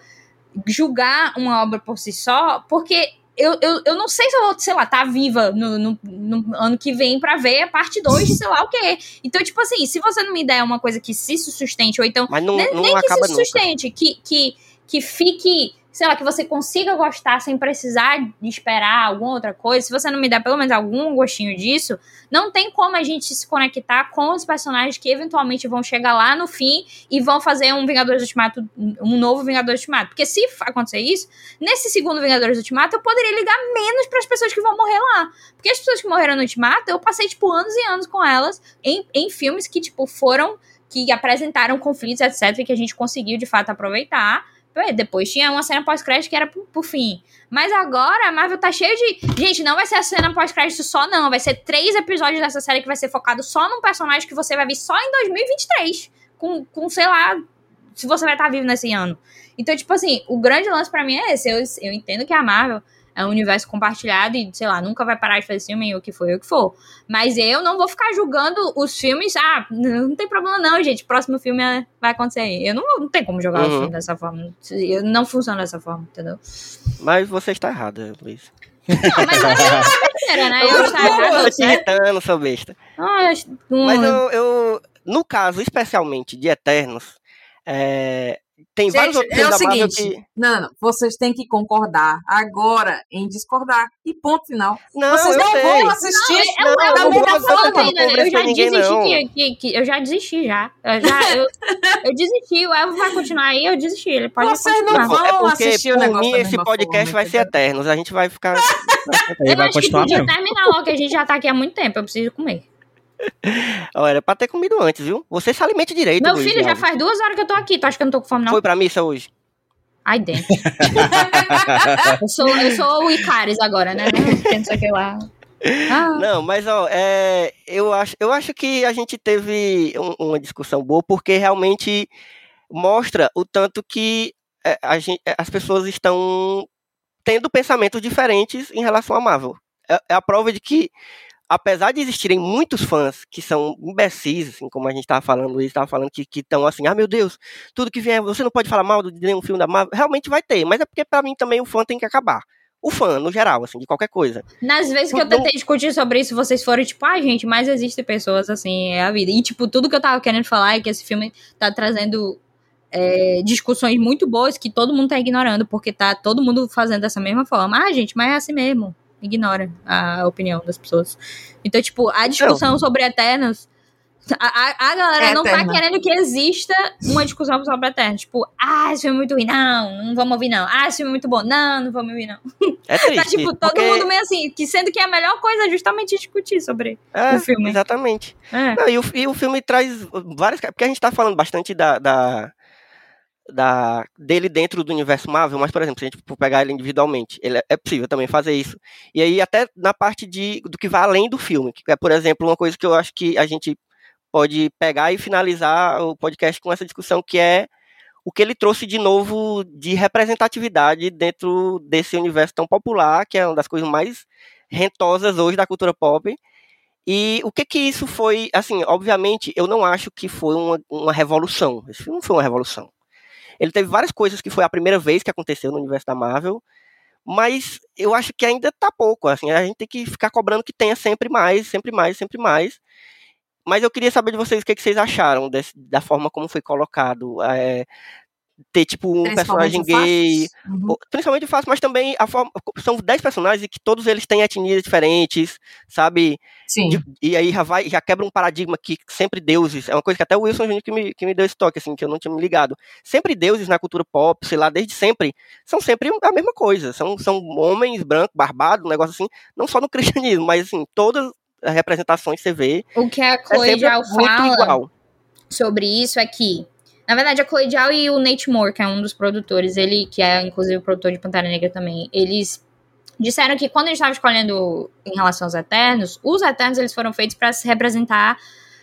julgar uma obra por si só, porque eu, eu, eu não sei se eu vou, sei lá, tá viva no, no, no ano que vem pra ver a parte 2 de sei lá o quê. Então, tipo assim, se você não me der uma coisa que se sustente, ou então Mas não, nem, não nem que se nunca. sustente, que, que, que fique, sei lá, que você consiga gostar sem precisar de esperar alguma outra coisa, se você não me der pelo menos algum gostinho disso, não tem como a gente se conectar com os personagens que eventualmente vão chegar lá no fim e vão fazer um Vingadores Ultimato, um novo Vingadores Ultimato. Porque se acontecer isso, nesse segundo Vingadores Ultimato, eu poderia ligar menos para as pessoas que vão morrer lá. Porque as pessoas que morreram no Ultimato, eu passei, tipo, anos e anos com elas em, em filmes que, tipo, foram que apresentaram conflitos, etc., que a gente conseguiu de fato aproveitar. Ué, Depois tinha uma cena pós-crédito que era pro, pro fim. Mas agora a Marvel tá cheia de. Gente, não vai ser a cena pós-crédito só, não. Vai ser três episódios dessa série que vai ser focado só num personagem que você vai ver só em 2023. Com, com sei lá, se você vai estar vivo nesse ano. Então, tipo assim, o grande lance pra mim é esse. Eu, eu entendo que a Marvel é um universo compartilhado e, sei lá, nunca vai parar de fazer filme, o que for, o que for. Mas eu não vou ficar julgando os filmes. Ah, não tem problema não, gente. Próximo filme é- vai acontecer aí. Eu não, não tem como jogar o Uhum. filme dessa forma. Eu não funciona dessa forma, entendeu? Mas você está errada, Luiz. Não, mas aí é uma besteira, né? Eu Eu tô te irritando, sou besta. Ah, eu- Mas eu, eu- no caso, especialmente de Eternos, é, tem vários Gente, outros é o seguinte. que. Não, não. Vocês têm que concordar agora em discordar. E ponto final. Não, Vocês eu não sei. vão assistir É, Não, eu, da eu, não eu, eu ainda, eu já ninguém, desisti não. que, que, que- eu já desisti já. Eu já eu, eu desisti, o Elvo vai continuar aí, eu desisti. Ele pode Vocês não continuar. vão É porque, assistir o por negócio mim, esse podcast forma, vai ser entendeu? Eternos. A gente vai ficar. Eu vai acho que continuar podia terminar logo, que a gente já tá aqui há muito tempo. Eu preciso comer. Era pra ter comido antes, viu? Você se alimente direito. Meu Luiz filho, já faz duas horas que eu tô aqui. Tu acha que eu não tô com fome, não? Foi pra missa hoje? Ai, dentro. eu, sou, eu sou o Icaris agora, né? né? Não sei o que lá. Ah, Não, mas ó, é, eu, acho, eu acho que a gente teve um- uma discussão boa, porque realmente mostra o tanto que é, a gente- é, as pessoas estão tendo pensamentos diferentes em relação a Marvel. É, é a prova de que, apesar de existirem muitos fãs que são imbecis, assim, como a gente estava falando, Luiz estava falando, que estão assim, ah meu Deus, tudo que vier, você não pode falar mal de nenhum filme da Marvel, realmente vai ter, mas é porque pra mim também o fã tem que acabar. O fã, no geral, assim, de qualquer coisa. Nas vezes que eu tentei discutir sobre isso, vocês foram tipo, ah, gente, mas existem pessoas assim, é a vida. E, tipo, tudo que eu tava querendo falar é que esse filme tá trazendo é, discussões muito boas que todo mundo tá ignorando, porque tá todo mundo fazendo dessa mesma forma. Ah, gente, mas é assim mesmo. Ignora a opinião das pessoas. Então, tipo, a discussão sobre Eternos A, a, a galera É não tá eterna. querendo que exista uma discussão sobre Eterno. Tipo, ah, esse filme é muito ruim. Não, não vamos ouvir, não. Ah, esse filme é muito bom. Não, não vamos ouvir, não. É Tá, triste. tipo, todo porque- mundo meio assim, que sendo que a melhor coisa é justamente discutir sobre é, o filme. Exatamente. É. Não, e, o, e o filme traz várias. Porque a gente tá falando bastante da, da, da- dele dentro do universo Marvel, mas, por exemplo, se a gente for pegar ele individualmente, ele é, é possível também fazer isso. E aí, até na parte de, do que vai além do filme, que é, por exemplo, uma coisa que eu acho que a gente pode pegar e finalizar o podcast com essa discussão, que é o que ele trouxe de novo de representatividade dentro desse universo tão popular, que é uma das coisas mais rentosas hoje da cultura pop. E o que que isso foi, assim, obviamente, eu não acho que foi uma, uma revolução. Esse filme não foi uma revolução. Ele teve várias coisas que foi a primeira vez que aconteceu no universo da Marvel, mas eu acho que ainda tá pouco, assim, a gente tem que ficar cobrando que tenha sempre mais, sempre mais, sempre mais. Mas eu queria saber de vocês o que, que vocês acharam desse- da forma como foi colocado. é, ter, tipo, um personagem gay. Uhum. principalmente o fácil, mas também a forma. São 10 personagens e que todos eles têm etnias diferentes, sabe? Sim. De- e aí já vai, já quebra um paradigma que sempre deuses, é uma coisa que até o Wilson Júnior que me, que me deu esse toque, assim, que eu não tinha me ligado. Sempre deuses na cultura pop, sei lá, desde sempre, são sempre a mesma coisa. São, são homens brancos, barbados, um negócio assim, não só no cristianismo, mas assim, todas as representações que você vê O que a é Chloe sempre Zhao muito fala igual. sobre isso é que, na verdade, a Chloe Zhao e o Nate Moore, que é um dos produtores, ele, que é inclusive o produtor de Pantera Negra também, eles disseram que quando eles estavam escolhendo em relação aos Eternos, os Eternos eles foram feitos para se representar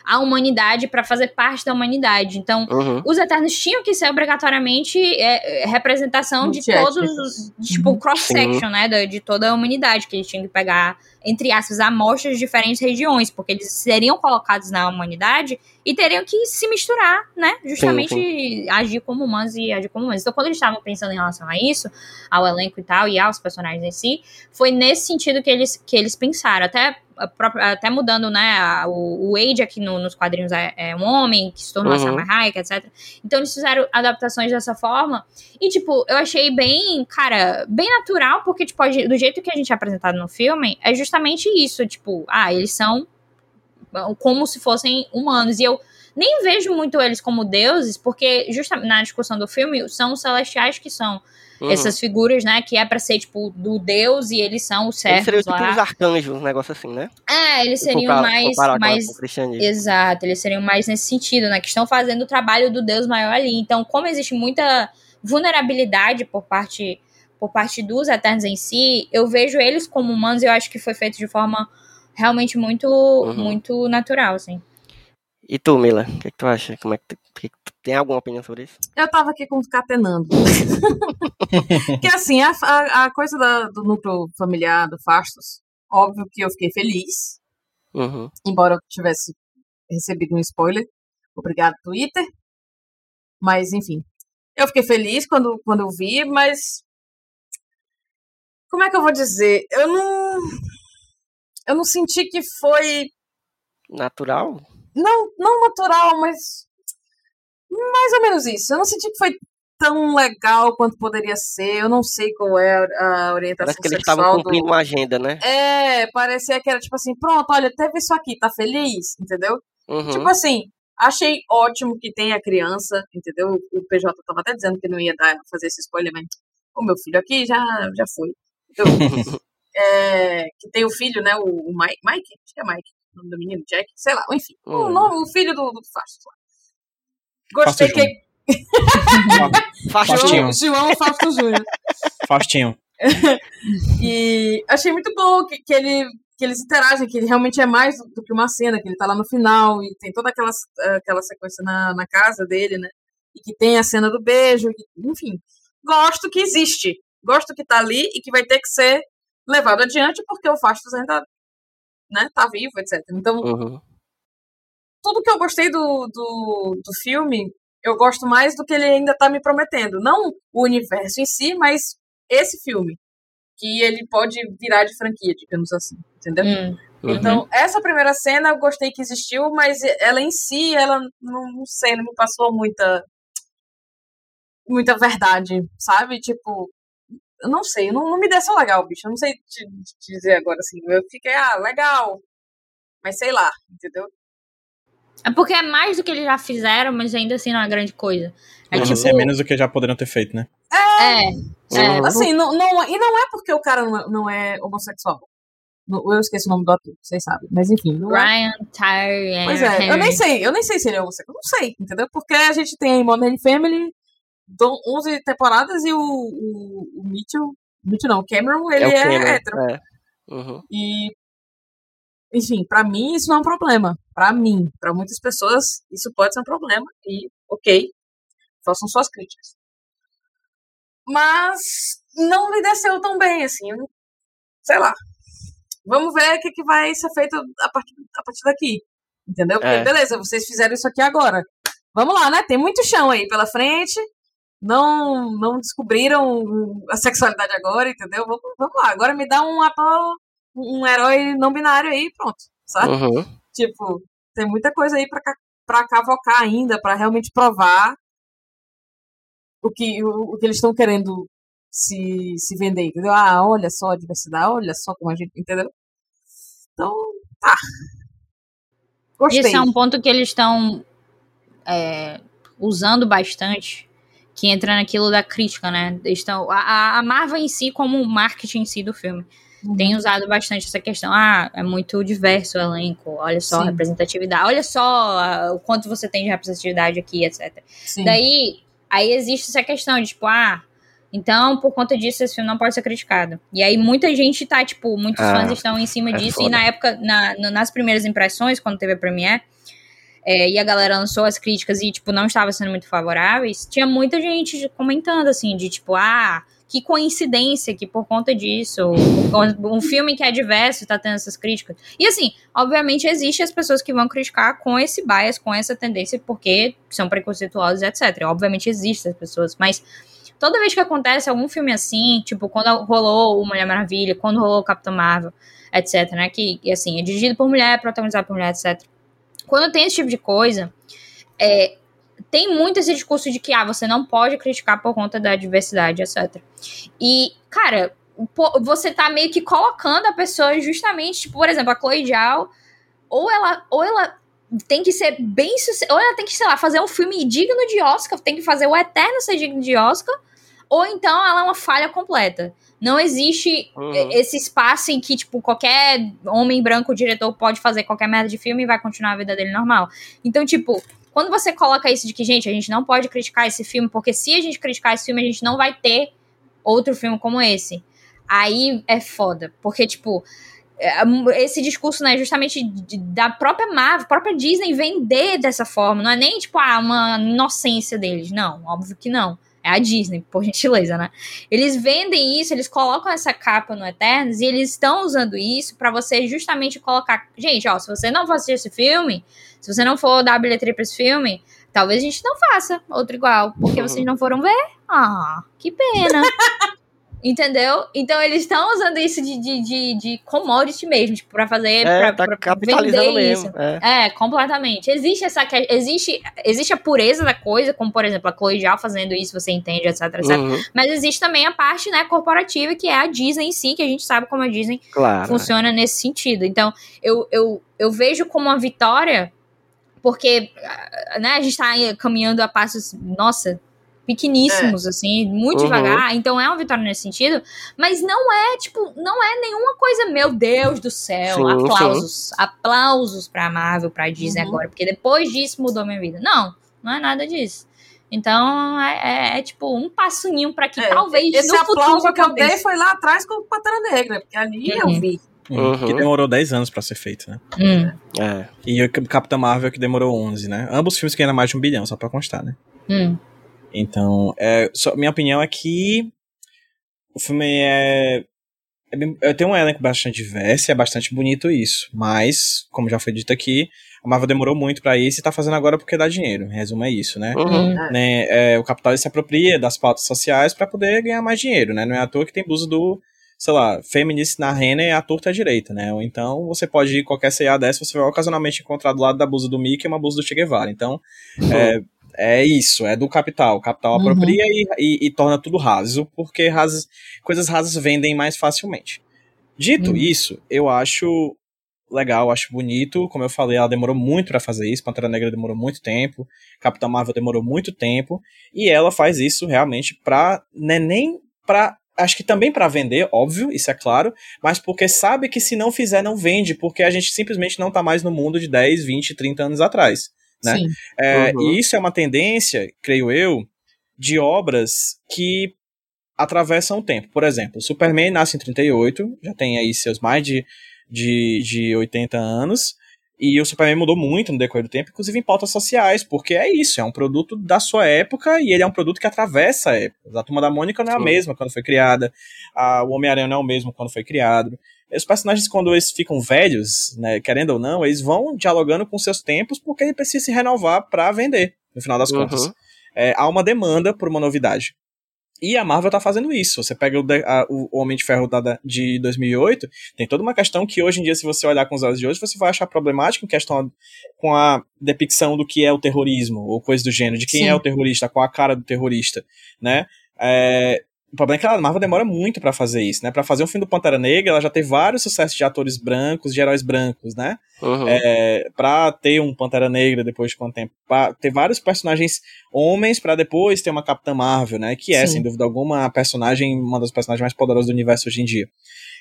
a humanidade, para fazer parte da humanidade. Então, Uhum. os Eternos tinham que ser obrigatoriamente é, é, representação de todos os. de, tipo, cross-section, né? da- De toda a humanidade, que eles tinham que pegar, entre aspas, amostras de diferentes regiões, porque eles seriam colocados na humanidade e teriam que se misturar, né? Justamente agir como humanos e agir como humanos. Então, quando eles estavam pensando em relação a isso, ao elenco e tal, e aos personagens em si, foi nesse sentido que eles, que eles pensaram. Até, a até mudando, né? a- O, o Age aqui no- nos quadrinhos é, é um homem que se tornou a Uhum. Salma Hayek, etc. Então eles fizeram adaptações dessa forma. E, tipo, eu achei bem, cara, bem natural, porque, tipo, a do jeito que a gente é apresentado no filme, é justamente isso. Tipo, ah, eles são como se fossem humanos. E eu nem vejo muito eles como deuses, porque, justamente na discussão do filme, são os celestiais que são Uhum. essas figuras, né? Que é pra ser, tipo, do deus e eles são os Eles seriam servos tipo lá. uns arcanjos, um negócio assim, né? É, eles seriam pra mais. mais. Exato, eles seriam mais nesse sentido, né? Que estão fazendo o trabalho do Deus maior ali. Então, como existe muita vulnerabilidade por parte por parte dos Eternos em si, eu vejo eles como humanos e eu acho que foi feito de forma realmente muito Uhum. muito natural, assim. E tu, Mila, o que, que tu acha? Como é que tu, que que tu- tem alguma opinião sobre isso? Eu tava aqui concatenando. que assim, a, a, a coisa da- do núcleo familiar do Fastos, óbvio que eu fiquei feliz, Uhum. embora eu tivesse recebido um spoiler. Obrigado, Twitter. Mas, enfim. Eu fiquei feliz quando, quando eu vi, mas. Como é que eu vou dizer? Eu não. Eu não senti que foi. Natural? Não, não natural, mas. Mais ou menos isso. Eu não senti que foi tão legal quanto poderia ser. Eu não sei qual é a orientação Parece que eles estavam do- cumprindo uma agenda, né? É, parecia que era tipo assim, pronto, olha, teve isso aqui, tá feliz? Entendeu? Uhum. Tipo assim, achei ótimo que tenha criança, entendeu? O PJ tava até dizendo que não ia dar, fazer esse spoiler, mas o meu filho aqui já, já foi. É, que tem o filho, né? O, o Mike, Mike? Acho que é Mike. O nome do menino, Jack, sei lá, enfim. O, Hum. nome, o filho do, do Fastos lá. Gostei Fastos que. Fastinho. João, João Fausto Júnior. Faustinho. E achei muito bom que, que, ele, que eles interagem, que ele realmente é mais do, que uma cena, que ele tá lá no final e tem toda aquela, aquela sequência na, na casa dele, né? E que tem a cena do beijo, enfim. Gosto que existe. Gosto que tá ali e que vai ter que ser levado adiante porque o Fastos ainda né, tá vivo, etc. Então, Uhum. tudo que eu gostei do, do, do filme, eu gosto mais do que ele ainda tá me prometendo. Não o universo em si, mas esse filme. Que ele pode virar de franquia, digamos assim. Entendeu? Hum. Uhum. Então, essa primeira cena eu gostei que existiu, mas ela em si, ela não, não sei, não me passou muita. muita verdade, sabe? Tipo. Eu não sei, não, não me desceu legal, bicho. Eu não sei te, te dizer agora assim. Eu fiquei, ah, legal. Mas sei lá, entendeu? É porque é mais do que eles já fizeram, mas ainda assim não é grande coisa. É Uhum. tipo. É menos do que já poderiam ter feito, né? É. Uhum. Assim, não, não, e não é porque o cara não é, não é homossexual. Não- Eu esqueci o nome do ator, vocês sabem. Mas enfim, não é. Ryan Tyre. Pois é, eu nem sei, eu nem sei se ele é homossexual. Não sei, entendeu? Porque a gente tem aí Modern Family, do- 11 temporadas e o, o, o Mitchell. Mitchell não, o Cameron, ele o é, Cameron, hétero. é. Uhum. E. Enfim, pra mim isso não é um problema. Pra mim, pra muitas pessoas, isso pode ser um problema. E, ok, façam suas críticas. Mas não me desceu tão bem, assim. Sei lá. Vamos ver o que, que vai ser feito a partir, a partir daqui. Entendeu? Porque, É. beleza, vocês fizeram isso aqui agora. Vamos lá, né? Tem muito chão aí pela frente. Não, não descobriram a sexualidade agora, entendeu? Vamos, vamos lá. Agora me dá um ator, um herói não binário aí, pronto. Sabe? Uhum. Tipo, tem muita coisa aí pra, pra cavocar ainda, pra realmente provar o que, o, o que eles estão querendo se, se vender, entendeu? Ah, olha só a diversidade, olha só como a gente, entendeu? Então, tá. Gostei. Esse é um ponto que eles estão é, usando bastante, que entra naquilo da crítica, né? Estão, a, a Marvel em si, como o marketing em si do filme, Uhum. tem usado bastante essa questão. Ah, é muito diverso o elenco, olha só a Sim. representatividade, olha só ah, o quanto você tem de representatividade aqui, etc. Sim. Daí, aí existe essa questão de, tipo, ah, então, por conta disso, esse filme não pode ser criticado. E aí, muita gente tá, tipo, muitos Ah, fãs estão em cima é disso. E foda. na época, na, nas primeiras impressões, quando teve a Premiere, é, e a galera lançou as críticas e, tipo, não estava sendo muito favoráveis, tinha muita gente comentando, assim, de, tipo, ah, que coincidência que por conta disso, um filme que é diverso tá tendo essas críticas. E, assim, obviamente, existe as pessoas que vão criticar com esse bias, com essa tendência, porque são preconceituosos, etc. Obviamente, existem as pessoas, mas toda vez que acontece algum filme assim, tipo, quando rolou o Mulher Maravilha, quando rolou o Capitão Marvel, etc, né, que, assim, é dirigido por mulher, protagonizado por mulher, etc. Quando tem esse tipo de coisa, é, tem muito esse discurso de que, ah, você não pode criticar por conta da diversidade, etc. E, cara, você tá meio que colocando a pessoa justamente, tipo, por exemplo, a Chloe Zhao, ou ela, ou ela tem que ser bem ou ela tem que, sei lá, fazer um filme digno de Oscar, tem que fazer o Eterno ser digno de Oscar, ou então ela é uma falha completa. Não existe Uhum. esse espaço em que, tipo, qualquer homem branco diretor pode fazer qualquer merda de filme e vai continuar a vida dele normal. Então, tipo, quando você coloca isso de que, gente, a gente não pode criticar esse filme, porque se a gente criticar esse filme, a gente não vai ter outro filme como esse. Aí é foda. Porque, tipo, é, esse discurso, né, justamente da própria Marvel, própria Disney vender dessa forma. Não é nem, tipo, ah, uma inocência deles. Não, óbvio que não. É a Disney, por gentileza, né? Eles vendem isso, eles colocam essa capa no Eternos e eles estão usando isso pra você justamente colocar. Gente, ó, se você não for assistir esse filme, se você não for dar a bilheteria pra esse filme, talvez a gente não faça outro igual, porque Uhum. vocês não foram ver. Ah, que pena. Entendeu? Então eles estão usando isso de, de, de, de commodity mesmo, tipo, pra fazer. É, pra, tá pra capitalizando mesmo. isso. É. É, completamente. Existe essa existe existe a pureza da coisa, como por exemplo a Chloe Zhao fazendo isso, você entende, etc, etc. Uhum, Mas existe também a parte, né, corporativa, que é a Disney em si, que a gente sabe como a Disney claro. funciona nesse sentido. Então, eu, eu, eu vejo como uma vitória, porque ah, né, a gente tá caminhando a passos, nossa, pequeníssimos, assim, muito Uhum. devagar. Então, é uma vitória nesse sentido. Mas não é, tipo, não é nenhuma coisa, meu Deus do céu, Sim, aplausos. Aplausos pra Marvel, pra Disney Uhum. agora, porque depois disso mudou minha vida. Não, não é nada disso. Então, é, é- é, tipo um passinho pra que É, talvez Esse no futuro aplauso que eu dei foi lá atrás com o Pantera Negra, porque ali Uhum. eu vi. Uhum. Que demorou 10 anos pra ser feito, né? Hum, É. E o Capitão Marvel que demorou 11, né? Ambos filmes que ganharam mais de um bilhão, só pra constar, né? hum. Então, é, só- minha opinião é que o filme é, é bem- é, tem um elenco bastante diverso, e é bastante bonito isso. Mas, como já foi dito aqui, a Marvel demorou muito pra isso e tá fazendo agora porque dá dinheiro. Em resumo, é isso, né? Uhum. É. né, é, o capital se apropria das pautas sociais pra poder ganhar mais dinheiro, né? Não é à toa que tem blusa do, sei lá, feminist na rena e a torta à direita, né? Ou então você pode ir qualquer C&A dessa, você vai ocasionalmente encontrar do lado da blusa do Mickey uma blusa do Che Guevara. Então, é, é isso, é do capital. O capital Uhum. apropria e, e- e torna tudo raso, porque rasas, coisas rasas vendem mais facilmente. Dito Uhum. isso, eu acho legal, acho bonito. Como eu falei, ela demorou muito para fazer isso. Pantera Negra demorou muito tempo. Capitã Marvel demorou muito tempo. E ela faz isso realmente pra. Né, nem pra. Acho que também para vender, óbvio, isso é claro, mas porque sabe que se não fizer, não vende, porque a gente simplesmente não tá mais no mundo de 10, 20, 30 anos atrás. Né? Sim. É, Uhum. E isso é uma tendência, creio eu, de obras que atravessam o tempo. Por exemplo, Superman nasce em 38, já tem aí seus mais de, de, de 80 anos, e o Superman mudou muito no decorrer do tempo, inclusive em pautas sociais, porque é isso, é um produto da sua época e ele é um produto que atravessa a época. A Turma da Mônica não é a Sim. mesma quando foi criada, a, o Homem-Aranha não é o mesmo quando foi criado. Os personagens, quando eles ficam velhos, né, querendo ou não, eles vão dialogando com seus tempos porque ele precisa se renovar para vender, no final das Uhum. contas. É, há uma demanda por uma novidade. E a Marvel tá fazendo isso. Você pega o, de- a- o Homem de Ferro da- da- de 2008, tem toda uma questão que hoje em dia, se você olhar com os olhos de hoje, você vai achar problemática em questão com a depicção do que é o terrorismo, ou coisa do gênero, de quem Sim. é o terrorista, qual a cara do terrorista, né? É, o problema é que a Marvel demora muito pra fazer isso, né? Pra fazer um filme do Pantera Negra, ela já teve vários sucessos de atores brancos, de heróis brancos, né? Uhum. é, pra ter um Pantera Negra depois de quanto tempo, pra ter vários personagens homens pra depois ter uma Capitã Marvel, né? Que é, Sim. sem dúvida alguma, a personagem, uma das personagens mais poderosas do universo hoje em dia.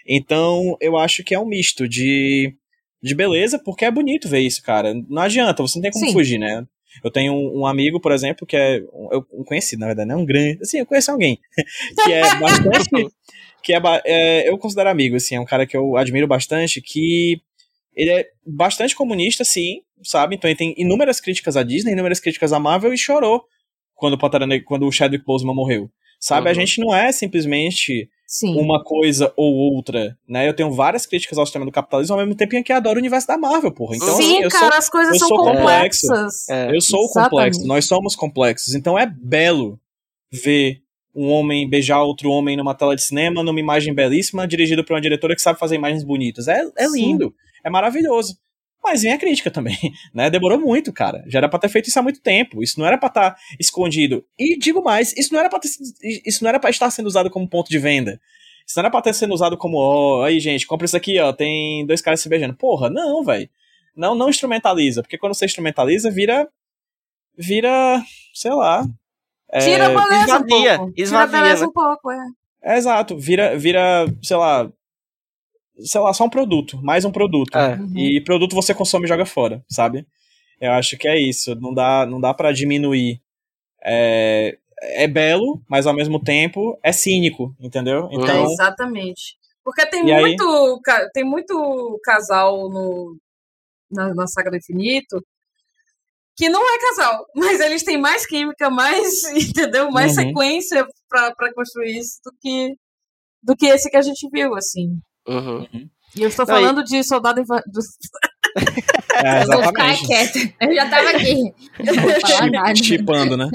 Então, eu acho que é um misto de, de beleza, porque é bonito ver isso, cara. Não adianta, você não tem como Sim. fugir, né? Eu tenho um, um amigo, por exemplo, que é um, eu- um conhecido, na verdade, não é um grande. Assim, eu conheço alguém que é bastante. que é, é, eu considero amigo, assim, é um cara que eu admiro bastante, que ele é bastante comunista, sim, sabe? Então ele tem inúmeras críticas à Disney, inúmeras críticas à Marvel e chorou quando o, Pantera Negra- quando o Chadwick Boseman morreu. Sabe? A Uhum. gente não é simplesmente Sim. uma coisa ou outra, né? Eu tenho várias críticas ao sistema do capitalismo ao mesmo tempo em que adoro o universo da Marvel, porra. Então, Sim, assim, eu cara, sou as coisas eu são complexo. complexas. É. eu sou o Exatamente. complexo, nós somos complexos. Então é belo ver um homem beijar outro homem numa tela de cinema, numa imagem belíssima, dirigido por uma diretora que sabe fazer imagens bonitas. É, é Sim. lindo, é maravilhoso. Mas vem a crítica também, né? Demorou muito, cara. Já era pra ter feito isso há muito tempo. Isso não era pra estar escondido. E digo mais, isso não era pra ter, isso não era para estar sendo usado como ponto de venda. Isso não era pra ter sendo usado como, ó, aí, gente, compra isso aqui, ó, tem dois caras se beijando. Porra, não, velho. Não, não instrumentaliza, porque quando você instrumentaliza, vira vira, sei lá. é, Tira a beleza esvazia, um pouco. esvazia, Tira a beleza né? um pouco, é. é exato, vira, vira, sei lá, sei lá, só um produto, mais um produto. É. Uhum. E produto você consome e joga fora, sabe? Eu acho que é isso. Não dá, não dá para diminuir. É, é belo, mas ao mesmo tempo é cínico, entendeu? É, Então, exatamente. Porque tem aí? muito, ca- tem muito casal no, na, na saga do infinito que não é casal, mas eles têm mais química, mais, entendeu? Mais Uhum. sequência pra, pra construir isso do que, do que esse que a gente viu, assim. Uhum. E eu estou Não, e- falando de Soldado Inva- do é, eu vou ficar exatamente. quieta. Eu já tava aqui. Eu. Chipando, né?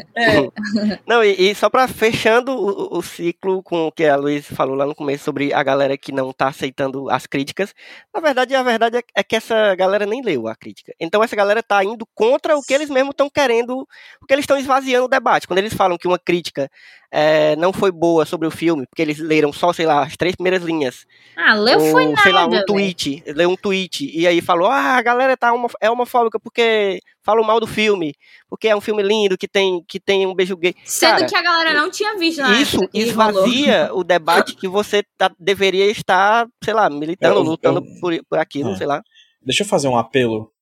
Não, e, e só pra fechando o, o ciclo com o que a Luiz falou lá no começo sobre a galera que não tá aceitando as críticas, na verdade, a verdade é, é que essa galera nem leu a crítica. Então essa galera tá indo contra o que eles mesmos estão querendo, porque eles estão esvaziando o debate. Quando eles falam que uma crítica eh, não foi boa sobre o filme, porque eles leram só, sei lá, as três primeiras linhas, Ah, leu ou, foi nada. sei lá, um tweet, leu um tweet, e aí falou, ah, a galera tá homo- é homofóbica porque falam mal do filme, porque é um filme lindo, que tem, que tem um beijo gay. Sendo Cara, que a galera não tinha visto na Isso esvazia o debate que você tá- deveria estar, sei lá, militando, Eu- lutando eu- por, por aquilo, É. sei lá. Deixa eu fazer um apelo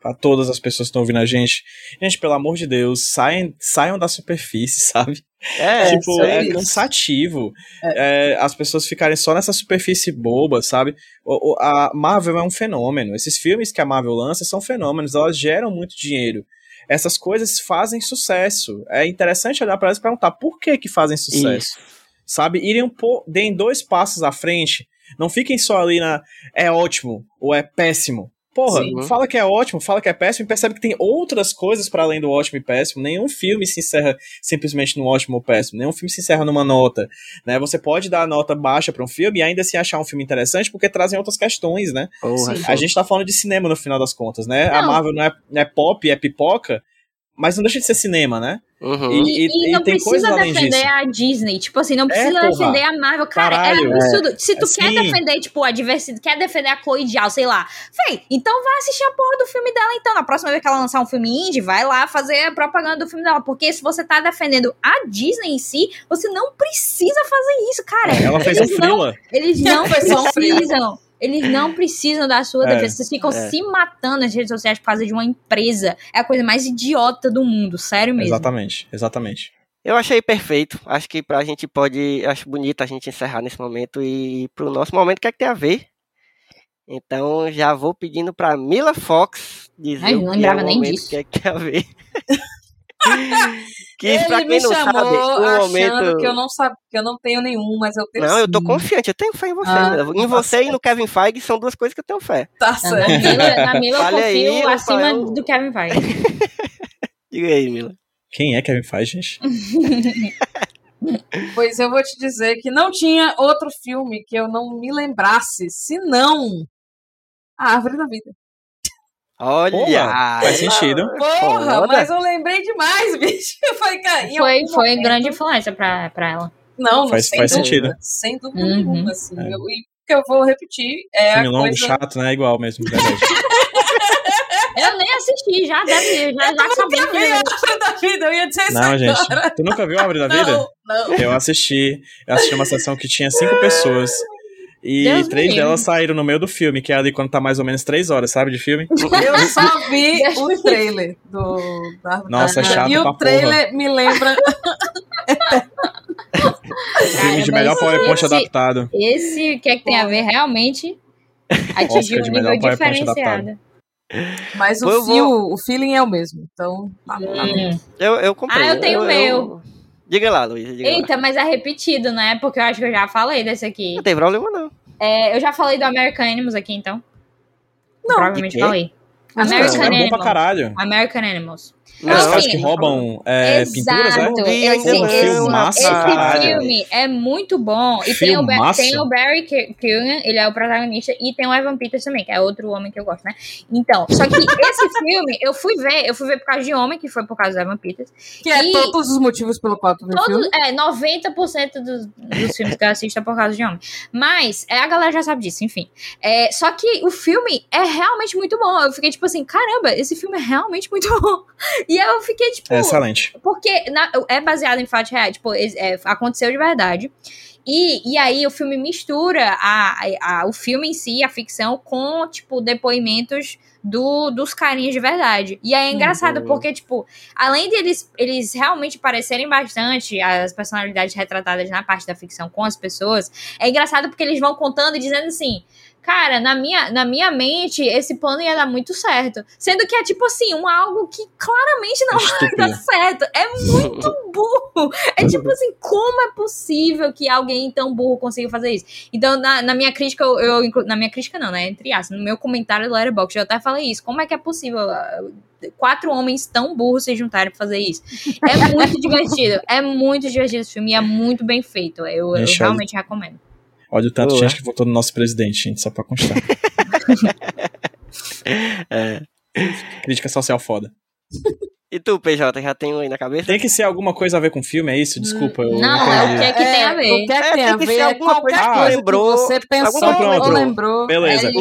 pra todas as pessoas que estão ouvindo a gente. Gente, pelo amor de Deus, saiam, saiam da superfície, sabe? É, tipo, é isso. cansativo é, as pessoas ficarem só nessa superfície boba, sabe? O- o- a Marvel é um fenômeno. Esses filmes que a Marvel lança são fenômenos, elas geram muito dinheiro. Essas coisas fazem sucesso. É interessante olhar para elas e perguntar por que que fazem sucesso. isso. Sabe? Irem um po- deem dois passos à frente. Não fiquem só ali na é ótimo ou é péssimo. Porra, Sim. fala que é ótimo, fala que é péssimo e percebe que tem outras coisas para além do ótimo e péssimo. Nenhum filme se encerra simplesmente no ótimo ou péssimo. Nenhum filme se encerra numa nota. Né? Você pode dar a nota baixa para um filme e ainda assim achar um filme interessante porque trazem outras questões, né? Porra. A gente tá falando de cinema no final das contas, né? A Não. Marvel não é, não é pop, é pipoca, mas não deixa de ser cinema, né? Uhum. E- E, e não precisa além defender disso. a Disney. Tipo assim, não É, precisa porra. defender a Marvel. Cara, Caralho. é absurdo. Se tu Assim. quer defender, tipo, a diversidade, quer defender a Chloe Zhao, sei lá. Véi, então vai assistir a porra do filme dela, então. Na próxima vez que ela lançar um filme indie, vai lá fazer a propaganda do filme dela. Porque se você tá defendendo a Disney em si, você não precisa fazer isso, cara. Ela fez um Eles não- frila. Eles não precisam. Eles não precisam da sua É, defesa. Vocês ficam é. se matando nas redes sociais por causa de uma empresa. É a coisa mais idiota do mundo, sério mesmo. Exatamente, exatamente. Eu achei perfeito. Acho que pra gente pode. Acho bonito a gente encerrar nesse momento e pro nosso momento, o que é que tem a ver? Então já vou pedindo pra Mila Fox dizer Ai, o não que lembrava é nem disso. o que é que tem a ver. que Ele pra me quem não chamou sabe, o achando momento. que eu não sabe, que eu não tenho nenhum, mas eu tenho Não, eu tô confiante, eu tenho fé em você. Ah, em tá você e no Kevin Feige são duas coisas que eu tenho fé. Tá Na certo. Mila, na Mila eu Fale aí, confio acima do Kevin Feige. Diga aí, Mila. Quem é Kevin Feige, gente? Pois eu vou te dizer que não tinha outro filme que eu não me lembrasse, senão A Árvore da Vida. Olha! Porra, faz sentido. Porra, Foda. mas eu lembrei demais, bicho. Eu falei, cara, Foi, foi momento- grande influência pra, pra ela. Não, Faz- sem faz dúvida, sentido. Sem dúvida Uhum. nenhuma, assim. É. Eu- e o que eu vou repetir é Filme a longo, coisa... chato, né? Igual mesmo. Eu nem assisti, já deve, já, já acabou. Eu vi a Árvore da Vida, eu ia dizer isso Não, gente. Tu nunca viu a Árvore da Vida? Não, não. Eu assisti. Eu assisti uma sessão que tinha cinco pessoas. E Deus três delas saíram no meio do filme, que é ali quando tá mais ou menos três horas, sabe, de filme? Eu só vi o trailer do da Nossa, da é chato E pra o trailer me lembra... filme de melhor PowerPoint esse- adaptado. Esse, o que é que tem a ver, realmente atingiu um de nível diferenciado. Mas o Eu vou- o feeling é o mesmo. Então, tá, tá. Hum. Eu, eu comprei. Ah, eu tenho o meu. Diga lá, Luísa. Diga lá. Eita, mas é repetido, né? Porque eu acho que eu já falei desse aqui. Não tem problema, não. É, eu já falei do American Animals aqui, então. Não, Provavelmente falei. American filme é bom pra Animals. caralho. American Animals. É os Não, caras sim. que roubam é, pinturas, é? Vi Esse, ainda esse, esse caralho. filme é muito bom. E tem o, tem o Barry Ke- Keoghan, ele é o protagonista, e tem o Evan Peters também, que é outro homem que eu gosto, né? Então, só que esse filme, eu fui ver, eu fui ver por causa de homem, que foi por causa do Evan Peters. Que é todos os motivos pelo qual tu Todo, filme. é, 90% dos, dos filmes que eu assisto é por causa de homem. Mas, é, a galera já sabe disso, enfim. É, só que o filme é realmente muito bom. Eu fiquei tipo assim, caramba, esse filme é realmente muito bom. E eu fiquei tipo. É excelente. Porque na- é baseado em fatos reais, tipo, é, aconteceu de verdade. E, e aí o filme mistura a, a- o filme em si, a ficção, com, tipo, depoimentos do, dos carinhas de verdade. E aí é engraçado, Uhum. porque, tipo, além de eles, eles realmente parecerem bastante as personalidades retratadas na parte da ficção com as pessoas, é engraçado porque eles vão contando e dizendo assim. Cara, na minha, na minha mente, esse plano ia dar muito certo. Sendo que é tipo assim, um algo que claramente não vai dar certo. É muito burro. É tipo assim, como é possível que alguém tão burro consiga fazer isso? Então, na, na minha crítica, eu, eu Na minha crítica, não, né? Entre aspas, no meu comentário do Letterboxd, eu até falei isso. Como é que é possível ah, quatro homens tão burros se juntarem pra fazer isso? É muito divertido. É muito divertido esse filme e é muito bem feito. Eu, eu realmente recomendo. Olha o tanto de Boa. gente que votou no nosso presidente, gente, só pra constar. É. Crítica social foda. E tu, PJ, já tem um aí na cabeça? Tem que ser alguma coisa a ver com filme, é isso? Desculpa, eu Não, é o que é que tem a ver. O que é que É, tem tem a que ver? ser É alguma qualquer coisa que coisa lembrou- que você pensou ou lembrou. lembrou. Beleza. É,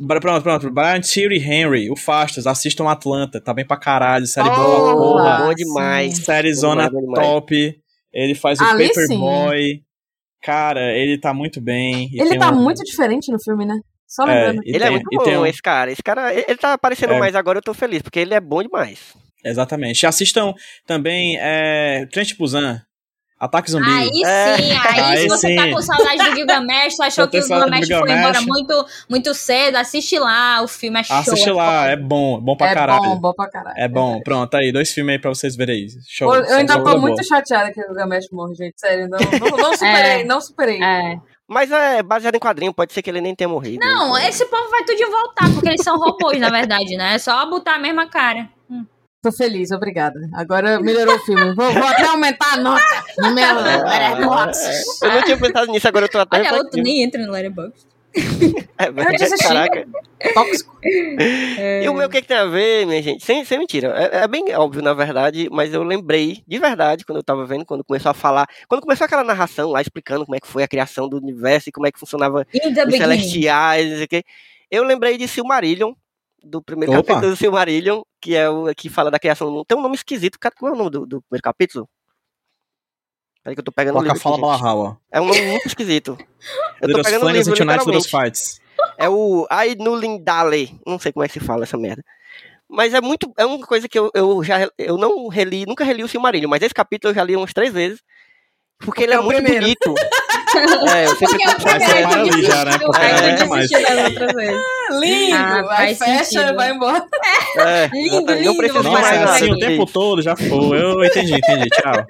Brian, pronto, pronto. Brian Thierry Henry, o Fastos, assistam Atlanta, tá bem pra caralho, série boa pra Porra. Bom demais. Série zona top. Ele faz o Paperboy. Cara, ele tá muito bem. e Ele tem tá um- muito diferente no filme, né? Só É, lembrando. e Ele é tem- muito e bom, um- esse cara. Esse cara, ele tá aparecendo É. mais agora, eu tô feliz, porque ele é bom demais. Exatamente. Assistam também é, Trent Busan, Ataque Zumbi. Aí É. sim, aí, Aí se você tá com saudade do Gilgamesh, tu achou que o do Gilgamesh foi embora Gilgamesh. muito, muito cedo, assiste lá, o filme é show. Assiste é lá, é bom, bom pra é caralho. bom, bom pra caralho. É bom, pronto, aí, dois filmes aí pra vocês verem aí. Show. Eu, eu ainda tô coisa muito boa. chateada que o Gamesh morre, gente. Sério, não, não, não superei, É. não superei. É. Mas é baseado em quadrinho, pode ser que ele nem tenha morrido. Não, Então, esse povo vai tudo de voltar, porque eles são robôs, na verdade, né? É só botar a mesma cara. Tô feliz, obrigada. Agora melhorou o filme. Vou, vou até aumentar a nota no meu Letterboxd. Eu não tinha pensado nisso, agora eu tô até Olha, outro nem entra no Letterboxd. É verdade, desisti. caraca. Tóxico. E o meu o que, que tem a ver, minha gente? Sem, sem mentira. É, é bem óbvio, na verdade, mas eu lembrei, de verdade, quando eu tava vendo, quando começou a falar. Quando começou aquela narração lá explicando como é que foi a criação do universo e como é que funcionava os beginning. celestiais, não sei o quê. Eu lembrei de Silmarillion, do primeiro Opa. capítulo do Silmarillion, que é o que fala da criação do mundo. Tem um nome esquisito, cara. Qual é o nome do, do primeiro capítulo? Peraí que eu tô pegando o Coloca a livro fala. É um nome muito esquisito. Eu tô pegando o Flanders livro, literalmente. É o Ainulindale. Não sei como é que se fala essa merda. Mas é muito. É uma coisa que eu, eu já. Eu não reli, nunca reli o Silmarillion, mas esse capítulo eu já li umas três vezes. Porque, ele é, é muito primeiro. bonito. é, eu sempre Porque é o primeiro separar que ali já, né? Porque desistiu das outras vezes. Lindo. Ah, aí fecha, sentido. vai embora. É, Lindo. Não lindo, preciso de vamos Nossa, mais é assim o tempo todo, já foi. Eu entendi, entendi. Tchau.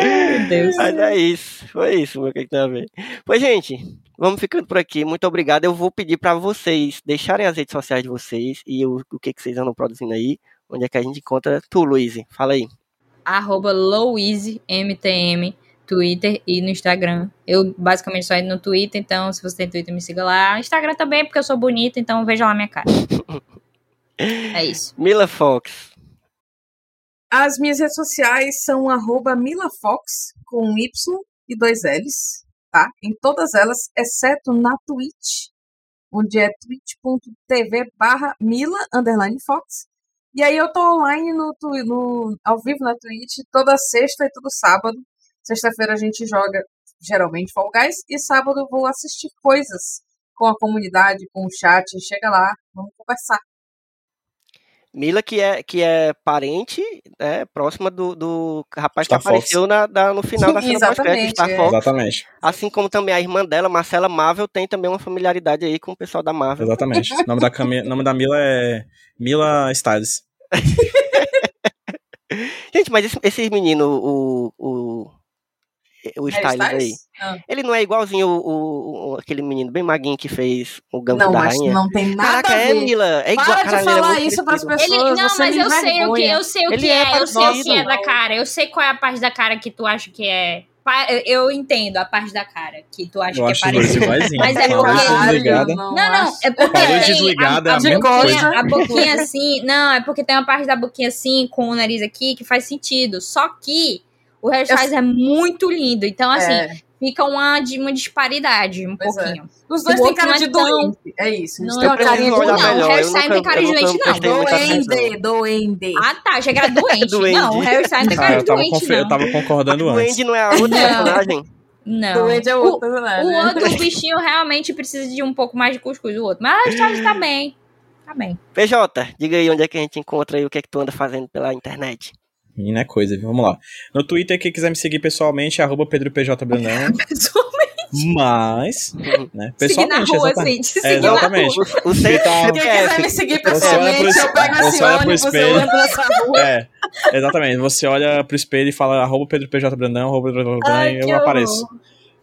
Meu Deus. Mas é isso, foi isso, meu que tem a ver. Pois, gente, vamos ficando por aqui. Muito obrigado. Eu vou pedir pra vocês deixarem as redes sociais de vocês e o, o que, que vocês andam produzindo aí. Onde é que a gente encontra tu, Luiz? Fala aí. Arroba LouiseMTM, Twitter e no Instagram. Eu basicamente só entro no Twitter, então se você tem Twitter, me siga lá. Instagram também, porque eu sou bonita, então veja lá minha cara. É isso. Mila Fox. As minhas redes sociais são arroba milafox, com um Y e dois L's, tá? Em todas elas, exceto na Twitch, onde é twitch.tv barra mila, underline fox. E aí eu tô online no, no, ao vivo na Twitch toda sexta e todo sábado. Sexta-feira a gente joga, geralmente, Fall Guys, e sábado eu vou assistir coisas com a comunidade, com o chat. Chega lá, vamos conversar. Mila, que é, que é parente, né, próxima do, do rapaz Star que apareceu na, da- no final da cena Exatamente, pós-crédito, Star é. Fox. Exatamente. Assim como também a irmã dela, Marcela Marvel, tem também uma familiaridade aí com o pessoal da Marvel. Exatamente. O nome da, Cami... nome da Mila é Mila Styles. Gente, mas esse, esse menino, o, o, o Harry Styles aí? Ah. ele não é igualzinho o, o- o- aquele menino bem maguinho que fez o Gambito Não, da mas Rainha? não tem nada Caraca, a é, ver. Mila. É igual, Para de caralho, ele é falar muito isso pras pessoas. Ele, não, você mas eu sei o que, eu sei o Ele que é é, eu sei o que é da cara, eu sei qual é a parte da cara que tu acha que é. Eu entendo a parte da cara que tu acha Eu que acho é os dois parecido. iguaizinhos. Mas é porque- desligada. Não, não, é porque a desligada, a, é a boquinha, coisa. a boquinha assim, não, é porque tem uma parte da boquinha assim, com o nariz aqui, que faz sentido. Só que o Harry Styles é muito lindo, então assim, É, fica uma, uma disparidade um Pois é. pouquinho. os dois o têm cara não de é tão- doente. É isso. Não, têm eu uma carinha de preciso olhar doente. não, o eu nunca- tem cara de eu doente, não. Doende, doende. Ah, tá, achei que era doente. Não, o Harry Styles tem Ah, cara eu de doente, confe- eu não. tava concordando O antes. Andy não é a outra Não. personagem? Não. Doende é O- outro personagem. O né? outro, o bichinho realmente precisa de um pouco mais de cuscuz, o outro. Mas o Styles tá bem. Tá bem. PJ, diga aí onde é que a gente encontra aí o que é que tu anda fazendo pela internet. Menina é coisa, viu? Vamos lá. No Twitter, quem quiser me seguir pessoalmente, é arroba PedroPJBrandão. Mas, né? Seguir na Pessoalmente, rua, exatamente. assim. Te É, na exatamente. rua. O, o. Quem quiser me seguir pessoalmente, pro- eu pego você esse olha pro ônibus, eu espelho. ando nessa rua. É, exatamente. Você olha pro espelho e fala arroba PedroPJBrandão, arroba Pedro Brandão, Ai, e eu apareço.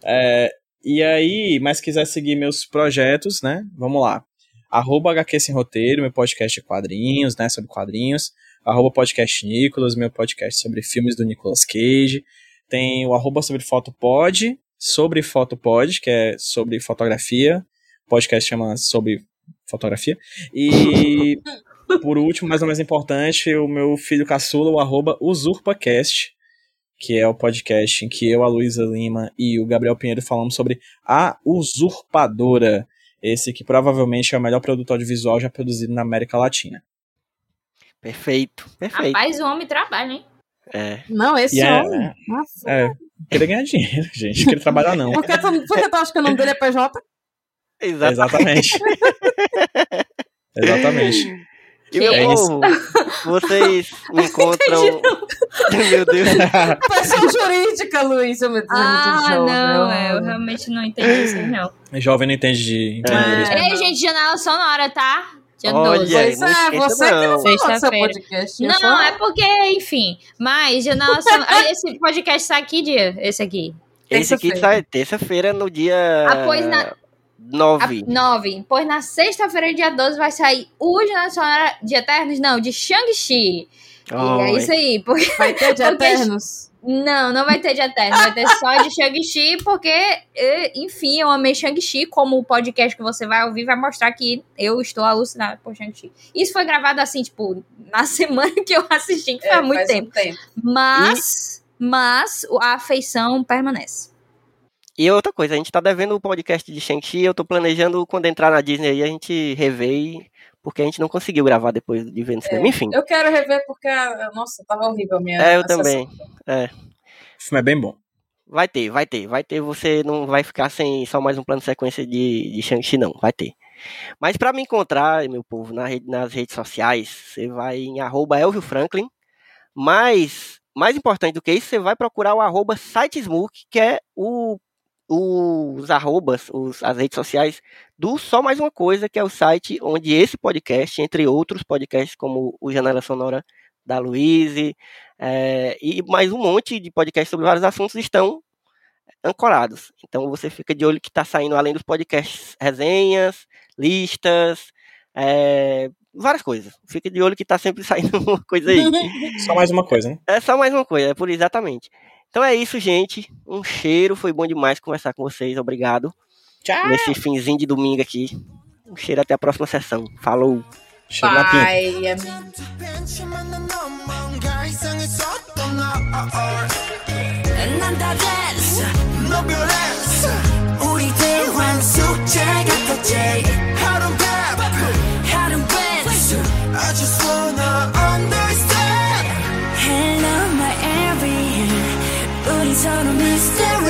É, e aí, mas quiser seguir meus projetos, né? Vamos lá. Arroba HQ Sem Roteiro, meu podcast de quadrinhos, né? Sobre quadrinhos. Arroba podcast Nicolas, meu podcast sobre filmes do Nicolas Cage. Tem o arroba sobre Fotopod, sobre Fotopod, que é sobre fotografia. O podcast chama sobre fotografia. E por último, mas não mais importante, o meu filho caçula, o arroba UsurpaCast, que é o podcast em que eu, a Luísa Lima e o Gabriel Pinheiro falamos sobre A Usurpadora. Esse que provavelmente é o melhor produto audiovisual já produzido na América Latina. Perfeito, perfeito. Rapaz, o homem trabalha, hein? É. Não, esse é- homem. Nossa. É, querer ganhar dinheiro, gente. Querer trabalhar não. Por que, tu, por que tu acha que o nome dele é PJ? Exatamente. Exatamente. E meu É povo, vocês me encontram. meu Deus. Pessoa jurídica, Luiz. Eu me Ah, jovem, não, é, eu realmente não entendi isso, aí, não. Jovem não entende de empreendedorismo. É. Ei, gente, janela sonora, tá? Dia Olha 12. aí. Pois não é, você que não não. falou do seu Sexta-feira. podcast. eu Não, só- é porque, enfim. Mas. Ah, Esse podcast sai que dia? Esse aqui. Esse aqui sai terça-feira no dia Ah, pois na- A 9. 9. Pois na sexta-feira, dia 12, vai sair o Sonora de Eternos, não, de Shang-Chi. E é isso aí. Porque, Vai ter de porque- Eternos. Não, não vai ter de Eterno, vai ter só de Shang-Chi, porque, eh, enfim, eu amei Shang-Chi, como o podcast que você vai ouvir vai mostrar que eu estou alucinada por Shang-Chi. Isso foi gravado assim, tipo, na semana que eu assisti, que É, faz muito faz um tempo. tempo. Mas, mas a afeição permanece. E outra coisa, a gente tá devendo o podcast de Shang-Chi, eu tô planejando quando entrar na Disney aí a gente rever, e- porque a gente não conseguiu gravar depois de ver no cinema. Enfim, Eu quero rever porque, nossa, tava horrível a minha. é, eu também. O filme é bem bom. Vai ter, vai ter, vai ter. Você não vai ficar sem só mais um plano de sequência de, de Shang-Chi, não. Vai ter. Mas pra me encontrar, meu povo, na rede- nas redes sociais, você vai em arroba Elvio Franklin. Mas, mais importante do que isso, você vai procurar o arroba SitesMook, que é o, os arrobas, os, as redes sociais do Só Mais Uma Coisa, que é o site onde esse podcast, entre outros podcasts como o Janela Sonora da Luíse, é, e mais um monte de podcasts sobre vários assuntos estão ancorados. Então você fica de olho que está saindo além dos podcasts, resenhas, listas, é, várias coisas. Fica de olho que está sempre saindo uma coisa aí. Só mais uma coisa, né? É só mais uma coisa, é por exatamente. Então é isso, gente. Um cheiro. Foi bom demais conversar com vocês. Obrigado. Tchau. Nesse finzinho de domingo aqui. Um cheiro até a próxima sessão. Falou. Cheiro Bye. I just wanna understand turn a mystery.